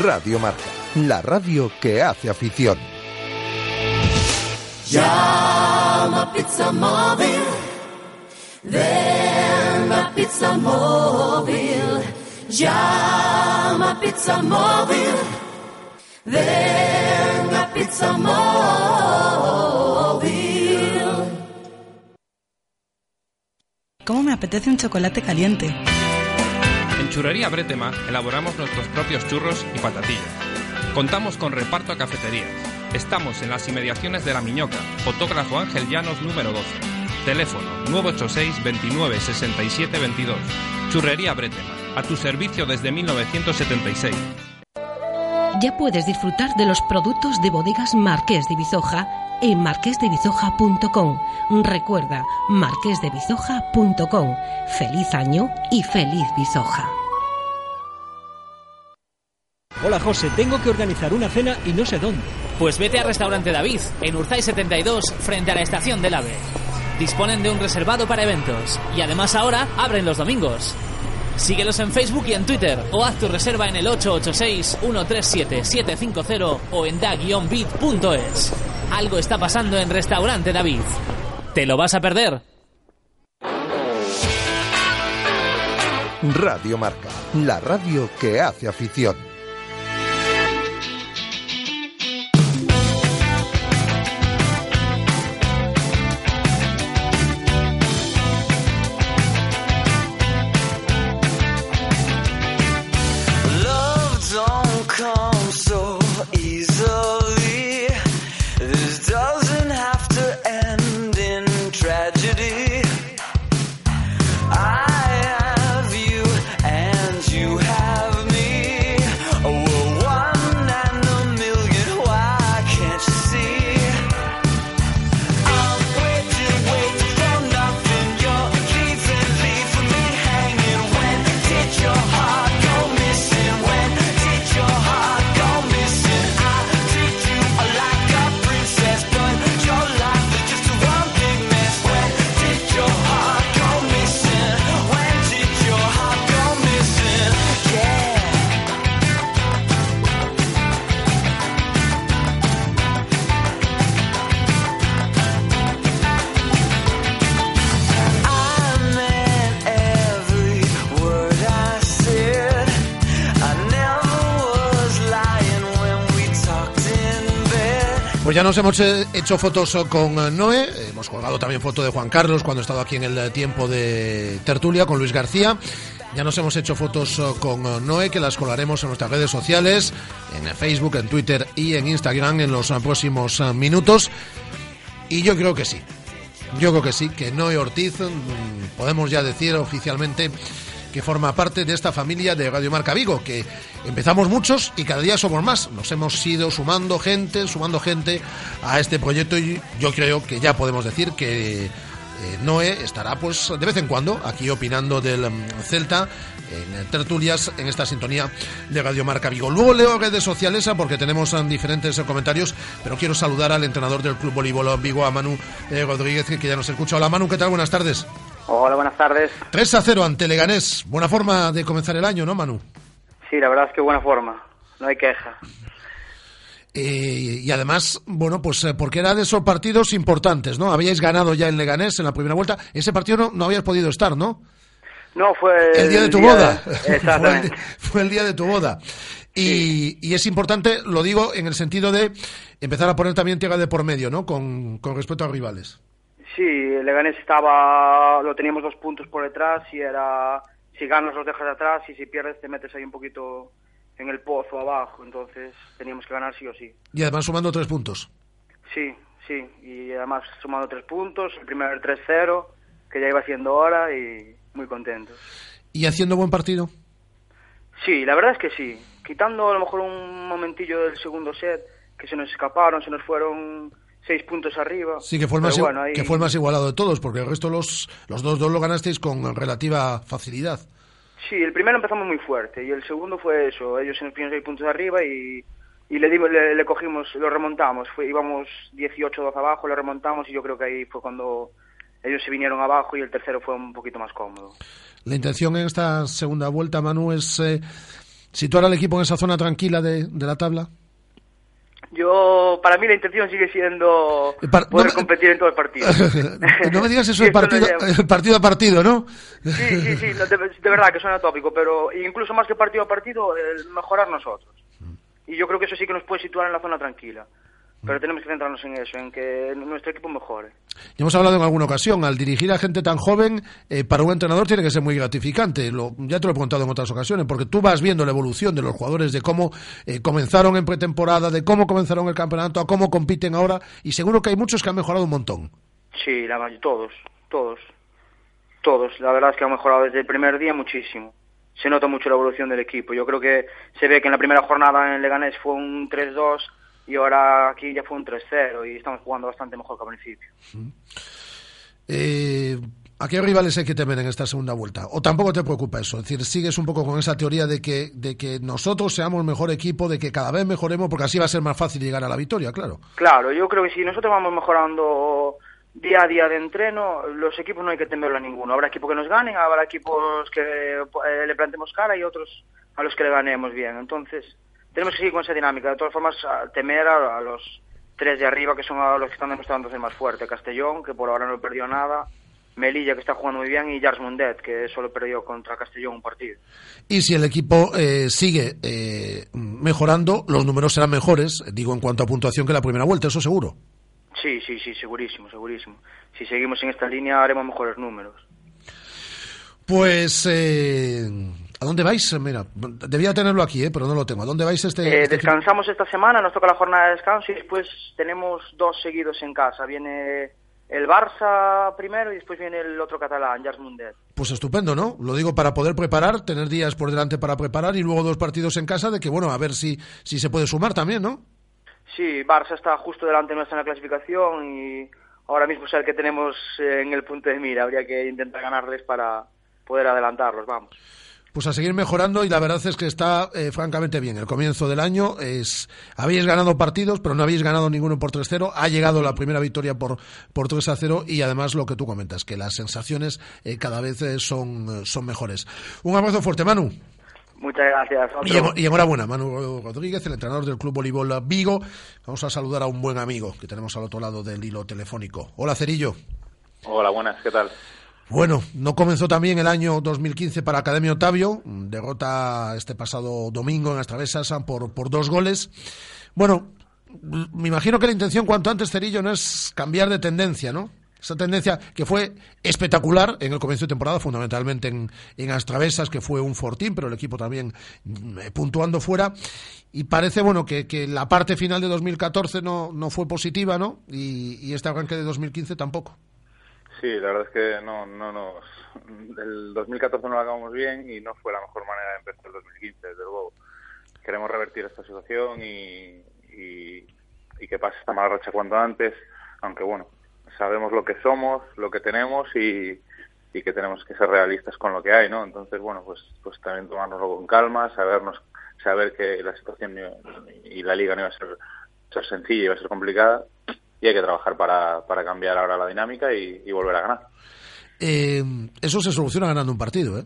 Radio Marca, la radio que hace afición. Llama Pizza Móvil. Ven a Pizza Móvil. Llama Pizza Móvil. Ven a Pizza Móvil. ¿Cómo me apetece un chocolate caliente? En Churrería Bretema elaboramos nuestros propios churros y patatillas. Contamos con reparto a cafeterías. Estamos en las inmediaciones de La Miñoca, fotógrafo Ángel Llanos número 12. Teléfono 986 29 67 22. Churrería Bretema, a tu servicio desde 1976. Ya puedes disfrutar de los productos de bodegas Marqués de Bizoja en marquesdebizoja.com. Recuerda, marquesdebizoja.com. Feliz año y feliz Bizoja. Hola José, tengo que organizar una cena y no sé dónde. Pues vete a Restaurante David, en Urzay 72, frente a la estación del AVE. Disponen de un reservado para eventos y además ahora abren los domingos. Síguelos en Facebook y en Twitter o haz tu reserva en el 886-137-750 o en da-bit.es. Algo está pasando en Restaurante David. ¿Te lo vas a perder? Radio Marca, la radio que hace afición. Nos hemos eh, hecho fotos con eh, Noé, hemos colgado también foto de Juan Carlos cuando he estado aquí en el eh, tiempo de tertulia con Luis García. Ya nos hemos hecho fotos con Noé que las colgaremos en nuestras redes sociales, en Facebook, en Twitter y en Instagram en los próximos minutos. Y yo creo que sí. Yo creo que sí, que Noé Ortiz, mm, podemos ya decir oficialmente que forma parte de esta familia de Radio Marca Vigo, que empezamos muchos y cada día somos más. Nos hemos ido sumando gente, sumando gente a este proyecto y yo creo que ya podemos decir que eh, Noé estará pues de vez en cuando aquí opinando del mm, Celta en tertulias en esta sintonía de Radio Marca Vigo. Luego leo redes sociales ah, porque tenemos ah, diferentes eh, comentarios, pero quiero saludar al entrenador del Club Voleibol Vigo, a Manu eh, Rodríguez, que ya nos escucha. Hola Manu, ¿qué tal? Buenas tardes. Hola, buenas tardes. 3 a 0 ante Leganés. Buena forma de comenzar el año, ¿no, Manu? Sí, la verdad es que buena forma. No hay queja. Eh, y además, bueno, pues eh, porque era de esos partidos importantes, ¿no? Habíais ganado ya en Leganés en la primera vuelta. Ese partido no, no habías podido estar, ¿no? No, fue El día de tu de- boda. Exactamente. fue, el, fue el día de tu boda. Y, y es importante, lo digo, en el sentido de empezar a poner también tierra de por medio, ¿no? Con, con respecto a rivales. Sí, el Leganés estaba, lo teníamos dos puntos por detrás y era, si ganas los dejas de atrás y si pierdes te metes ahí un poquito en el pozo abajo, entonces teníamos que ganar sí o sí. Y además sumando tres puntos. Sí, sí, y además sumando tres puntos, el primero el 3-0, que ya iba haciendo hora y muy contentos. Y haciendo buen partido. Sí, la verdad es que sí. Quitando a lo mejor un momentillo del segundo set, que se nos escaparon, se nos fueron seis puntos arriba. Sí, que fue, el más, bueno, ahí- que fue el más igualado de todos, porque el resto los, los dos, dos lo ganasteis con relativa facilidad. Sí, el primero empezamos muy fuerte y el segundo fue eso. Ellos se nos pusieron seis puntos arriba y, y le, dimos, le, le cogimos, lo remontamos. Fue, íbamos 18-12 abajo, lo remontamos y yo creo que ahí fue cuando ellos se vinieron abajo y el tercero fue un poquito más cómodo. La intención en esta segunda vuelta, Manu, es eh, situar al equipo en esa zona tranquila de, de la tabla. Yo, para mí la intención sigue siendo Eh, poder no me- competir en todo el partido. no me digas eso lo partido, llevo. partido a partido, ¿no? Sí, sí, sí, de, de verdad que suena tópico, pero incluso más que partido a partido, el mejorar nosotros. Y yo creo que eso sí que nos puede situar en la zona tranquila. Pero tenemos que centrarnos en eso, en que nuestro equipo mejore. Ya hemos hablado en alguna ocasión, al dirigir a gente tan joven, eh, para un entrenador tiene que ser muy gratificante. Lo- ya te lo he preguntado en otras ocasiones, porque tú vas viendo la evolución de los jugadores, de cómo eh, comenzaron en pretemporada, de cómo comenzaron el campeonato, a cómo compiten ahora, y seguro que hay muchos que han mejorado un montón. Sí, la, todos, todos, todos. La verdad es que han mejorado desde el primer día muchísimo. Se nota mucho la evolución del equipo. Yo creo que se ve que en la primera jornada en Leganés fue un 3-2 y ahora aquí ya fue un 3-0 y estamos jugando bastante mejor que al principio. Eh, ¿A qué rivales hay que temer en esta segunda vuelta? ¿O tampoco te preocupa eso? Es decir, sigues un poco con esa teoría de que, de que nosotros seamos mejor equipo, de que cada vez mejoremos, porque así va a ser más fácil llegar a la victoria, claro. Claro, yo creo que si nosotros vamos mejorando día a día de entreno, los equipos no hay que temerlo a ninguno. Habrá equipos que nos ganen, habrá equipos que eh, le plantemos cara y otros a los que le ganemos bien. Entonces, tenemos que seguir con esa dinámica. De todas formas, a temer a, a los tres de arriba, que son a los que están demostrando ser más fuerte. Castellón, que por ahora no perdió nada. Melilla, que está jugando muy bien. Y Jars Mundet, que solo perdió contra Castellón un partido. Y si el equipo eh, sigue eh, mejorando, los números serán mejores, digo en cuanto a puntuación que la primera vuelta, eso seguro. Sí, sí, sí, segurísimo, segurísimo. Si seguimos en esta línea, haremos mejores números. Pues, eh, ¿a dónde vais? Mira, debía tenerlo aquí, eh, pero no lo tengo. ¿A dónde vais este? Eh, este fin- descansamos esta semana, nos toca la jornada de descanso y después tenemos dos seguidos en casa. Viene el Barça primero y después viene el otro catalán, Jars Mundet. Pues estupendo, ¿no? Lo digo para poder preparar, tener días por delante para preparar y luego dos partidos en casa de que, bueno, a ver si, si se puede sumar también, ¿no? Sí, Barça está justo delante nuestra en la clasificación y ahora mismo es el que tenemos eh, en el punto de mira. Habría que intentar ganarles para poder adelantarlos, vamos. Pues a seguir mejorando y la verdad es que está eh, francamente bien. El comienzo del año es habéis ganado partidos, pero no habéis ganado ninguno por 3-0. Ha llegado la primera victoria por por 3-0 y además lo que tú comentas, que las sensaciones eh, cada vez eh, son son mejores. Un abrazo fuerte, Manu. Muchas gracias. Y, Otro. en- y enhorabuena, Manu Rodríguez, el entrenador del Club Voleibol Vigo. Vamos a saludar a un buen amigo que tenemos al otro lado del hilo telefónico. Hola, Cerillo. Hola, buenas, ¿qué tal? Bueno, no comenzó también el año 2015 para Academia Otavio, derrota este pasado domingo en las travesas por, por dos goles. Bueno, me imagino que la intención cuanto antes, Cerillo, no es cambiar de tendencia, ¿no? Esa tendencia que fue espectacular en el comienzo de temporada, fundamentalmente en, en Astravesas, que fue un fortín, pero el equipo también mm, eh, puntuando fuera. Y parece, bueno, que, que la parte final de 2014 no, no fue positiva, ¿no? Y, y este arranque de 2015 tampoco. Sí, la verdad es que no, no nos. El 2014 no lo acabamos bien y no fue la mejor manera de empezar el 2015, desde luego. Queremos revertir esta situación y, y, y que pase esta mala racha cuanto antes, aunque bueno, sabemos lo que somos, lo que tenemos y, que tenemos que ser realistas con lo que hay, ¿no? Entonces, bueno, pues, pues también tomárnoslo con calma, sabernos, saber que la situación y la liga no iba a ser, ser sencilla, iba a ser complicada y hay que trabajar para, para cambiar ahora la dinámica y, y volver a ganar. Eh, eso se soluciona ganando un partido, ¿eh?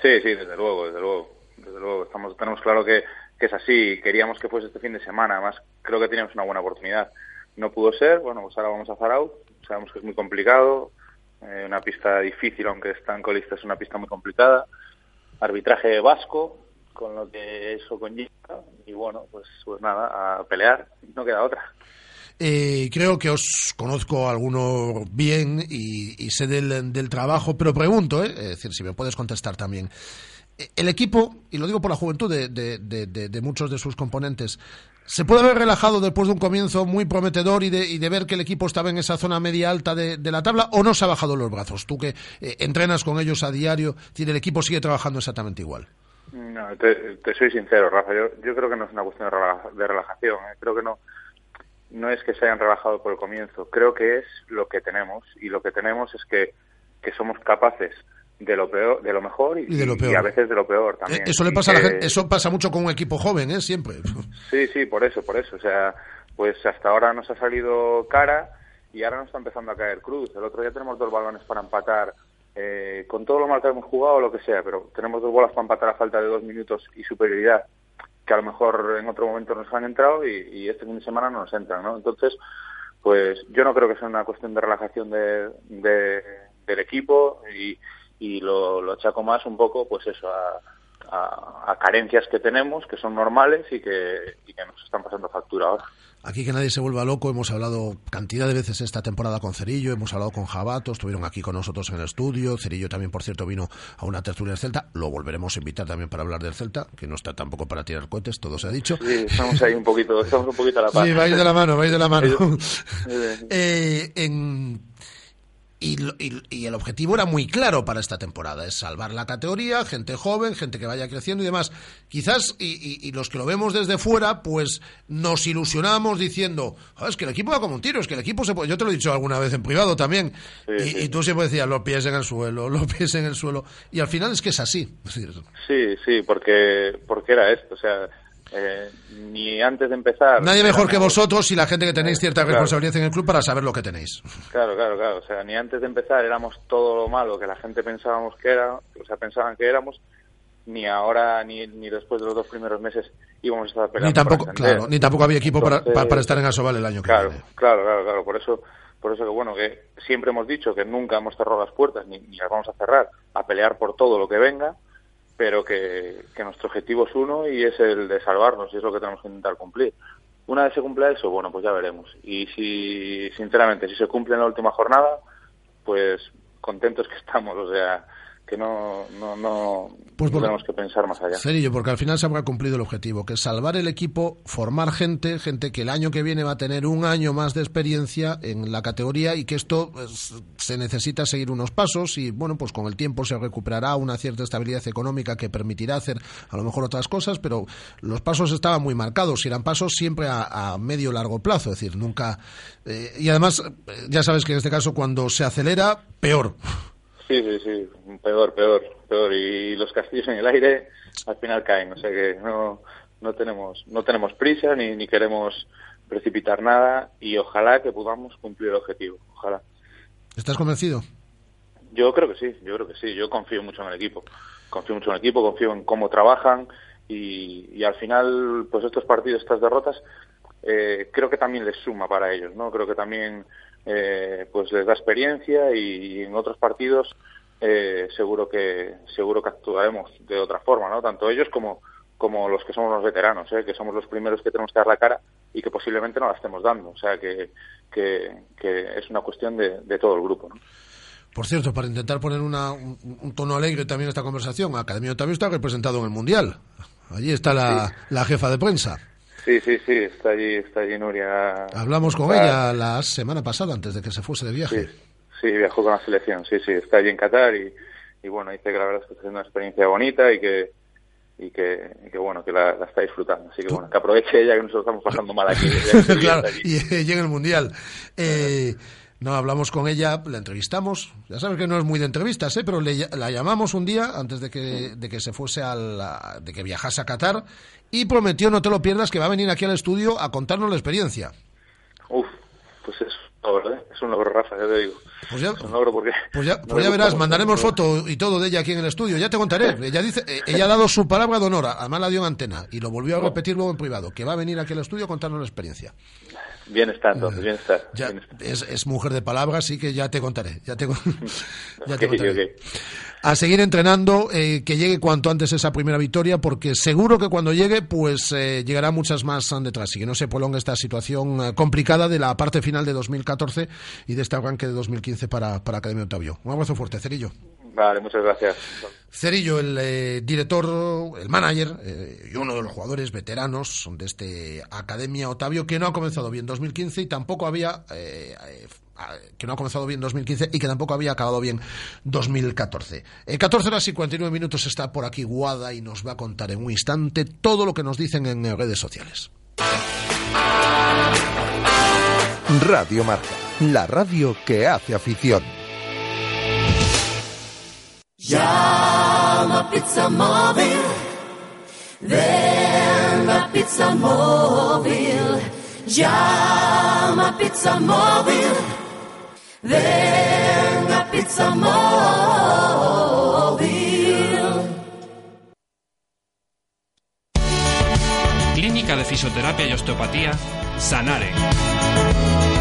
Sí, sí, desde luego, desde luego, desde luego. Estamos, tenemos claro que, que es así. Queríamos que fuese este fin de semana. Además, creo que teníamos una buena oportunidad. No pudo ser. Bueno, pues ahora vamos a Zaraut. Sabemos que es muy complicado. Eh, una pista difícil, aunque están colistas, es una pista muy complicada. Arbitraje vasco, con lo que eso conlleva. Y bueno, pues, pues nada, a pelear. No queda otra. Eh, creo que os conozco a alguno bien y, sé del, trabajo, pero pregunto, ¿eh? es decir, si me puedes contestar también. El equipo, y lo digo por la juventud de, de, de, de, muchos de sus componentes, ¿se puede haber relajado después de un comienzo muy prometedor y de, de ver que el equipo estaba en esa zona media alta de, la tabla o no se ha bajado los brazos? Tú que eh, entrenas con ellos a diario, el equipo sigue trabajando exactamente igual. No, te, te soy sincero, Rafa, yo, yo, creo que no es una cuestión de relajación, ¿eh? creo que no no es que se hayan relajado por el comienzo, creo que es lo que tenemos y lo que tenemos es que, que somos capaces de lo peor, de lo mejor y, y, de lo peor. y a veces de lo peor también. Eso le pasa que... a la gente, eso pasa mucho con un equipo joven, ¿eh? Siempre. Sí, sí, por eso, por eso. O sea, pues hasta ahora nos ha salido cara y ahora nos está empezando a caer cruz. El otro día tenemos dos balones para empatar eh, con todo lo mal que hemos jugado o lo que sea, pero tenemos dos bolas para empatar a falta de dos minutos y superioridad que a lo mejor en otro momento nos han entrado y, y, este fin de semana no nos entran, ¿no? Entonces, pues yo no creo que sea una cuestión de relajación de, de, del equipo y, lo, lo, achaco más un poco, pues eso, a, a, a, carencias que tenemos, que son normales y que, y que nos están pasando factura ahora. Aquí que nadie se vuelva loco, hemos hablado cantidad de veces esta temporada con Cerillo, hemos hablado con Jabato, estuvieron aquí con nosotros en el estudio, Cerillo también, por cierto, vino a una tertulia del Celta, lo volveremos a invitar también para hablar del Celta, que no está tampoco para tirar cohetes, todo se ha dicho. Sí, estamos ahí un poquito, estamos un poquito a la par. Sí, vais de la mano, vais de la mano. eh, en y, y, y, el objetivo era muy claro para esta temporada, es salvar la categoría, gente joven, gente que vaya creciendo y demás. Quizás, y, y los que lo vemos desde fuera, pues nos ilusionamos diciendo, oh, es que el equipo va como un tiro, es que el equipo se puede... Yo te lo he dicho alguna vez en privado también, sí, y, sí. y, tú siempre decías, los pies en el suelo, los pies en el suelo, y al final es que es así. Sí, sí, porque, porque era esto, o sea eh, ni antes de empezar. Nadie mejor que vosotros y la gente que tenéis cierta claro. responsabilidad en el club para saber lo que tenéis. Claro, claro, claro. O sea, ni antes de empezar éramos todo lo malo que la gente pensábamos que era, o sea, pensaban que éramos, ni ahora ni, ni después de los dos primeros meses íbamos a estar peleando. Ni tampoco, claro, ni tampoco había equipo Entonces, para, para, estar en Asobal el año que claro, viene. Claro, claro, claro. Por eso, por eso que bueno, que siempre hemos dicho que nunca hemos cerrado las puertas ni, ni las vamos a cerrar a pelear por todo lo que venga pero que, nuestro objetivo es uno y es el de salvarnos y es lo que tenemos que intentar cumplir. Una vez se cumpla eso, bueno, pues ya veremos. Y si, sinceramente, si se cumple en la última jornada, pues contentos que estamos, o sea, que no, no, no, pues porque, tenemos que pensar más allá. Serio, porque al final se habrá cumplido el objetivo, que es salvar el equipo, formar gente, gente que el año que viene va a tener un año más de experiencia en la categoría y que esto pues, se necesita seguir unos pasos y bueno, pues con el tiempo se recuperará una cierta estabilidad económica que permitirá hacer a lo mejor otras cosas, pero los pasos estaban muy marcados y eran pasos siempre a, a medio largo plazo, es decir, nunca... Eh, y además, ya sabes que en este caso cuando se acelera, peor. Sí, sí, sí, peor, peor, peor. Y los castillos en el aire al final caen, o sea que no, no tenemos, no tenemos prisa ni, ni queremos precipitar nada y ojalá que podamos cumplir el objetivo, ojalá. ¿Estás convencido? Yo creo que sí, yo creo que sí, yo confío mucho en el equipo, confío mucho en el equipo, confío en cómo trabajan y, y al final, pues estos partidos, estas derrotas, eh, creo que también les suma para ellos, ¿no? Creo que también eh, pues les da experiencia y, y en otros partidos eh, seguro que seguro que actuaremos de otra forma, ¿no? Tanto ellos como como los que somos los veteranos, ¿eh? que somos los primeros que tenemos que dar la cara y que posiblemente no la estemos dando. O sea que, que, que es una cuestión de, de todo el grupo. ¿no? Por cierto, para intentar poner una- un, un tono alegre también a esta conversación, Academia Otavio está representado en el Mundial. Allí está la, la jefa de prensa. Sí, sí, sí, está allí, está allí Nuria. Hablamos con Está- ella la semana pasada, antes de que se fuese de viaje. Sí, viajó con la selección, sí, sí, está allí en Qatar y, y bueno, dice que la verdad es que está haciendo una experiencia bonita y que y que, y que bueno, que la, la está disfrutando. Así que bueno, que aproveche ella que nosotros estamos pasando mal aquí. claro, y llega el Mundial. Eh, no, hablamos con ella, la entrevistamos. Ya sabes que no es muy de entrevistas, ¿eh? pero le la llamamos un día antes de que, de que se fuese a la- de que viajase a Qatar y prometió, no te lo pierdas, que va a venir aquí al estudio a contarnos la experiencia. Uf, pues es un logro, ¿eh? Es un logro, Rafa, ya te digo. Pues ya, Es un logro porque... pues ya, pues ya verás, mandaremos mucho. foto y todo de ella aquí en el estudio. Ya te contaré. Ella dice, eh, ella ha dado su palabra de honor, además la dio en antena y lo volvió a repetir luego en privado, que va a venir aquí al estudio a contarnos la experiencia. Bien está, entonces, bien está. Ya, es, es mujer de palabras, así que ya te contaré. Ya te, ya contaré. A seguir entrenando, eh, que llegue cuanto antes esa primera victoria, porque seguro que cuando llegue, pues eh, llegará muchas más detrás y que no se prolongue esta situación eh, complicada de la parte final de 2014 y de este arranque de 2015 para, para Academia Otavio. Un abrazo fuerte, Cerillo. Vale, muchas gracias. Cerillo, el eh, director, el manager eh, y uno de los jugadores veteranos de este Academia Otavio, que no ha comenzado bien 2015 y tampoco había. eh, eh, que no ha comenzado bien 2015 y que tampoco había acabado bien 2014. En 14 horas y 49 minutos está por aquí Guada y nos va a contar en un instante todo lo que nos dicen en eh, redes sociales. Radio Marca, la radio que hace afición. Llama Pizza Móvil. Ven a Pizza Móvil. Llama Pizza Móvil. Ven a Pizza Móvil. Clínica de Fisioterapia y Osteopatía, Sanare.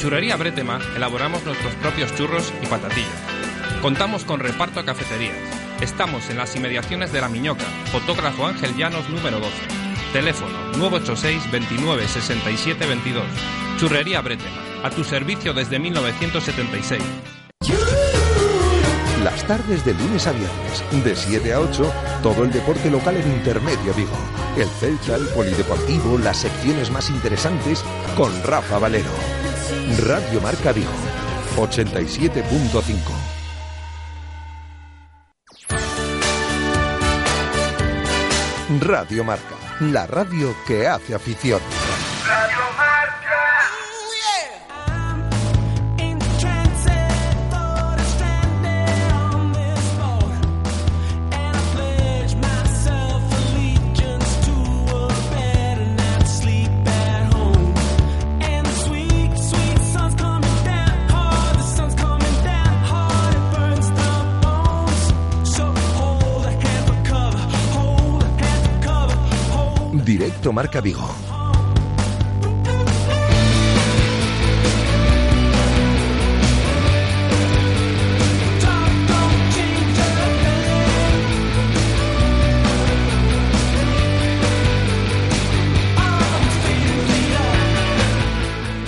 Churrería Bretema elaboramos nuestros propios churros y patatillas. Contamos con reparto a cafeterías. Estamos en las inmediaciones de La Miñoca, fotógrafo Ángel Llanos número 12. Teléfono 986 29 67 22. Churrería Bretema, a tu servicio desde 1976. Las tardes de lunes a viernes, de 7 a 8, todo el deporte local en Intermedio Vigo. El Celta, el Polideportivo, las secciones más interesantes con Rafa Valero. Radio Marca Vigo, 87.5. Radio Marca, la radio que hace afición. Directo Marca Vigo.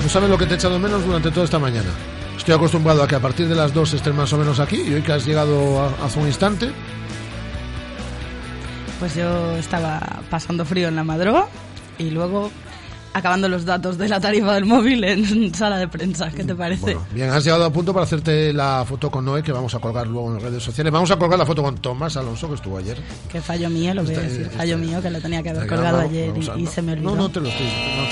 No sabes lo que te he echado menos durante toda esta mañana. Estoy acostumbrado a que a partir de las 2 estés más o menos aquí y hoy que has llegado hace un instante, Pues yo estaba pasando frío en la madroga y luego acabando los datos de la tarifa del móvil en sala de prensa. ¿Qué te parece? Bien, has llegado a punto para hacerte la foto con Noé, que vamos a colgar luego en redes sociales. Vamos a colgar la foto con Tomás Alonso, que estuvo ayer. Que fallo mío, lo voy a decir. está- Fallo mío, que lo tenía que haber colgado ayer y, se me olvidó. No, no te lo estoy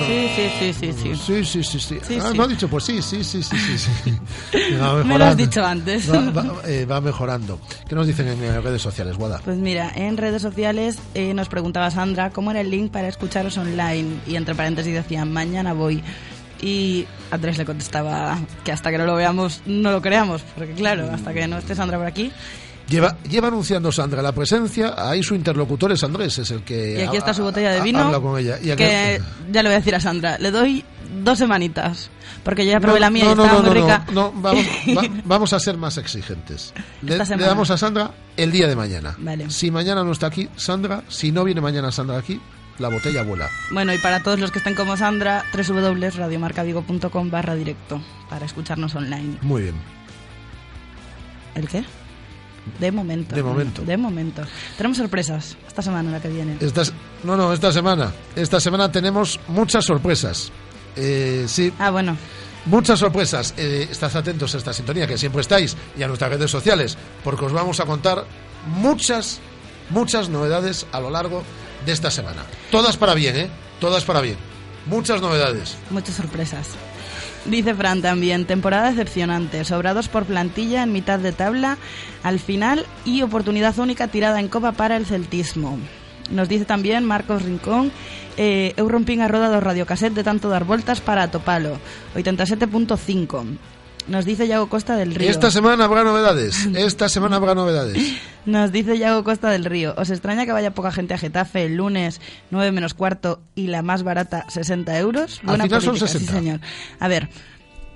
Sí, sí, sí, sí, sí. Sí, sí, sí, sí. Sí, Ah, sí. no ha dicho, pues sí, sí, sí, sí, sí. Me lo has dicho antes. Va, eh, va mejorando. ¿Qué nos dicen en eh, redes sociales, Guada? Pues mira, en redes sociales eh, nos preguntaba Sandra cómo era el link para escucharos online y entre paréntesis decían mañana voy. Y Andrés le contestaba que hasta que no lo veamos, no lo creamos, porque claro, hasta que no esté Sandra por aquí. Lleva, lleva anunciando Sandra la presencia, ahí su interlocutor es Andrés, es el que Y aquí está su ha- botella de ha- vino. habla con ella. Y aquí- que ya le voy a decir a Sandra, le doy dos semanitas, porque yo ya probé No, la mía no, y estaba no, muy rica. no, vamos, va- vamos a ser más exigentes. Le, le damos a Sandra el día de mañana. Vale. Si mañana no está aquí Sandra, si no viene mañana Sandra aquí, la botella vuela. Bueno, y para todos los que estén como Sandra, www.radiomarcavigo.com barra directo para escucharnos online. Muy bien. ¿El qué? De momento. De momento. De momento. Tenemos sorpresas esta semana, la que viene. Estas, no, no, esta semana. Esta semana tenemos muchas sorpresas. Eh, sí. Ah, bueno. Muchas sorpresas. Eh, estad atentos a esta sintonía que siempre estáis y a nuestras redes sociales, porque os vamos a contar muchas, muchas novedades a lo largo de esta semana. Todas para bien, ¿eh? Todas para bien. Muchas novedades. Muchas sorpresas. Dice Fran también, temporada decepcionante, sobrados por plantilla en mitad de tabla, al final y oportunidad única tirada en copa para el celtismo. Nos dice también Marcos Rincón, eh, eu rompín a roda do radiocassette de tanto dar voltas para atopalo, 87.5. Nos dice Yago Costa del Río. Esta semana habrá novedades. Esta semana habrá novedades. Nos dice Yago Costa del Río. ¿Os extraña que vaya poca gente a Getafe el lunes 9 menos cuarto y la más barata 60 euros? Al final son política, 60. Sí, señor. A ver,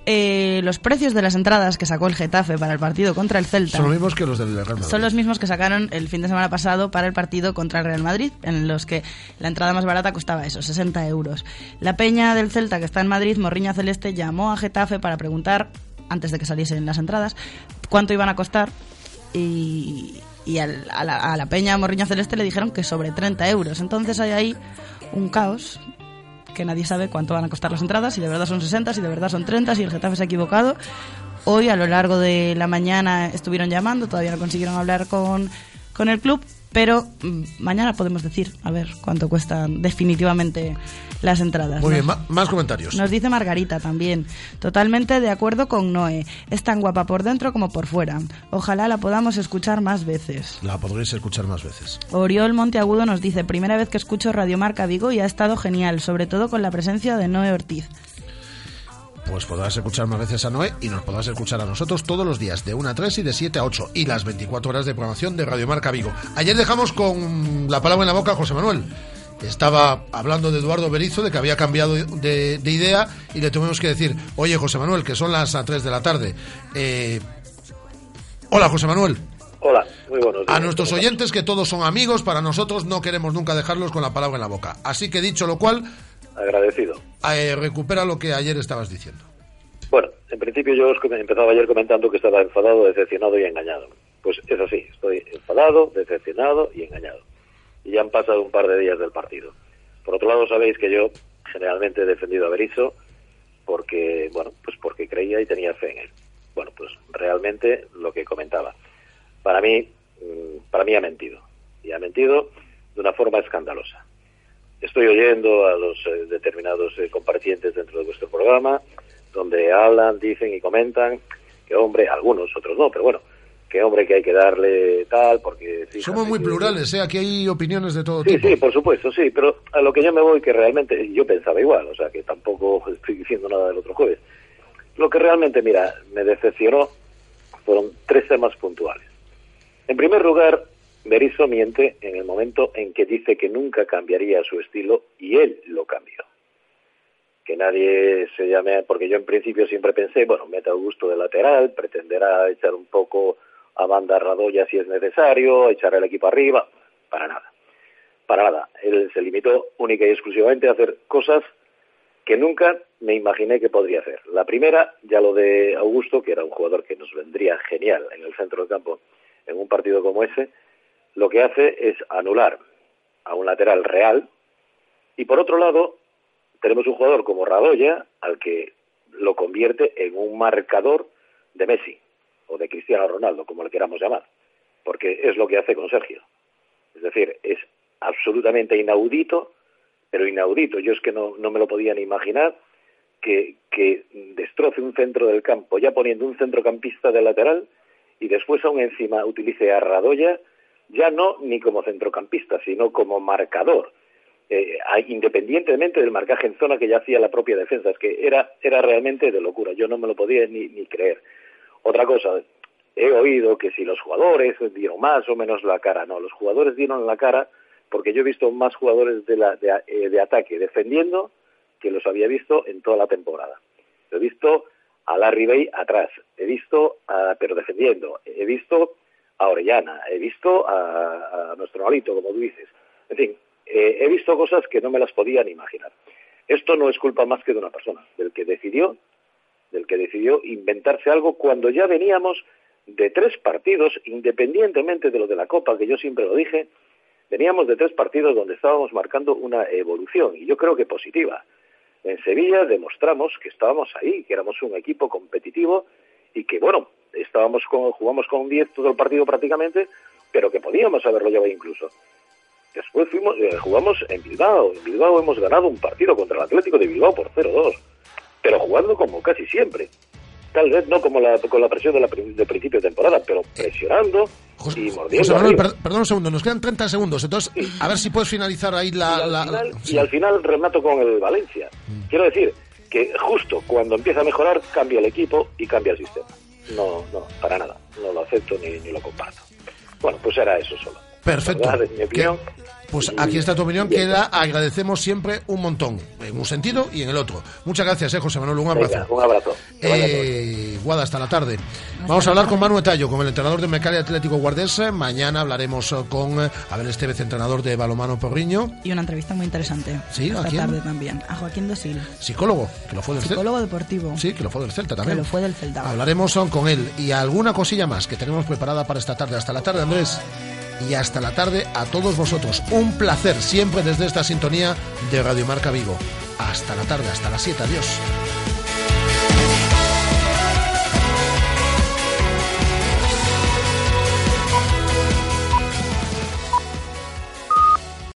eh, los precios de las entradas que sacó el Getafe para el partido contra el Celta Son los mismos que los del Real Madrid. son los mismos que sacaron el fin de semana pasado para el partido contra el Real Madrid, en los que la entrada más barata costaba eso, 60 euros. La peña del Celta, que está en Madrid, Morriña Celeste, llamó a Getafe para preguntar, antes de que saliesen las entradas, cuánto iban a costar y, al- a, la, peña Morriña Celeste le dijeron que sobre 30 euros. Entonces hay ahí un caos que nadie sabe cuánto van a costar las entradas, si de verdad son 60, si de verdad son 30, si el Getafe se ha equivocado. Hoy a lo largo de la mañana estuvieron llamando, todavía no consiguieron hablar con, con el club, pero mm, mañana podemos decir, a ver cuánto cuestan definitivamente las entradas. Muy bien, ma- más comentarios. nos dice Margarita también, totalmente de acuerdo con Noé. Es tan guapa por dentro como por fuera. Ojalá la podamos escuchar más veces. La podréis escuchar más veces. Oriol Monteagudo nos dice, primera vez que escucho Radio Marca Vigo y ha estado genial, sobre todo con la presencia de Noé Ortiz. Pues podrás escuchar más veces a Noé y nos podrás escuchar a nosotros todos los días, de 1 a 3 y de 7 a 8, y las 24 horas de programación de Radio Marca Vigo. Ayer dejamos con la palabra en la boca a José Manuel. Estaba hablando de Eduardo Berizo, de que había cambiado de, de idea, y le tuvimos que decir, oye José Manuel, que son las a 3 de la tarde. Eh, Hola José Manuel. Hola, muy buenos días. A nuestros oyentes, que todos son amigos, para nosotros no queremos nunca dejarlos con la palabra en la boca. Así que dicho lo cual, Agradecido. eh, recupera lo que ayer estabas diciendo. Bueno, en principio yo os empezaba ayer comentando que estaba enfadado, decepcionado y engañado. Pues es así, estoy enfadado, decepcionado y engañado. Y ya han pasado un par de días del partido. Por otro lado, sabéis que yo generalmente he defendido a Berizzo porque, bueno, pues porque creía y tenía fe en él. Bueno, pues realmente lo que comentaba. Para mí, mm, para mí ha mentido. Y ha mentido de una forma escandalosa. Estoy oyendo a los eh, determinados eh, compartientes dentro de vuestro programa, donde hablan, dicen y comentan que, hombre, algunos, otros no, pero bueno, que, hombre, que hay que darle tal, porque... fíjate Somos muy que- plurales, ¿eh? Aquí hay opiniones de todo Sí, tipo. sí, por supuesto, sí, pero a lo que yo me voy, que realmente yo pensaba igual, o sea, que tampoco estoy diciendo nada del otro jueves. Lo que realmente, mira, me decepcionó fueron tres temas puntuales. En primer lugar, Berizzo miente en el momento en que dice que nunca cambiaría su estilo y él lo cambió. Que nadie se llame, porque yo en principio siempre pensé, bueno, mete a Augusto de lateral, pretenderá echar un poco a banda Radoya si es necesario, echar el equipo arriba, para nada. Para nada. Él se limitó única y exclusivamente a hacer cosas que nunca me imaginé que podría hacer. La primera, ya lo de Augusto, que era un jugador que nos vendría genial en el centro del campo en un partido como ese, lo que hace es anular a un lateral real y por otro lado tenemos un jugador como Radoya al que lo convierte en un marcador de Messi o de Cristiano Ronaldo, como le queramos llamar, porque es lo que hace con Sergio. Es decir, es absolutamente inaudito, pero inaudito. Yo es que no, no me lo podía ni imaginar que, que destroce un centro del campo, ya poniendo un centrocampista de lateral y después aún encima utilice a Radoya, ya no ni como centrocampista, sino como marcador. eh, independientemente del marcaje en zona que ya hacía la propia defensa. Es que era, era realmente de locura. Yo no me lo podía ni, ni creer. Otra cosa, he oído que si los jugadores dieron más o menos la cara. No, los jugadores dieron la cara porque yo he visto más jugadores de, la, de, eh, de ataque defendiendo que los había visto en toda la temporada. He visto a Larry Bay atrás, he visto, a, pero defendiendo, he visto a Orellana, he visto a, a nuestro Nolito, como tú dices. En fin, eh, he visto cosas que no me las podía ni imaginar. Esto no es culpa más que de una persona, del que decidió, del que decidió inventarse algo cuando ya veníamos de tres partidos, independientemente de lo de la Copa, que yo siempre lo dije, veníamos de tres partidos donde estábamos marcando una evolución, y yo creo que positiva. En Sevilla demostramos que estábamos ahí, que éramos un equipo competitivo y que, bueno, estábamos con, jugamos con 10 todo el partido prácticamente, pero que podíamos haberlo llevado incluso. Después fuimos, eh, jugamos en Bilbao. En Bilbao hemos ganado un partido contra el Atlético de Bilbao por 0-2, pero jugando como casi siempre. Tal vez no como la, con la presión de la, del principio de temporada, pero presionando y mordiendo. José Manuel, arriba. per- perdón un segundo, nos quedan 30 segundos. Entonces, a ver si puedes finalizar ahí la. la- la- y al final remato con el Valencia. Quiero decir que justo cuando empieza a mejorar cambia el equipo y cambia el sistema. No, no, para nada. No lo acepto ni, ni lo comparto. Bueno, pues era eso solo. Perfecto. ¿Verdad? Es mi opinión. Pues aquí está tu opinión, que la agradecemos siempre un montón, en un sentido y en el otro. Muchas gracias, eh, José Manuel, un abrazo. Venga, un abrazo. Que. Eh, Guada, hasta la tarde. Vamos a hablar con Manu Etallo, con el entrenador de Mercari Atlético Guardés. Mañana hablaremos eh, con eh, Abel Estevez, entrenador de Balomano Porriño, Y una entrevista muy interesante. Sí, ¿a esta quién? tarde también. A Joaquín Dosil, psicólogo, que lo fue del Celta. psicólogo deportivo. Sí, que lo fue del Celta Que también. lo fue del Celta. Hablaremos eh, con él y alguna cosilla más que tenemos preparada para esta tarde. Hasta la tarde, Andrés. Y hasta la tarde a todos vosotros. Un placer siempre desde esta sintonía de Radio Marca Vigo. Hasta la tarde, hasta las 7. Adiós.